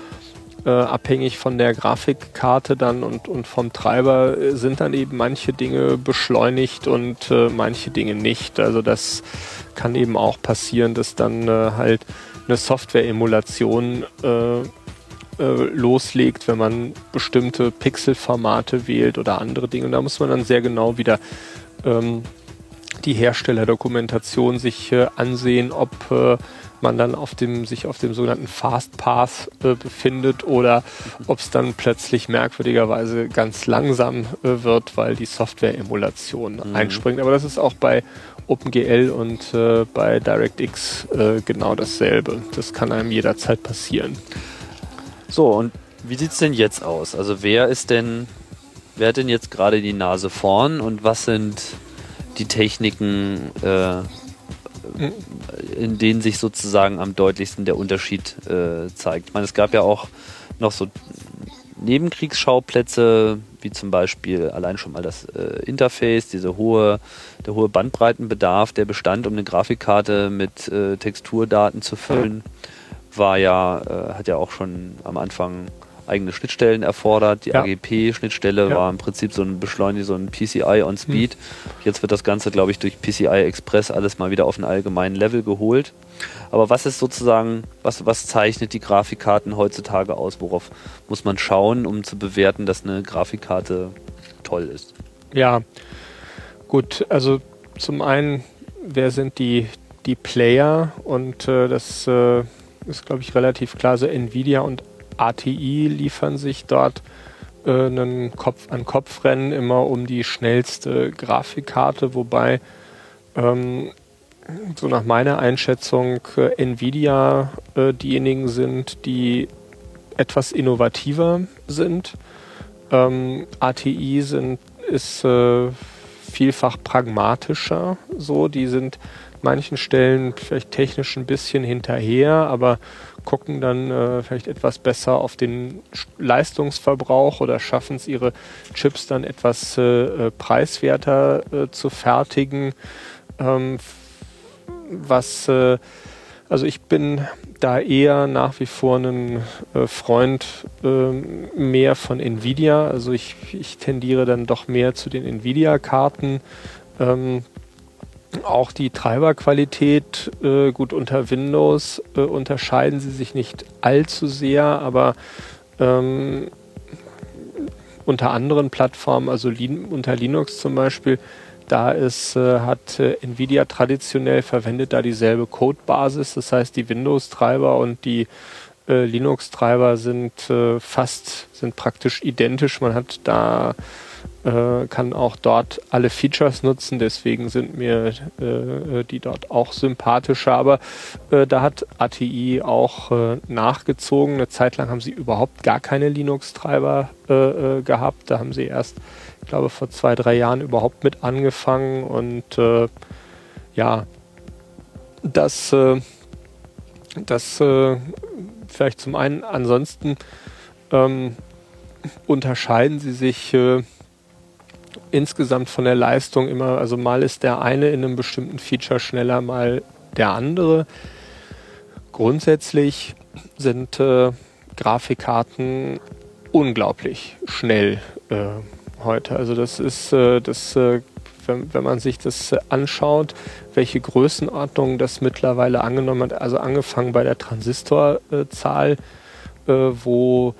[SPEAKER 3] Abhängig von der Grafikkarte dann und, und vom Treiber sind dann eben manche Dinge beschleunigt und manche Dinge nicht. Also das kann eben auch passieren, dass dann halt eine Software-Emulation äh, äh, loslegt, wenn man bestimmte Pixelformate wählt oder andere Dinge. Und da muss man dann sehr genau wieder ähm, die Herstellerdokumentation sich äh, ansehen, ob äh, man dann auf dem, sich auf dem sogenannten Fast Path äh, befindet oder ob es dann plötzlich merkwürdigerweise ganz langsam äh, wird, weil die Software-Emulation mhm. einspringt. Aber das ist auch bei OpenGL und äh, bei DirectX äh, genau dasselbe. Das kann einem jederzeit passieren.
[SPEAKER 2] So, und wie sieht es denn jetzt aus? Also wer ist denn, wer hat denn jetzt gerade die Nase vorn und was sind die Techniken, äh, in denen sich sozusagen am deutlichsten der Unterschied äh, zeigt? Ich meine, es gab ja auch noch so Nebenkriegsschauplätze, wie zum Beispiel allein schon mal das äh, Interface, diese hohe, der hohe Bandbreitenbedarf, der bestand, um eine Grafikkarte mit äh, Texturdaten zu füllen, war ja, äh, hat ja auch schon am Anfang eigene Schnittstellen erfordert. Die ja. AGP-Schnittstelle ja. war im Prinzip so ein Beschleuniger, so ein PCI on Speed. Hm. Jetzt wird das Ganze, glaube ich, durch PCI Express alles mal wieder auf einen allgemeinen Level geholt. Aber was ist sozusagen, was, was zeichnet die Grafikkarten heutzutage aus? Worauf muss man schauen, um zu bewerten, dass eine Grafikkarte toll ist?
[SPEAKER 3] Ja, gut, also zum einen, wer sind die, die Player? Und äh, das äh, ist, glaube ich, relativ klar. So Nvidia und ATI liefern sich dort äh, ein Kopf an Kopf rennen immer um die schnellste Grafikkarte, wobei ähm, so nach meiner Einschätzung äh, Nvidia äh, diejenigen sind, die etwas innovativer sind. Ähm, ATI sind, ist äh, vielfach pragmatischer. So, die sind manchen Stellen vielleicht technisch ein bisschen hinterher, aber gucken dann äh, vielleicht etwas besser auf den Leistungsverbrauch oder schaffen es, ihre Chips dann etwas äh, äh preiswerter äh, zu fertigen. Ähm, was, äh, also ich bin da eher nach wie vor ein äh, Freund mehr von Nvidia. Also ich, ich tendiere dann doch mehr zu den Nvidia-Karten. Ähm, auch die Treiberqualität, äh, gut unter Windows äh, unterscheiden sie sich nicht allzu sehr, aber ähm, unter anderen Plattformen, also Lin unter Linux zum Beispiel, da ist, äh, hat äh, Nvidia traditionell verwendet da dieselbe Codebasis. Das heißt, die Windows-Treiber und die äh, Linux-Treiber sind äh, fast, sind praktisch identisch. Man hat da äh, kann auch dort alle Features nutzen, deswegen sind mir äh, die dort auch sympathischer. Aber äh, da hat ATI auch äh, nachgezogen. Eine Zeit lang haben sie überhaupt gar keine Linux-Treiber äh, gehabt. Da haben sie erst, ich glaube, vor zwei, drei Jahren überhaupt mit angefangen und ja, das, das vielleicht zum einen ansonsten ähm, unterscheiden sie sich äh, insgesamt von der Leistung immer, also mal ist der eine in einem bestimmten Feature schneller, mal der andere. Grundsätzlich sind äh, Grafikkarten unglaublich schnell äh, heute. Also das ist äh, das, äh, wenn, wenn, man sich das anschaut, welche Größenordnung das mittlerweile angenommen hat. Also angefangen bei der Transistorzahl, äh, wo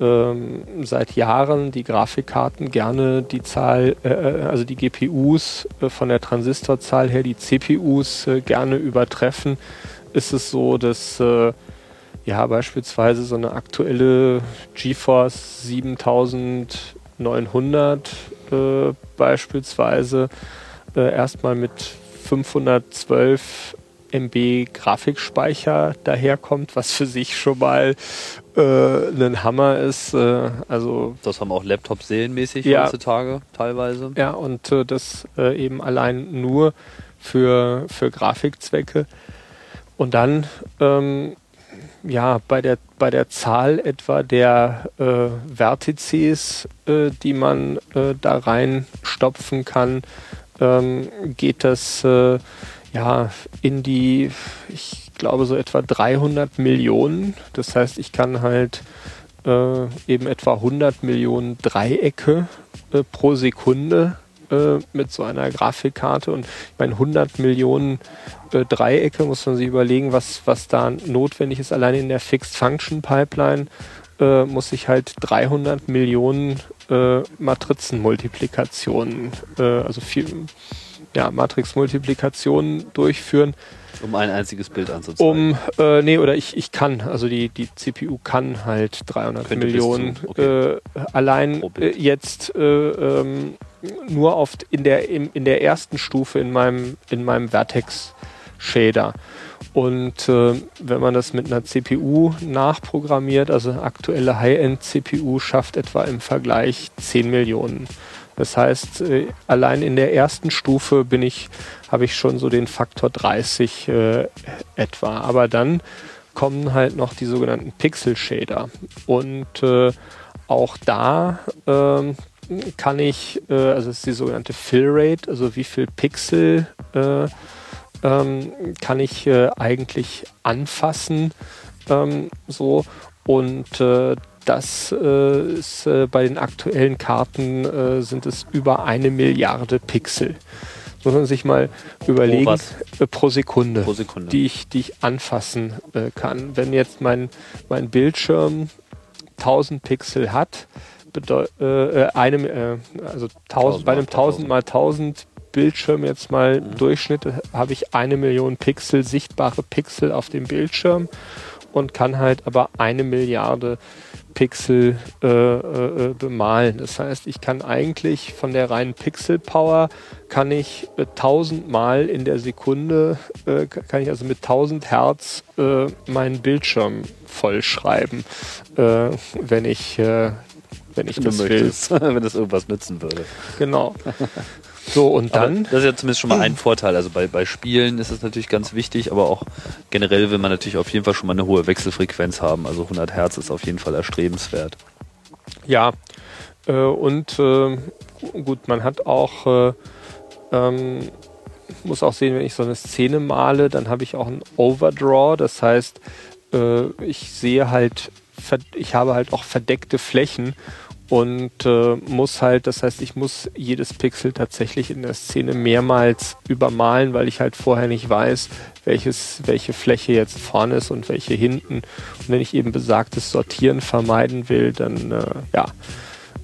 [SPEAKER 3] ähm, seit Jahren die Grafikkarten gerne die Zahl, äh, äh also die GPUs äh, von der Transistorzahl her die CPUs äh, gerne übertreffen, ist es so, dass äh, ja beispielsweise so eine aktuelle GeForce 7900 äh, beispielsweise erstmal mit 512 MB Grafikspeicher daherkommt, was für sich schon mal äh, ein Hammer ist. Äh, also
[SPEAKER 2] das haben auch Laptops serienmäßig
[SPEAKER 3] ja,
[SPEAKER 2] heutzutage teilweise.
[SPEAKER 3] Ja, und äh, das äh, eben allein nur für, für Grafikzwecke. Und dann ähm, ja, bei der, bei der Zahl etwa der äh, Vertices, äh, die man äh, da reinstopfen kann, ähm, geht das äh, ja, in die, ich glaube, so etwa 300 Millionen. Das heißt, ich kann halt äh, eben etwa 100 Millionen Dreiecke äh, pro Sekunde äh, mit so einer Grafikkarte. Und ich meine, 100 Millionen äh, Dreiecke muss man sich überlegen, was, was da notwendig ist. Allein in der Fixed Function Pipeline äh, muss ich halt 300 Millionen Matrizenmultiplikationen, also viel ja, Matrix-Multiplikationen durchführen.
[SPEAKER 2] Um ein einziges Bild anzuzeigen.
[SPEAKER 3] Um, äh, nee, oder ich, ich kann, also die, die CPU kann halt 300 Könnte Millionen zu, okay. äh, allein äh, jetzt äh, ähm, nur oft in der, in, in der ersten Stufe in meinem, in meinem Vertex-Shader. Und äh, wenn man das mit einer CPU nachprogrammiert, also aktuelle High-End-CPU schafft etwa im Vergleich 10 Millionen das heißt, äh, allein in der ersten Stufe bin ich, habe ich schon so den Faktor 30 äh, etwa. Aber dann kommen halt noch die sogenannten Pixel Shader. Und äh, auch da äh, kann ich, äh, also es ist die sogenannte Fill Rate, also wie viel Pixel äh, ähm, kann ich eigentlich anfassen. Ähm, so und das äh, ist äh, bei den aktuellen Karten äh, sind es über eine Milliarde Pixel. Muss man sich mal überlegen, pro, äh, pro, Sekunde,
[SPEAKER 2] pro Sekunde,
[SPEAKER 3] Die, ich, die ich anfassen äh, kann. Wenn jetzt mein, mein Bildschirm 1000 Pixel hat, äh, einem, also 1000, bei einem 1000 mal 1000 Bildschirm jetzt mal mhm. Durchschnitt habe ich eine Million Pixel, sichtbare Pixel auf dem Bildschirm und kann halt aber eine Milliarde Pixel äh, äh, bemalen. Das heißt, ich kann eigentlich von der reinen Pixel-Power kann ich äh, 1000 Mal in der Sekunde, äh, kann ich also mit 1000 Hertz äh, meinen Bildschirm vollschreiben, äh, wenn ich, äh, wenn ich
[SPEAKER 2] Wenn
[SPEAKER 3] das
[SPEAKER 2] du
[SPEAKER 3] will.
[SPEAKER 2] möchtest, wenn das irgendwas nützen würde.
[SPEAKER 3] Genau. So, und
[SPEAKER 2] Aber
[SPEAKER 3] dann,
[SPEAKER 2] das ist ja zumindest schon mal ein Vorteil. Also bei, bei Spielen ist es natürlich ganz wichtig, aber auch generell will man natürlich auf jeden Fall schon mal eine hohe Wechselfrequenz haben. Also 100 Hertz ist auf jeden Fall erstrebenswert.
[SPEAKER 3] ja, äh, und äh, gut, man hat auch, äh, ähm, muss auch sehen, wenn ich so eine Szene male, dann habe ich auch einen Overdraw, das heißt, äh, ich sehe halt, ich habe halt auch verdeckte Flächen und äh, muss halt, das heißt, ich muss jedes Pixel tatsächlich in der Szene mehrmals übermalen, weil ich halt vorher nicht weiß, welches, welche Fläche jetzt vorne ist und welche hinten. Und wenn ich eben besagtes Sortieren vermeiden will, dann äh, ja,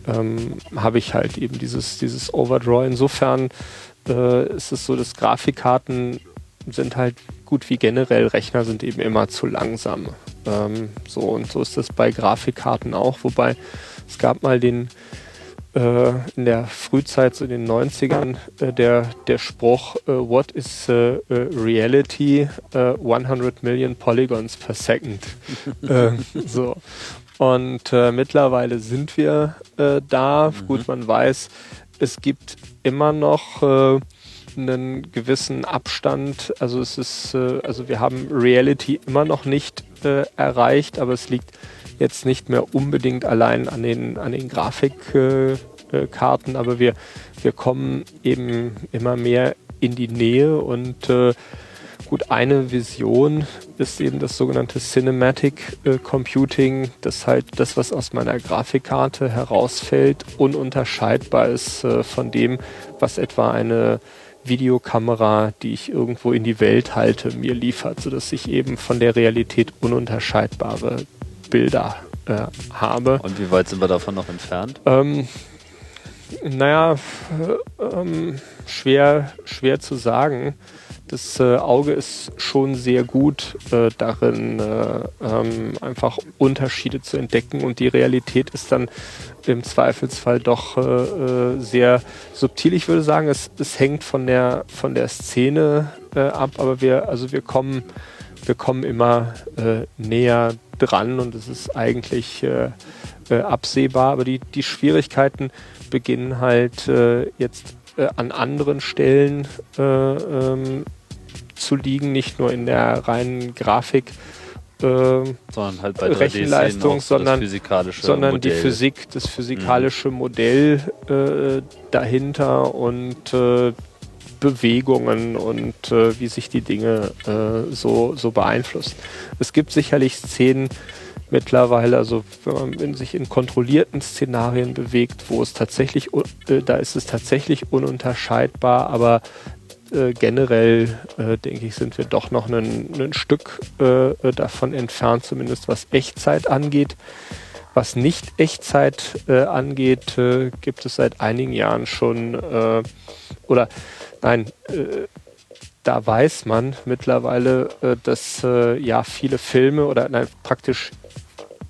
[SPEAKER 3] ähm, habe ich halt eben dieses, dieses Overdraw. Insofern äh, ist es so, dass Grafikkarten sind halt gut wie generell Rechner sind eben immer zu langsam. Ähm, so und so ist das bei Grafikkarten auch, wobei es gab mal den äh, in der Frühzeit, so in den 90ern, äh, der, der Spruch, äh, what is äh, äh, reality? Äh, 100 million polygons per second. äh, so. Und äh, mittlerweile sind wir äh, da. Gut, man weiß, es gibt immer noch äh, einen gewissen Abstand. Also es ist, äh, also wir haben Reality immer noch nicht äh, erreicht, aber es liegt jetzt nicht mehr unbedingt allein an den, an den Grafikkarten, äh, aber wir, wir kommen eben immer mehr in die Nähe und äh, gut, eine Vision ist eben das sogenannte Cinematic äh, Computing, das halt das, was aus meiner Grafikkarte herausfällt, ununterscheidbar ist äh, von dem, was etwa eine Videokamera, die ich irgendwo in die Welt halte, mir liefert, sodass ich eben von der Realität ununterscheidbare Bilder äh, habe.
[SPEAKER 2] Und wie weit sind wir davon noch entfernt?
[SPEAKER 3] Ähm, naja, äh, ähm, schwer, schwer zu sagen. Das äh, Auge ist schon sehr gut äh, darin, äh, ähm, einfach Unterschiede zu entdecken und die Realität ist dann im Zweifelsfall doch äh, äh, sehr subtil. Ich würde sagen, es, es hängt von der, von der Szene ab, aber wir, also wir kommen, wir kommen immer äh, näher dran und es ist eigentlich äh, äh, absehbar. Aber die, die Schwierigkeiten beginnen halt äh, jetzt äh, an anderen Stellen äh, ähm, zu liegen, nicht nur in der reinen Grafik, äh,
[SPEAKER 2] Sondern halt bei
[SPEAKER 3] Rechenleistung,
[SPEAKER 2] 3D-Szenen auch so
[SPEAKER 3] sondern-
[SPEAKER 2] das physikalische
[SPEAKER 3] sondern die
[SPEAKER 2] Modell.
[SPEAKER 3] Physik, das physikalische Modell äh, dahinter und Bewegungen und äh, wie sich die Dinge äh, so, so beeinflussen. Es gibt sicherlich Szenen mittlerweile, also wenn man sich in kontrollierten Szenarien bewegt, wo es tatsächlich, äh, da ist es tatsächlich ununterscheidbar, aber äh, generell, äh, denke ich, sind wir doch noch ein, Stück äh, davon entfernt, zumindest was Echtzeit angeht. Was nicht Echtzeit äh, angeht, äh, gibt es seit einigen Jahren schon, äh, oder nein, äh, da weiß man mittlerweile, äh, dass äh, ja viele Filme oder nein, praktisch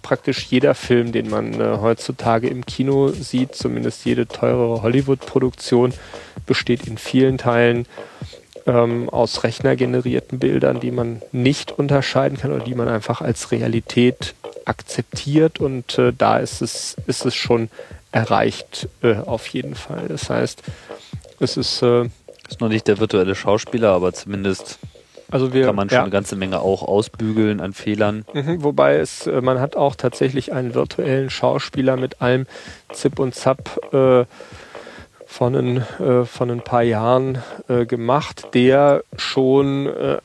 [SPEAKER 3] praktisch jeder Film, den man äh, heutzutage im Kino sieht, zumindest jede teurere Hollywood-Produktion, besteht in vielen Teilen ähm, aus rechnergenerierten Bildern, die man nicht unterscheiden kann oder die man einfach als Realität akzeptiert und äh, da ist es, ist es schon erreicht äh, auf jeden Fall. Das heißt, es ist äh,
[SPEAKER 2] Ist noch nicht der virtuelle Schauspieler, aber zumindest
[SPEAKER 3] also wir
[SPEAKER 2] kann man schon
[SPEAKER 3] ja.
[SPEAKER 2] eine ganze Menge auch ausbügeln an Fehlern.
[SPEAKER 3] Mhm, wobei es, äh, man hat auch tatsächlich einen virtuellen Schauspieler mit allem Zip und Zap äh, von, ein, äh, von ein paar Jahren äh, gemacht, der schon äh,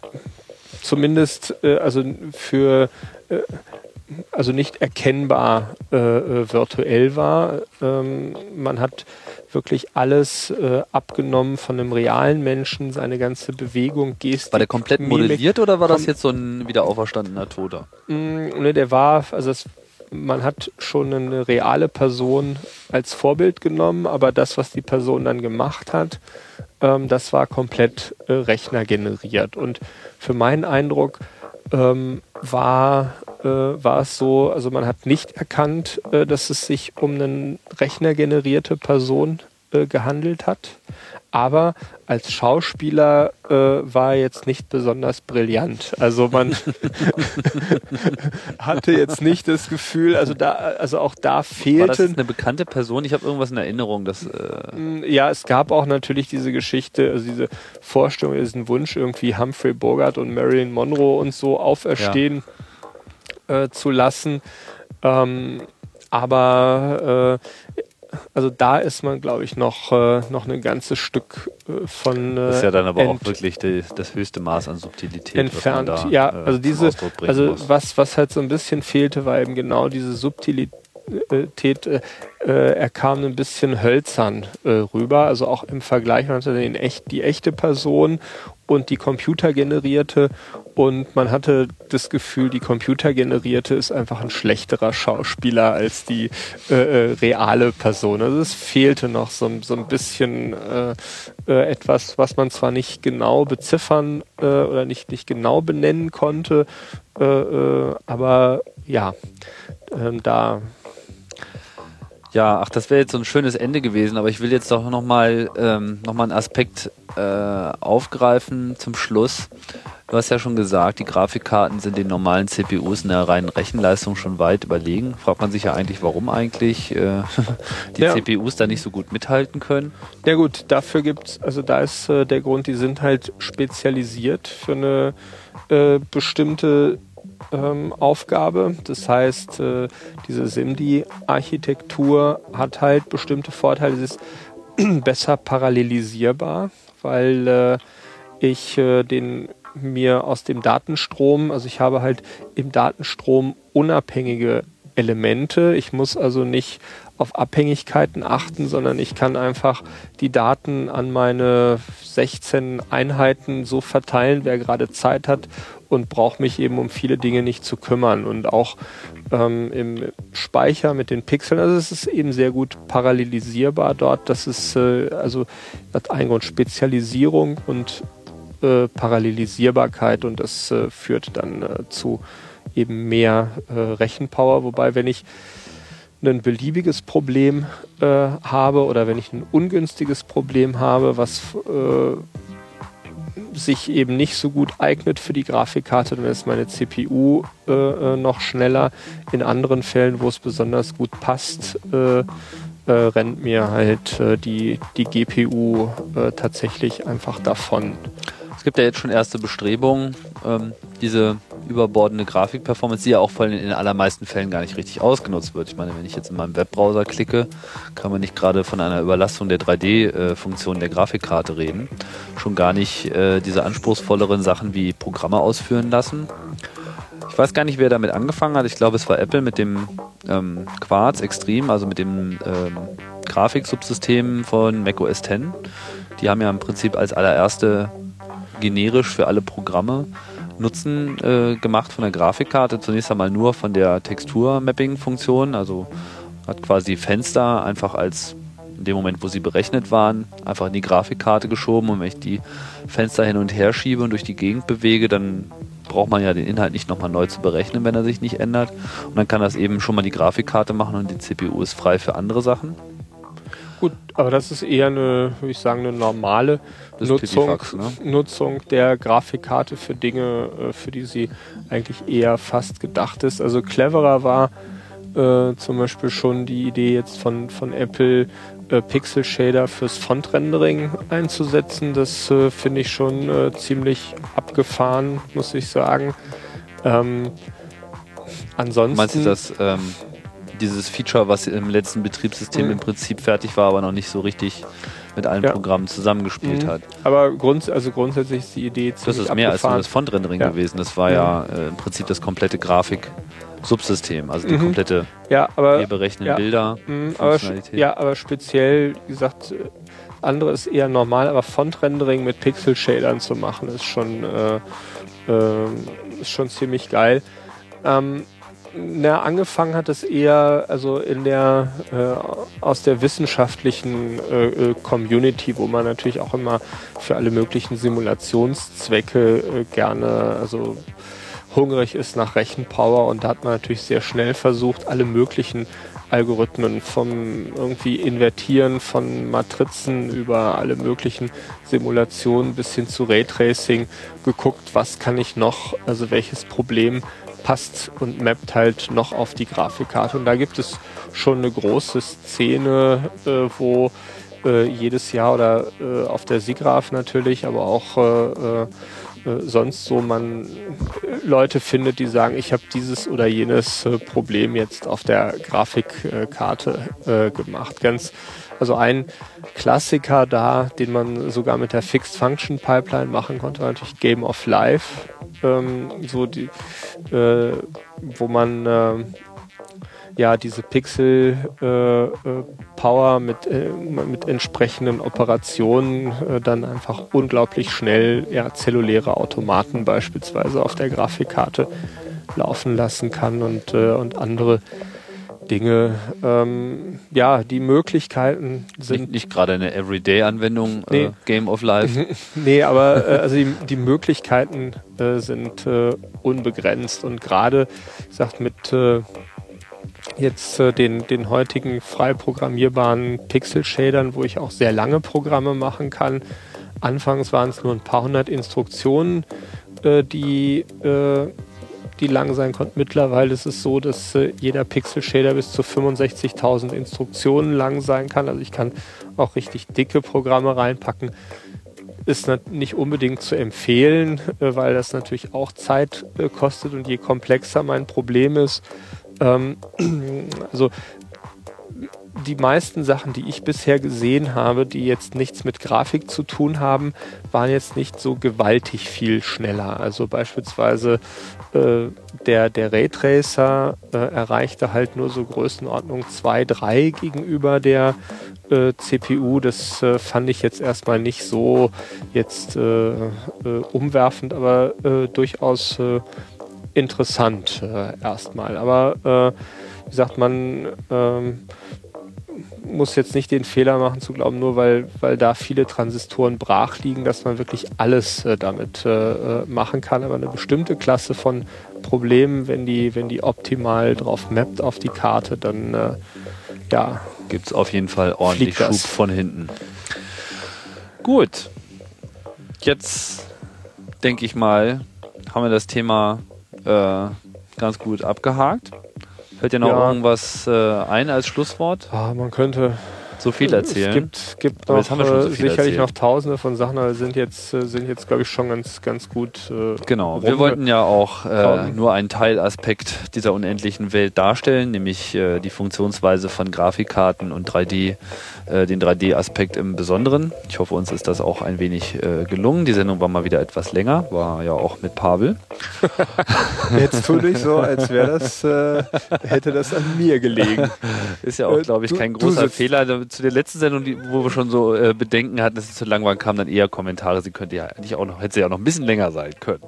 [SPEAKER 3] zumindest äh, also für also nicht erkennbar virtuell war. Ähm, man hat wirklich alles äh, abgenommen von einem realen Menschen, seine ganze Bewegung, Gestik.
[SPEAKER 2] War der komplett
[SPEAKER 3] Mimik.
[SPEAKER 2] modelliert oder war das jetzt so ein wieder auferstandener Toter?
[SPEAKER 3] Mm, Ne, der war, also es, man hat schon eine reale Person als Vorbild genommen, aber das, was die Person dann gemacht hat, ähm, das war komplett äh, rechnergeneriert. Und für meinen Eindruck ähm, war äh, war es so, also man hat nicht erkannt, äh, dass es sich um eine rechnergenerierte Person äh, gehandelt hat. Aber als Schauspieler äh, war er jetzt nicht besonders brillant. Also man hatte jetzt nicht das Gefühl, also da, also auch da fehlte. War
[SPEAKER 2] das eine bekannte Person? Ich habe irgendwas in Erinnerung, dass. Äh
[SPEAKER 3] mm, ja, es gab auch natürlich diese Geschichte, also diese Vorstellung, diesen Wunsch, irgendwie Humphrey Bogart und Marilyn Monroe und so auferstehen ja. äh, zu lassen. Ähm, aber äh, also da ist man, glaube ich, noch, äh, noch ein ganzes Stück äh, von.
[SPEAKER 2] Äh, das ist ja dann aber auch wirklich die, das höchste Maß an Subtilität.
[SPEAKER 3] Entfernt, da, ja. Äh, also diese, also was, was halt so ein bisschen fehlte, war eben genau diese Subtilität. Äh, er kam ein bisschen hölzern äh, rüber, also auch im Vergleich, man hatte den echt, die echte Person und die computergenerierte und man hatte das Gefühl, die computergenerierte ist einfach ein schlechterer Schauspieler als die äh, äh, reale Person. Also es fehlte noch so, so ein bisschen äh, äh, etwas, was man zwar nicht genau beziffern äh, oder nicht, nicht genau benennen konnte, äh, aber ja, ähm, da
[SPEAKER 2] ja, ach, das wäre jetzt so ein schönes Ende gewesen, aber ich will jetzt doch nochmal ähm, noch einen Aspekt äh, aufgreifen zum Schluss. Du hast ja schon gesagt, die Grafikkarten sind den normalen CPUs in der reinen Rechenleistung schon weit überlegen. Fragt man sich ja eigentlich, warum eigentlich äh, die ja. CPUs da nicht so gut mithalten können.
[SPEAKER 3] Ja gut, dafür gibt's, also da ist äh, der Grund, die sind halt spezialisiert für eine äh, bestimmte ähm, Aufgabe. Das heißt, äh, diese SIMD-Architektur hat halt bestimmte Vorteile. Es ist besser parallelisierbar, weil äh, ich äh, den mir aus dem Datenstrom, also ich habe halt im Datenstrom unabhängige Elemente. Ich muss also nicht auf Abhängigkeiten achten, sondern ich kann einfach die Daten an meine 16 Einheiten so verteilen, wer gerade Zeit hat und brauche mich eben um viele Dinge nicht zu kümmern. Und auch ähm, im Speicher mit den Pixeln, also es ist eben sehr gut parallelisierbar dort. Das ist äh, also hat einen Grund Spezialisierung und Parallelisierbarkeit und das äh, führt dann äh, zu eben mehr äh, Rechenpower. Wobei, wenn ich ein beliebiges Problem äh, habe oder wenn ich ein ungünstiges Problem habe, was sich eben nicht so gut eignet für die Grafikkarte, dann ist meine CPU äh, noch schneller. In anderen Fällen, wo es besonders gut passt, äh, äh rennt mir halt die, die GPU tatsächlich einfach davon.
[SPEAKER 2] Es gibt ja jetzt schon erste Bestrebungen, ähm, diese überbordende Grafikperformance, die ja auch in den allermeisten Fällen gar nicht richtig ausgenutzt wird. Ich meine, wenn ich jetzt in meinem Webbrowser klicke, kann man nicht gerade von einer Überlastung der 3D-Funktion der Grafikkarte reden. Schon gar nicht äh, diese anspruchsvolleren Sachen wie Programme ausführen lassen. Ich weiß gar nicht, wer damit angefangen hat. Ich glaube, es war Apple mit dem ähm, Quartz Extreme, also mit dem ähm, Grafiksubsystem von macOS X. Die haben ja im Prinzip als allererste generisch für alle Programme Nutzen äh, gemacht von der Grafikkarte. Zunächst einmal nur von der Textur-Mapping-Funktion, also hat quasi Fenster einfach als in dem Moment, wo sie berechnet waren, einfach in die Grafikkarte geschoben und wenn ich die Fenster hin und her schiebe und durch die Gegend bewege, dann braucht man ja den Inhalt nicht nochmal neu zu berechnen, wenn er sich nicht ändert. Und dann kann das eben schon mal die Grafikkarte machen und die CPU ist frei für andere Sachen.
[SPEAKER 3] Gut, aber das ist eher eine, würde ich sagen, eine normale Nutzung, ne? Nutzung der Grafikkarte für Dinge, äh, für die sie eigentlich eher fast gedacht ist. Also cleverer war äh, zum Beispiel schon die Idee jetzt von, von Apple, äh, Pixel Shader fürs Font-Rendering einzusetzen. Das äh, finde ich schon äh, ziemlich abgefahren, muss ich sagen. Ähm, ansonsten.
[SPEAKER 2] Meinst du das? Ähm dieses Feature, was im letzten Betriebssystem mhm. im Prinzip fertig war, aber noch nicht so richtig mit allen ja. Programmen zusammengespielt mhm. hat.
[SPEAKER 3] Aber grunds also grundsätzlich ist die Idee
[SPEAKER 2] Das ist mehr abgefahren. als nur das Font-Rendering ja. gewesen. Das war ja, ja äh, im Prinzip das komplette Grafik-Subsystem, also die mhm. komplette
[SPEAKER 3] ja, aber,
[SPEAKER 2] wir berechnen ja, Bilder.
[SPEAKER 3] Mhm, aber, ja, aber speziell, wie gesagt, andere ist eher normal, aber Font-Rendering mit Pixel-Shadern zu machen, ist schon, äh, äh, ist schon ziemlich geil. Ähm, na, angefangen hat es eher also in der äh, aus der wissenschaftlichen äh, äh, Community, wo man natürlich auch immer für alle möglichen Simulationszwecke äh, gerne also hungrig ist nach Rechenpower und da hat man natürlich sehr schnell versucht, alle möglichen Algorithmen vom irgendwie Invertieren von Matrizen über alle möglichen Simulationen bis hin zu Raytracing geguckt, was kann ich noch, also welches Problem passt und mappt halt noch auf die Grafikkarte. Und da gibt es schon eine große Szene, äh, wo äh, jedes Jahr oder äh, auf der SIGGRAPH natürlich, aber auch äh, äh, äh, sonst so man Leute findet, die sagen, ich habe dieses oder jenes Problem jetzt auf der Grafikkarte gemacht. Ganz, also ein Klassiker da, den man sogar mit der Fixed Function Pipeline machen konnte, war natürlich Game of Life, ähm, so die, äh, wo man äh, ja diese Pixel äh, äh, Power mit, äh, mit entsprechenden Operationen äh, dann einfach unglaublich schnell ja, zelluläre Automaten beispielsweise auf der Grafikkarte laufen lassen kann und, und andere Dinge. Ähm, ja, die Möglichkeiten sind.
[SPEAKER 2] Nicht, nicht gerade eine Everyday-Anwendung, nee. äh, Game of Life.
[SPEAKER 3] nee, aber äh, also die, die Möglichkeiten äh, sind äh, unbegrenzt und gerade, ich sag, mit äh, jetzt äh, den, den heutigen frei programmierbaren Pixel-Shadern, wo ich auch sehr lange Programme machen kann. Anfangs waren es nur ein paar hundert Instruktionen, äh, die, äh, die lang sein konnten. Mittlerweile ist es so, dass äh, jeder Pixel-Shader bis zu 65.000 Instruktionen lang sein kann. Also ich kann auch richtig dicke Programme reinpacken ist nicht unbedingt zu empfehlen, äh, weil das natürlich auch Zeit äh, kostet und je komplexer mein Problem ist, ähm, also die meisten Sachen, die ich bisher gesehen habe, die jetzt nichts mit Grafik zu tun haben, waren jetzt nicht so gewaltig viel schneller. Also beispielsweise äh, der, der Raytracer äh, erreichte halt nur so Größenordnung 2, 3 gegenüber der äh, CPU. Das äh, fand ich jetzt erstmal nicht so jetzt äh, umwerfend, aber durchaus interessant erstmal. Aber wie gesagt, man ähm, muss jetzt nicht den Fehler machen zu glauben, nur weil, weil da viele Transistoren brach liegen, dass man wirklich alles äh, damit äh, äh, machen kann. Aber eine bestimmte Klasse von Problemen, wenn die, wenn die optimal drauf mappt auf die Karte, dann äh, ja.
[SPEAKER 2] Gibt es auf jeden Fall ordentlich Schub von hinten. Gut. Jetzt denke ich mal, haben wir das Thema äh, ganz gut abgehakt. Fällt dir noch ja. irgendwas äh, ein als Schlusswort?
[SPEAKER 3] Ah, man könnte
[SPEAKER 2] so viel erzählen.
[SPEAKER 3] Es gibt, gibt noch, so sicherlich erzählt. noch tausende von Sachen, aber sind jetzt, äh, sind jetzt glaube ich, schon ganz, ganz gut.
[SPEAKER 2] Äh, genau, wir wollten ja auch äh, nur einen Teilaspekt dieser unendlichen Welt darstellen, nämlich äh, die Funktionsweise von Grafikkarten und 3D äh, den 3D-Aspekt im Besonderen. Ich hoffe, uns ist das auch ein wenig äh, gelungen. Die Sendung war mal wieder etwas länger, war ja auch mit Pavel.
[SPEAKER 3] Jetzt tu dich so, als wäre das, äh, hätte das an mir gelegen.
[SPEAKER 2] Ist ja auch, glaube ich, kein großer Fehler. Zu der letzten Sendung, die, wo wir schon so äh, Bedenken hatten, dass es zu lang war, kamen dann eher Kommentare. Sie könnte ja eigentlich auch noch, hätte sie ja noch ein bisschen länger sein können.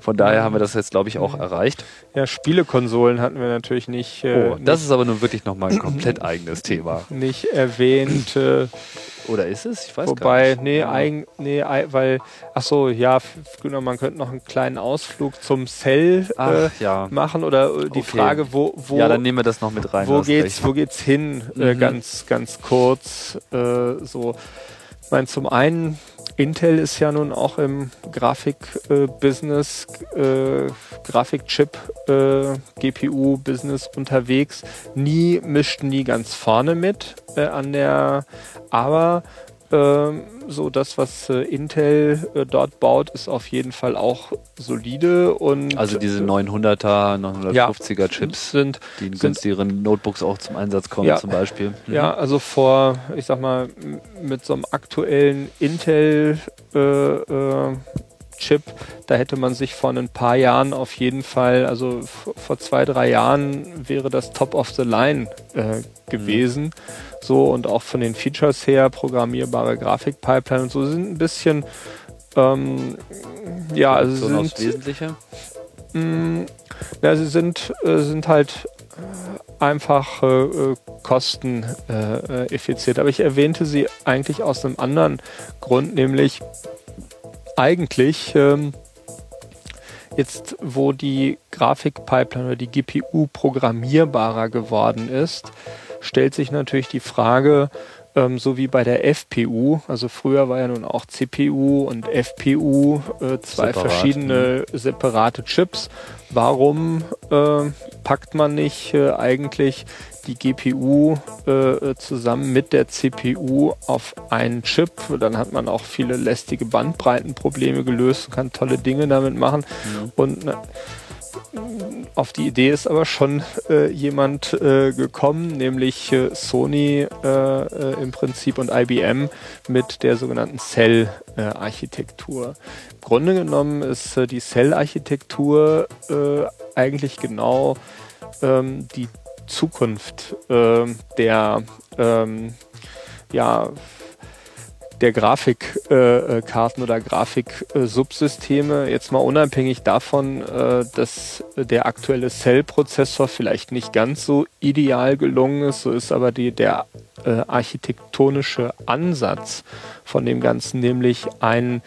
[SPEAKER 2] Von daher haben wir das jetzt, glaube ich, auch erreicht.
[SPEAKER 3] Ja, Spielekonsolen hatten wir natürlich nicht.
[SPEAKER 2] Äh, oh, das nicht, ist aber nun wirklich nochmal ein komplett eigenes Thema.
[SPEAKER 3] Nicht erwähnt und äh,
[SPEAKER 2] oder ist es? Ich weiß
[SPEAKER 3] wobei,
[SPEAKER 2] gar nicht.
[SPEAKER 3] nee, ja. eigen, nee, weil, ach so, ja, genau, man könnte noch einen kleinen Ausflug zum Cell äh, ja. machen oder äh, die okay. Frage, wo, wo.
[SPEAKER 2] Ja, dann nehmen wir das noch mit rein.
[SPEAKER 3] Wo geht's, wo geht's hin? Äh, mhm. Äh, ganz, ganz kurz, äh, so. Ich meine, zum einen Intel ist ja nun auch im Grafik-Business, äh, Grafikchip, äh, GPU-Business unterwegs. Nie mischt nie ganz vorne mit äh, an der, aber so das, was äh, Intel äh, dort baut, ist auf jeden Fall auch solide und
[SPEAKER 2] also diese 900er, 950er ja, Chips
[SPEAKER 3] sind
[SPEAKER 2] die in günstigeren Notebooks auch zum Einsatz kommen
[SPEAKER 3] ja,
[SPEAKER 2] zum Beispiel.
[SPEAKER 3] Mhm. Ja, also vor, ich sag mal, mit so einem aktuellen Intel äh, äh, Chip, da hätte man sich vor ein paar Jahren auf jeden Fall, also vor zwei, drei Jahren wäre das Top of the Line äh, gewesen. Mhm. So und auch von den Features her, programmierbare Grafikpipeline und so sind ein bisschen ähm, ja, also
[SPEAKER 2] so sind
[SPEAKER 3] Wesentliche. Mh, mm, ja, sie sind, äh, sind halt äh, einfach äh, äh kosteneffizient. Aber ich erwähnte sie eigentlich aus einem anderen Grund, nämlich eigentlich ähm, jetzt, wo die Grafikpipeline oder die GPU programmierbarer geworden ist, stellt sich natürlich die Frage, ähm, so wie bei der FPU, also früher war ja nun auch CPU und FPU äh, zwei Separat, verschiedene mh. separate Chips. Warum äh, packt man nicht äh, eigentlich die GPU äh, zusammen mit der CPU auf einen Chip. Dann hat man auch viele lästige Bandbreitenprobleme gelöst, kann tolle Dinge damit machen. Mhm. Und ne, auf die Idee ist aber schon äh, jemand äh, gekommen, nämlich äh, Sony äh, äh, im Prinzip und IBM mit der sogenannten Cell-Architektur. Im Grunde genommen ist die Cell-Architektur eigentlich genau ähm, die Zukunft äh, der ähm, ja, der Grafikkarten äh, oder Grafiksubsysteme. Jetzt mal unabhängig davon, äh, dass der aktuelle Cell-Prozessor vielleicht nicht ganz so ideal gelungen ist, so ist aber die, der äh, architektonische Ansatz von dem Ganzen, nämlich ein äh,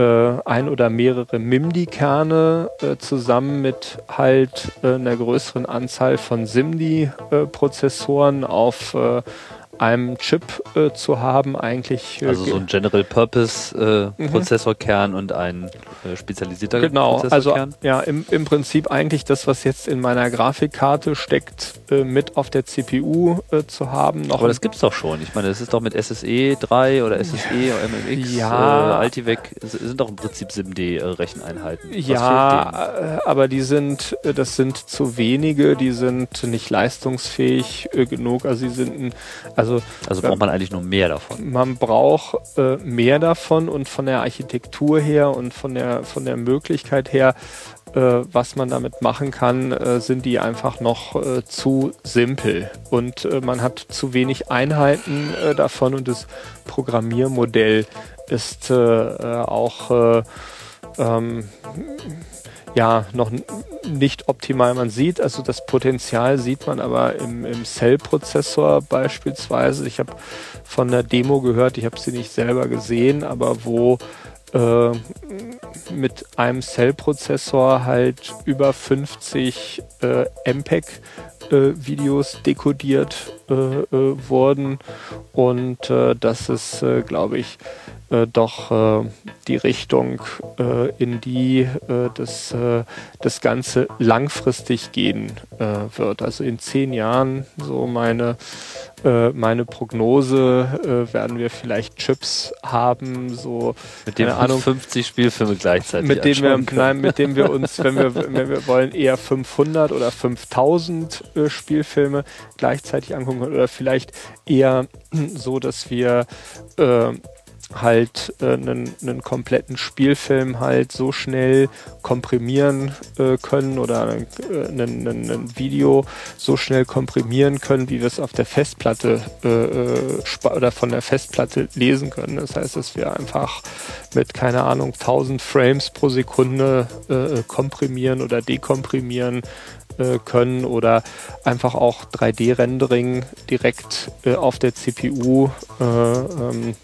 [SPEAKER 3] ein oder mehrere MIMDI-Kerne äh, zusammen mit halt äh, einer größeren Anzahl von SIMDI-Prozessoren auf äh, einem Chip äh, zu haben, eigentlich.
[SPEAKER 2] Äh, also so ein General Purpose äh, mhm. Prozessorkern und ein äh, spezialisierter
[SPEAKER 3] genau, Prozessorkern. Also ja, im, im Prinzip eigentlich das, was jetzt in meiner Grafikkarte steckt, äh, mit auf der CPU äh, zu haben.
[SPEAKER 2] Noch Aber das gibt's doch schon. Ich meine, das ist doch mit SSE 3 oder SSE oder MMX, ja. Altivec, sind doch im Prinzip SIMD-Recheneinheiten.
[SPEAKER 3] Ja, aber die sind, das sind zu wenige, die sind nicht leistungsfähig genug. Also sie sind ein, also also,
[SPEAKER 2] also braucht man eigentlich nur mehr davon.
[SPEAKER 3] Man braucht äh, mehr davon und von der Architektur her und von der, von der Möglichkeit her, äh, was man damit machen kann, äh, sind die einfach noch äh, zu simpel. Und äh, man hat zu wenig Einheiten äh, davon und das Programmiermodell ist auch ähm, ja noch nicht optimal. Man sieht, also das Potenzial sieht man aber im, im Cell-Prozessor beispielsweise. Ich habe von der Demo gehört, ich habe sie nicht selber gesehen, aber wo äh, mit einem Cell-Prozessor halt über 50 äh, MPEG Videos dekodiert äh, äh, wurden und äh, das ist, äh, glaube ich, äh, doch äh, die Richtung, äh, in die äh, das, äh, das Ganze langfristig gehen äh, wird. Also in zehn Jahren, so meine, äh, meine Prognose, äh, werden wir vielleicht Chips haben, so
[SPEAKER 2] mit dem Ahnung, 50 Spielfilme gleichzeitig.
[SPEAKER 3] Mit dem wir, nein, mit dem wir uns, wenn wir, wenn wir wollen, eher 500 oder 5000 äh, Spielfilme gleichzeitig angucken oder vielleicht eher so, dass wir äh, halt äh, einen, einen kompletten Spielfilm halt so schnell komprimieren äh, können oder äh, einen, einen Video so schnell komprimieren können, wie wir es auf der Festplatte äh, äh oder von der Festplatte lesen können. Das heißt, dass wir einfach mit, keine Ahnung, 1000 Frames pro Sekunde äh, komprimieren oder dekomprimieren äh, können oder einfach auch 3D-Rendering direkt äh, auf der CPU äh, ähm,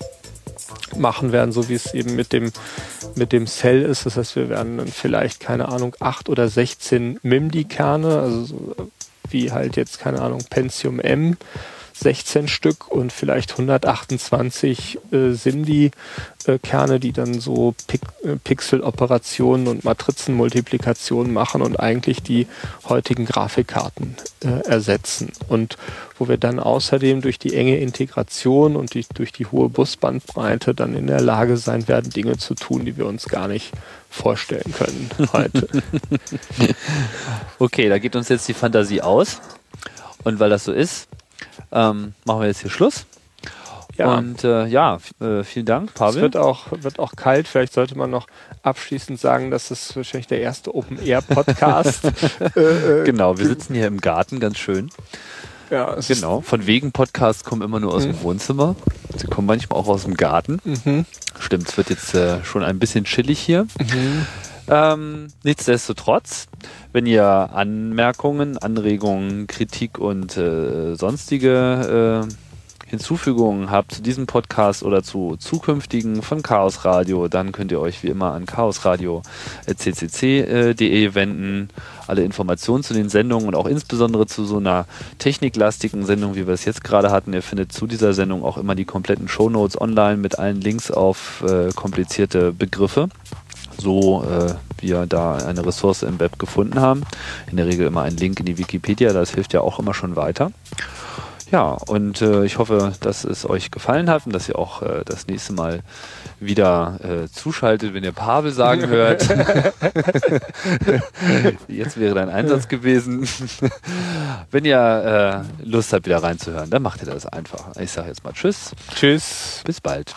[SPEAKER 3] machen werden, so wie es eben mit dem, mit dem Cell ist. Das heißt, wir werden dann vielleicht, keine Ahnung, 8 oder 16 MIMDI-Kerne, also so wie halt jetzt, keine Ahnung, Pentium M 16 Stück und vielleicht 128 äh, SIMD-Kerne, die dann so Pik äh, Pixel-Operationen und Matrizenmultiplikationen machen und eigentlich die heutigen Grafikkarten äh, ersetzen. Und wo wir dann außerdem durch die enge Integration und die, durch die hohe Busbandbreite dann in der Lage sein werden, Dinge zu tun, die wir uns gar nicht vorstellen können heute.
[SPEAKER 2] okay, da geht uns jetzt die Fantasie aus. Und weil das so ist, ähm, machen wir jetzt hier Schluss. Ja. Und äh, ja, äh, vielen Dank, Pavel.
[SPEAKER 3] Es wird auch, wird auch kalt. Vielleicht sollte man noch abschließend sagen, dass es wahrscheinlich der erste Open-Air-Podcast.
[SPEAKER 2] äh, äh genau, wir sitzen hier im Garten, ganz schön. Ja, genau. Von wegen Podcasts kommen immer nur aus mhm. dem Wohnzimmer. Sie kommen manchmal auch aus dem Garten. Mhm. Stimmt, es wird jetzt äh, schon ein bisschen chillig hier. Mhm. Ähm, nichtsdestotrotz, wenn ihr Anmerkungen, Anregungen, Kritik und äh, sonstige äh, Hinzufügungen habt zu diesem Podcast oder zu zukünftigen von Chaos Radio, dann könnt ihr euch wie immer an chaosradio.ccc.de wenden. Alle Informationen zu den Sendungen und auch insbesondere zu so einer techniklastigen Sendung, wie wir es jetzt gerade hatten. Ihr findet zu dieser Sendung auch immer die kompletten Shownotes online mit allen Links auf äh, komplizierte Begriffe so äh, wir da eine Ressource im Web gefunden haben. In der Regel immer ein Link in die Wikipedia, das hilft ja auch immer schon weiter. Ja, und äh, ich hoffe, dass es euch gefallen hat und dass ihr auch äh, das nächste Mal wieder äh, zuschaltet, wenn ihr Pavel sagen hört. Jetzt wäre dein Einsatz gewesen. wenn ihr äh, Lust habt, wieder reinzuhören, dann macht ihr das einfach. Ich sage jetzt mal Tschüss.
[SPEAKER 3] Tschüss.
[SPEAKER 2] Bis bald.